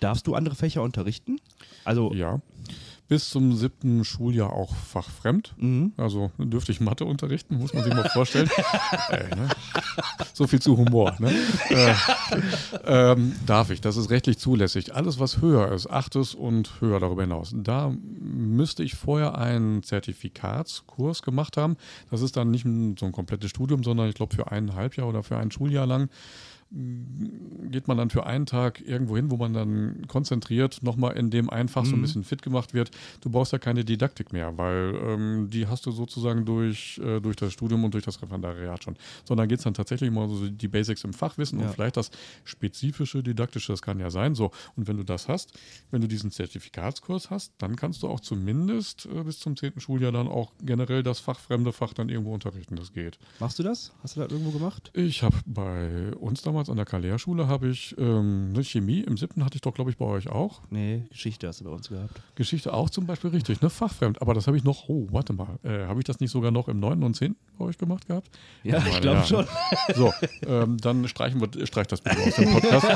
Darfst du andere Fächer unterrichten? Also ja, bis zum siebten Schuljahr auch fachfremd. Mhm. Also dürfte ich Mathe unterrichten, muss man sich mal vorstellen. Ey, <laughs> ne? So viel zu Humor. Ne? Äh, ähm, darf ich, das ist rechtlich zulässig. Alles, was höher ist, achtes und höher darüber hinaus, da müsste ich vorher einen Zertifikatskurs gemacht haben. Das ist dann nicht so ein komplettes Studium, sondern ich glaube für ein Halbjahr oder für ein Schuljahr lang geht man dann für einen Tag irgendwo hin, wo man dann konzentriert nochmal in dem einfach mhm. so ein mhm. bisschen fit gemacht wird. Du brauchst ja keine Didaktik mehr, weil ähm, die hast du sozusagen durch, äh, durch das Studium und durch das Referendariat schon. Sondern geht es dann tatsächlich mal so die Basics im Fachwissen ja. und vielleicht das spezifische Didaktische, das kann ja sein. So, und wenn du das hast, wenn du diesen Zertifikatskurs hast, dann kannst du auch zumindest äh, bis zum zehnten Schuljahr dann auch generell das fachfremde Fach dann irgendwo unterrichten. Das geht. Machst du das? Hast du das irgendwo gemacht? Ich habe bei uns damals damals an der Kalea-Schule habe ich ähm, ne, Chemie, im siebten hatte ich doch, glaube ich, bei euch auch. Nee, Geschichte hast du bei uns gehabt. Geschichte auch zum Beispiel richtig, ne? Fachfremd. Aber das habe ich noch, oh, warte mal, äh, habe ich das nicht sogar noch im neunten und zehnten bei euch gemacht gehabt? Ja, ich glaube ja. schon. So, ähm, dann streichen wir, streich das bitte aus dem Podcast.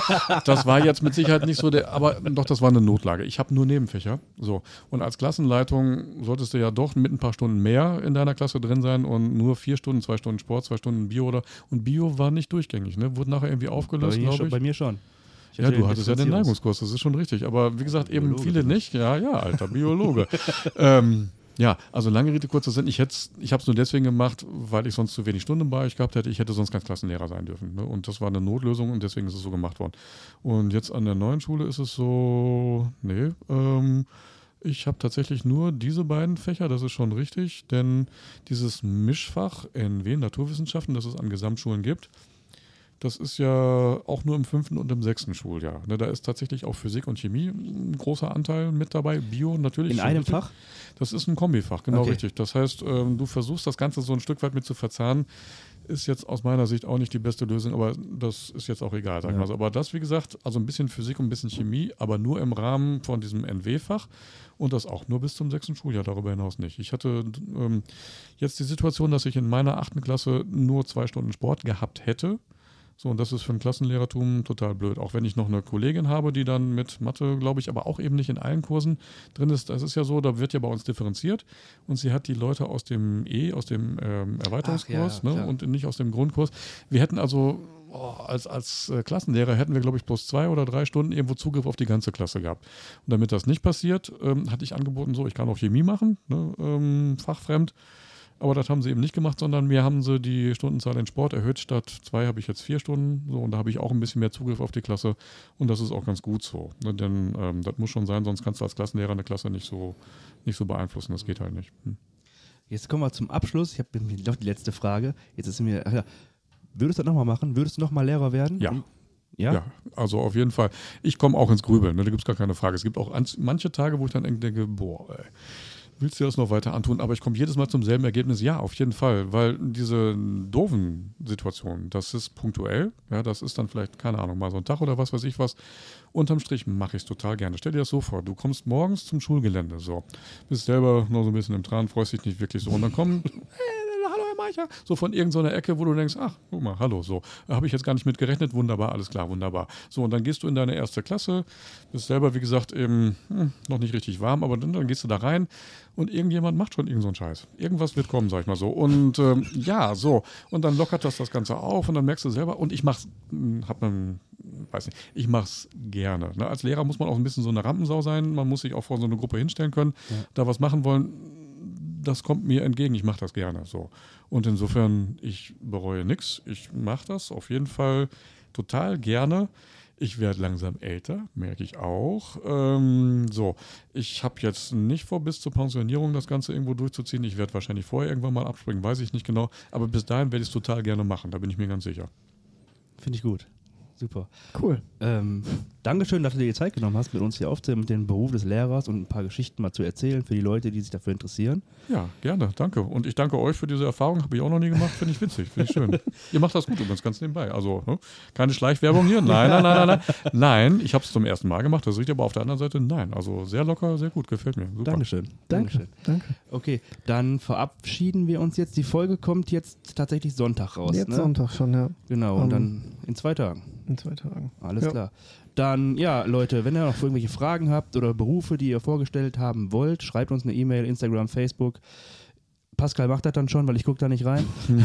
Das war jetzt mit Sicherheit nicht so der, aber doch, das war eine Notlage. Ich habe nur Nebenfächer. So, und als Klassenleitung solltest du ja doch mit ein paar Stunden mehr in deiner Klasse drin sein und nur vier Stunden, zwei Stunden Sport, zwei Stunden Bio oder und Bio war nicht durchgängig, ne? Wurde nachher irgendwie aufgelöst, glaube ich. Bei mir schon. Ja, du hattest ja den Neigungskurs, das ist schon richtig. Aber wie gesagt, eben Biologe. viele nicht. Ja, ja, alter Biologe. <laughs> ähm, ja, also lange Rede, kurzer Sinn. Ich, ich habe es nur deswegen gemacht, weil ich sonst zu wenig Stunden bei euch gehabt hätte. Ich hätte sonst kein Klassenlehrer sein dürfen. Ne? Und das war eine Notlösung und deswegen ist es so gemacht worden. Und jetzt an der neuen Schule ist es so, nee, ähm, ich habe tatsächlich nur diese beiden Fächer, das ist schon richtig, denn dieses Mischfach NW, Naturwissenschaften, das es an Gesamtschulen gibt, das ist ja auch nur im fünften und im sechsten Schuljahr. Ne, da ist tatsächlich auch Physik und Chemie ein großer Anteil mit dabei. Bio natürlich. In einem richtig. Fach? Das ist ein Kombifach, genau okay. richtig. Das heißt, ähm, du versuchst das Ganze so ein Stück weit mit zu verzahnen ist jetzt aus meiner Sicht auch nicht die beste Lösung, aber das ist jetzt auch egal, sag ja. mal so. Aber das, wie gesagt, also ein bisschen Physik und ein bisschen Chemie, aber nur im Rahmen von diesem NW-Fach und das auch nur bis zum sechsten Schuljahr, darüber hinaus nicht. Ich hatte ähm, jetzt die Situation, dass ich in meiner achten Klasse nur zwei Stunden Sport gehabt hätte so, und das ist für ein Klassenlehrertum total blöd. Auch wenn ich noch eine Kollegin habe, die dann mit Mathe, glaube ich, aber auch eben nicht in allen Kursen drin ist. Das ist ja so, da wird ja bei uns differenziert. Und sie hat die Leute aus dem E, aus dem ähm, Erweiterungskurs ja, ne, und nicht aus dem Grundkurs. Wir hätten also oh, als, als äh, Klassenlehrer hätten wir, glaube ich, bloß zwei oder drei Stunden irgendwo Zugriff auf die ganze Klasse gehabt. Und damit das nicht passiert, ähm, hatte ich angeboten, so, ich kann auch Chemie machen, ne, ähm, fachfremd. Aber das haben sie eben nicht gemacht, sondern mir haben sie die Stundenzahl in Sport erhöht. Statt zwei habe ich jetzt vier Stunden. So, und da habe ich auch ein bisschen mehr Zugriff auf die Klasse. Und das ist auch ganz gut so. Ne? Denn ähm, das muss schon sein, sonst kannst du als Klassenlehrer eine Klasse nicht so, nicht so beeinflussen. Das geht halt nicht. Hm. Jetzt kommen wir zum Abschluss. Ich habe noch die letzte Frage. Jetzt ist mir. Ja, würdest du das nochmal machen? Würdest du nochmal Lehrer werden? Ja. Ja? ja? also auf jeden Fall. Ich komme auch ins Grübeln, ne? da gibt es gar keine Frage. Es gibt auch manche Tage, wo ich dann denke, boah, ey, willst du das noch weiter antun? Aber ich komme jedes Mal zum selben Ergebnis, ja, auf jeden Fall, weil diese doofen Situationen, das ist punktuell, ja, das ist dann vielleicht, keine Ahnung, mal so ein Tag oder was weiß ich was. Unterm Strich mache ich es total gerne. Stell dir das so vor, du kommst morgens zum Schulgelände, so, bist selber noch so ein bisschen im Tran, freust dich nicht wirklich so. Und dann kommt, Speicher, <laughs> so von irgendeiner Ecke, wo du denkst, ach, guck mal, hallo, so, habe ich jetzt gar nicht mit gerechnet, wunderbar, alles klar, wunderbar. So, und dann gehst du in deine erste Klasse, bist selber, wie gesagt, eben hm, noch nicht richtig warm, aber dann, dann, gehst du da rein und irgendjemand macht schon irgendeinen so Scheiß. Irgendwas wird kommen, sag ich mal so. Und ähm, ja, so, und dann lockert das das Ganze auf und dann merkst du selber, und ich mach's, hm, hab man weiß nicht, ich mach's gerne. Ne? Als Lehrer muss man auch ein bisschen so eine Rampensau sein, man muss sich auch vor so eine Gruppe hinstellen können, ja. da was machen wollen das kommt mir entgegen, ich mache das gerne so. Und insofern, ich bereue nichts. Ich mache das auf jeden Fall total gerne. Ich werde langsam älter, merke ich auch. Ähm, so, ich habe jetzt nicht vor, bis zur Pensionierung das Ganze irgendwo durchzuziehen. Ich werde wahrscheinlich vorher irgendwann mal abspringen, weiß ich nicht genau. Aber bis dahin werde ich es total gerne machen, da bin ich mir ganz sicher. Finde ich gut. Super. Cool. Ähm, Dankeschön, dass du dir die Zeit genommen hast, mit uns hier aufzunehmen, mit dem Beruf des Lehrers und ein paar Geschichten mal zu erzählen für die Leute, die sich dafür interessieren. Ja, gerne, danke. Und ich danke euch für diese Erfahrung, habe ich auch noch nie gemacht, finde ich witzig, finde ich schön. <laughs> Ihr macht das gut übrigens ganz nebenbei. Also ne? keine Schleichwerbung hier, nein, nein, nein, nein, nein. Nein, ich habe es zum ersten Mal gemacht, das riecht aber auf der anderen Seite, nein. Also sehr locker, sehr gut, gefällt mir. Super. Dankeschön. Dankeschön. Danke. Okay, dann verabschieden wir uns jetzt. Die Folge kommt jetzt tatsächlich Sonntag raus. Jetzt ne? Sonntag schon, ja. Genau, und um, dann in zwei Tagen. In zwei Tagen. Alles ja. klar. Dann, ja, Leute, wenn ihr noch irgendwelche Fragen habt oder Berufe, die ihr vorgestellt haben wollt, schreibt uns eine E-Mail, Instagram, Facebook. Pascal macht das dann schon, weil ich gucke da nicht rein. <laughs>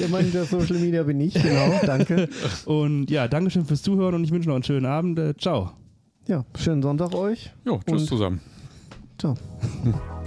Der Mann der Social Media bin ich, genau, danke. Und ja, Dankeschön fürs Zuhören und ich wünsche noch einen schönen Abend. Äh, ciao. Ja, schönen Sonntag euch. Jo, tschüss zusammen. Ciao. <laughs>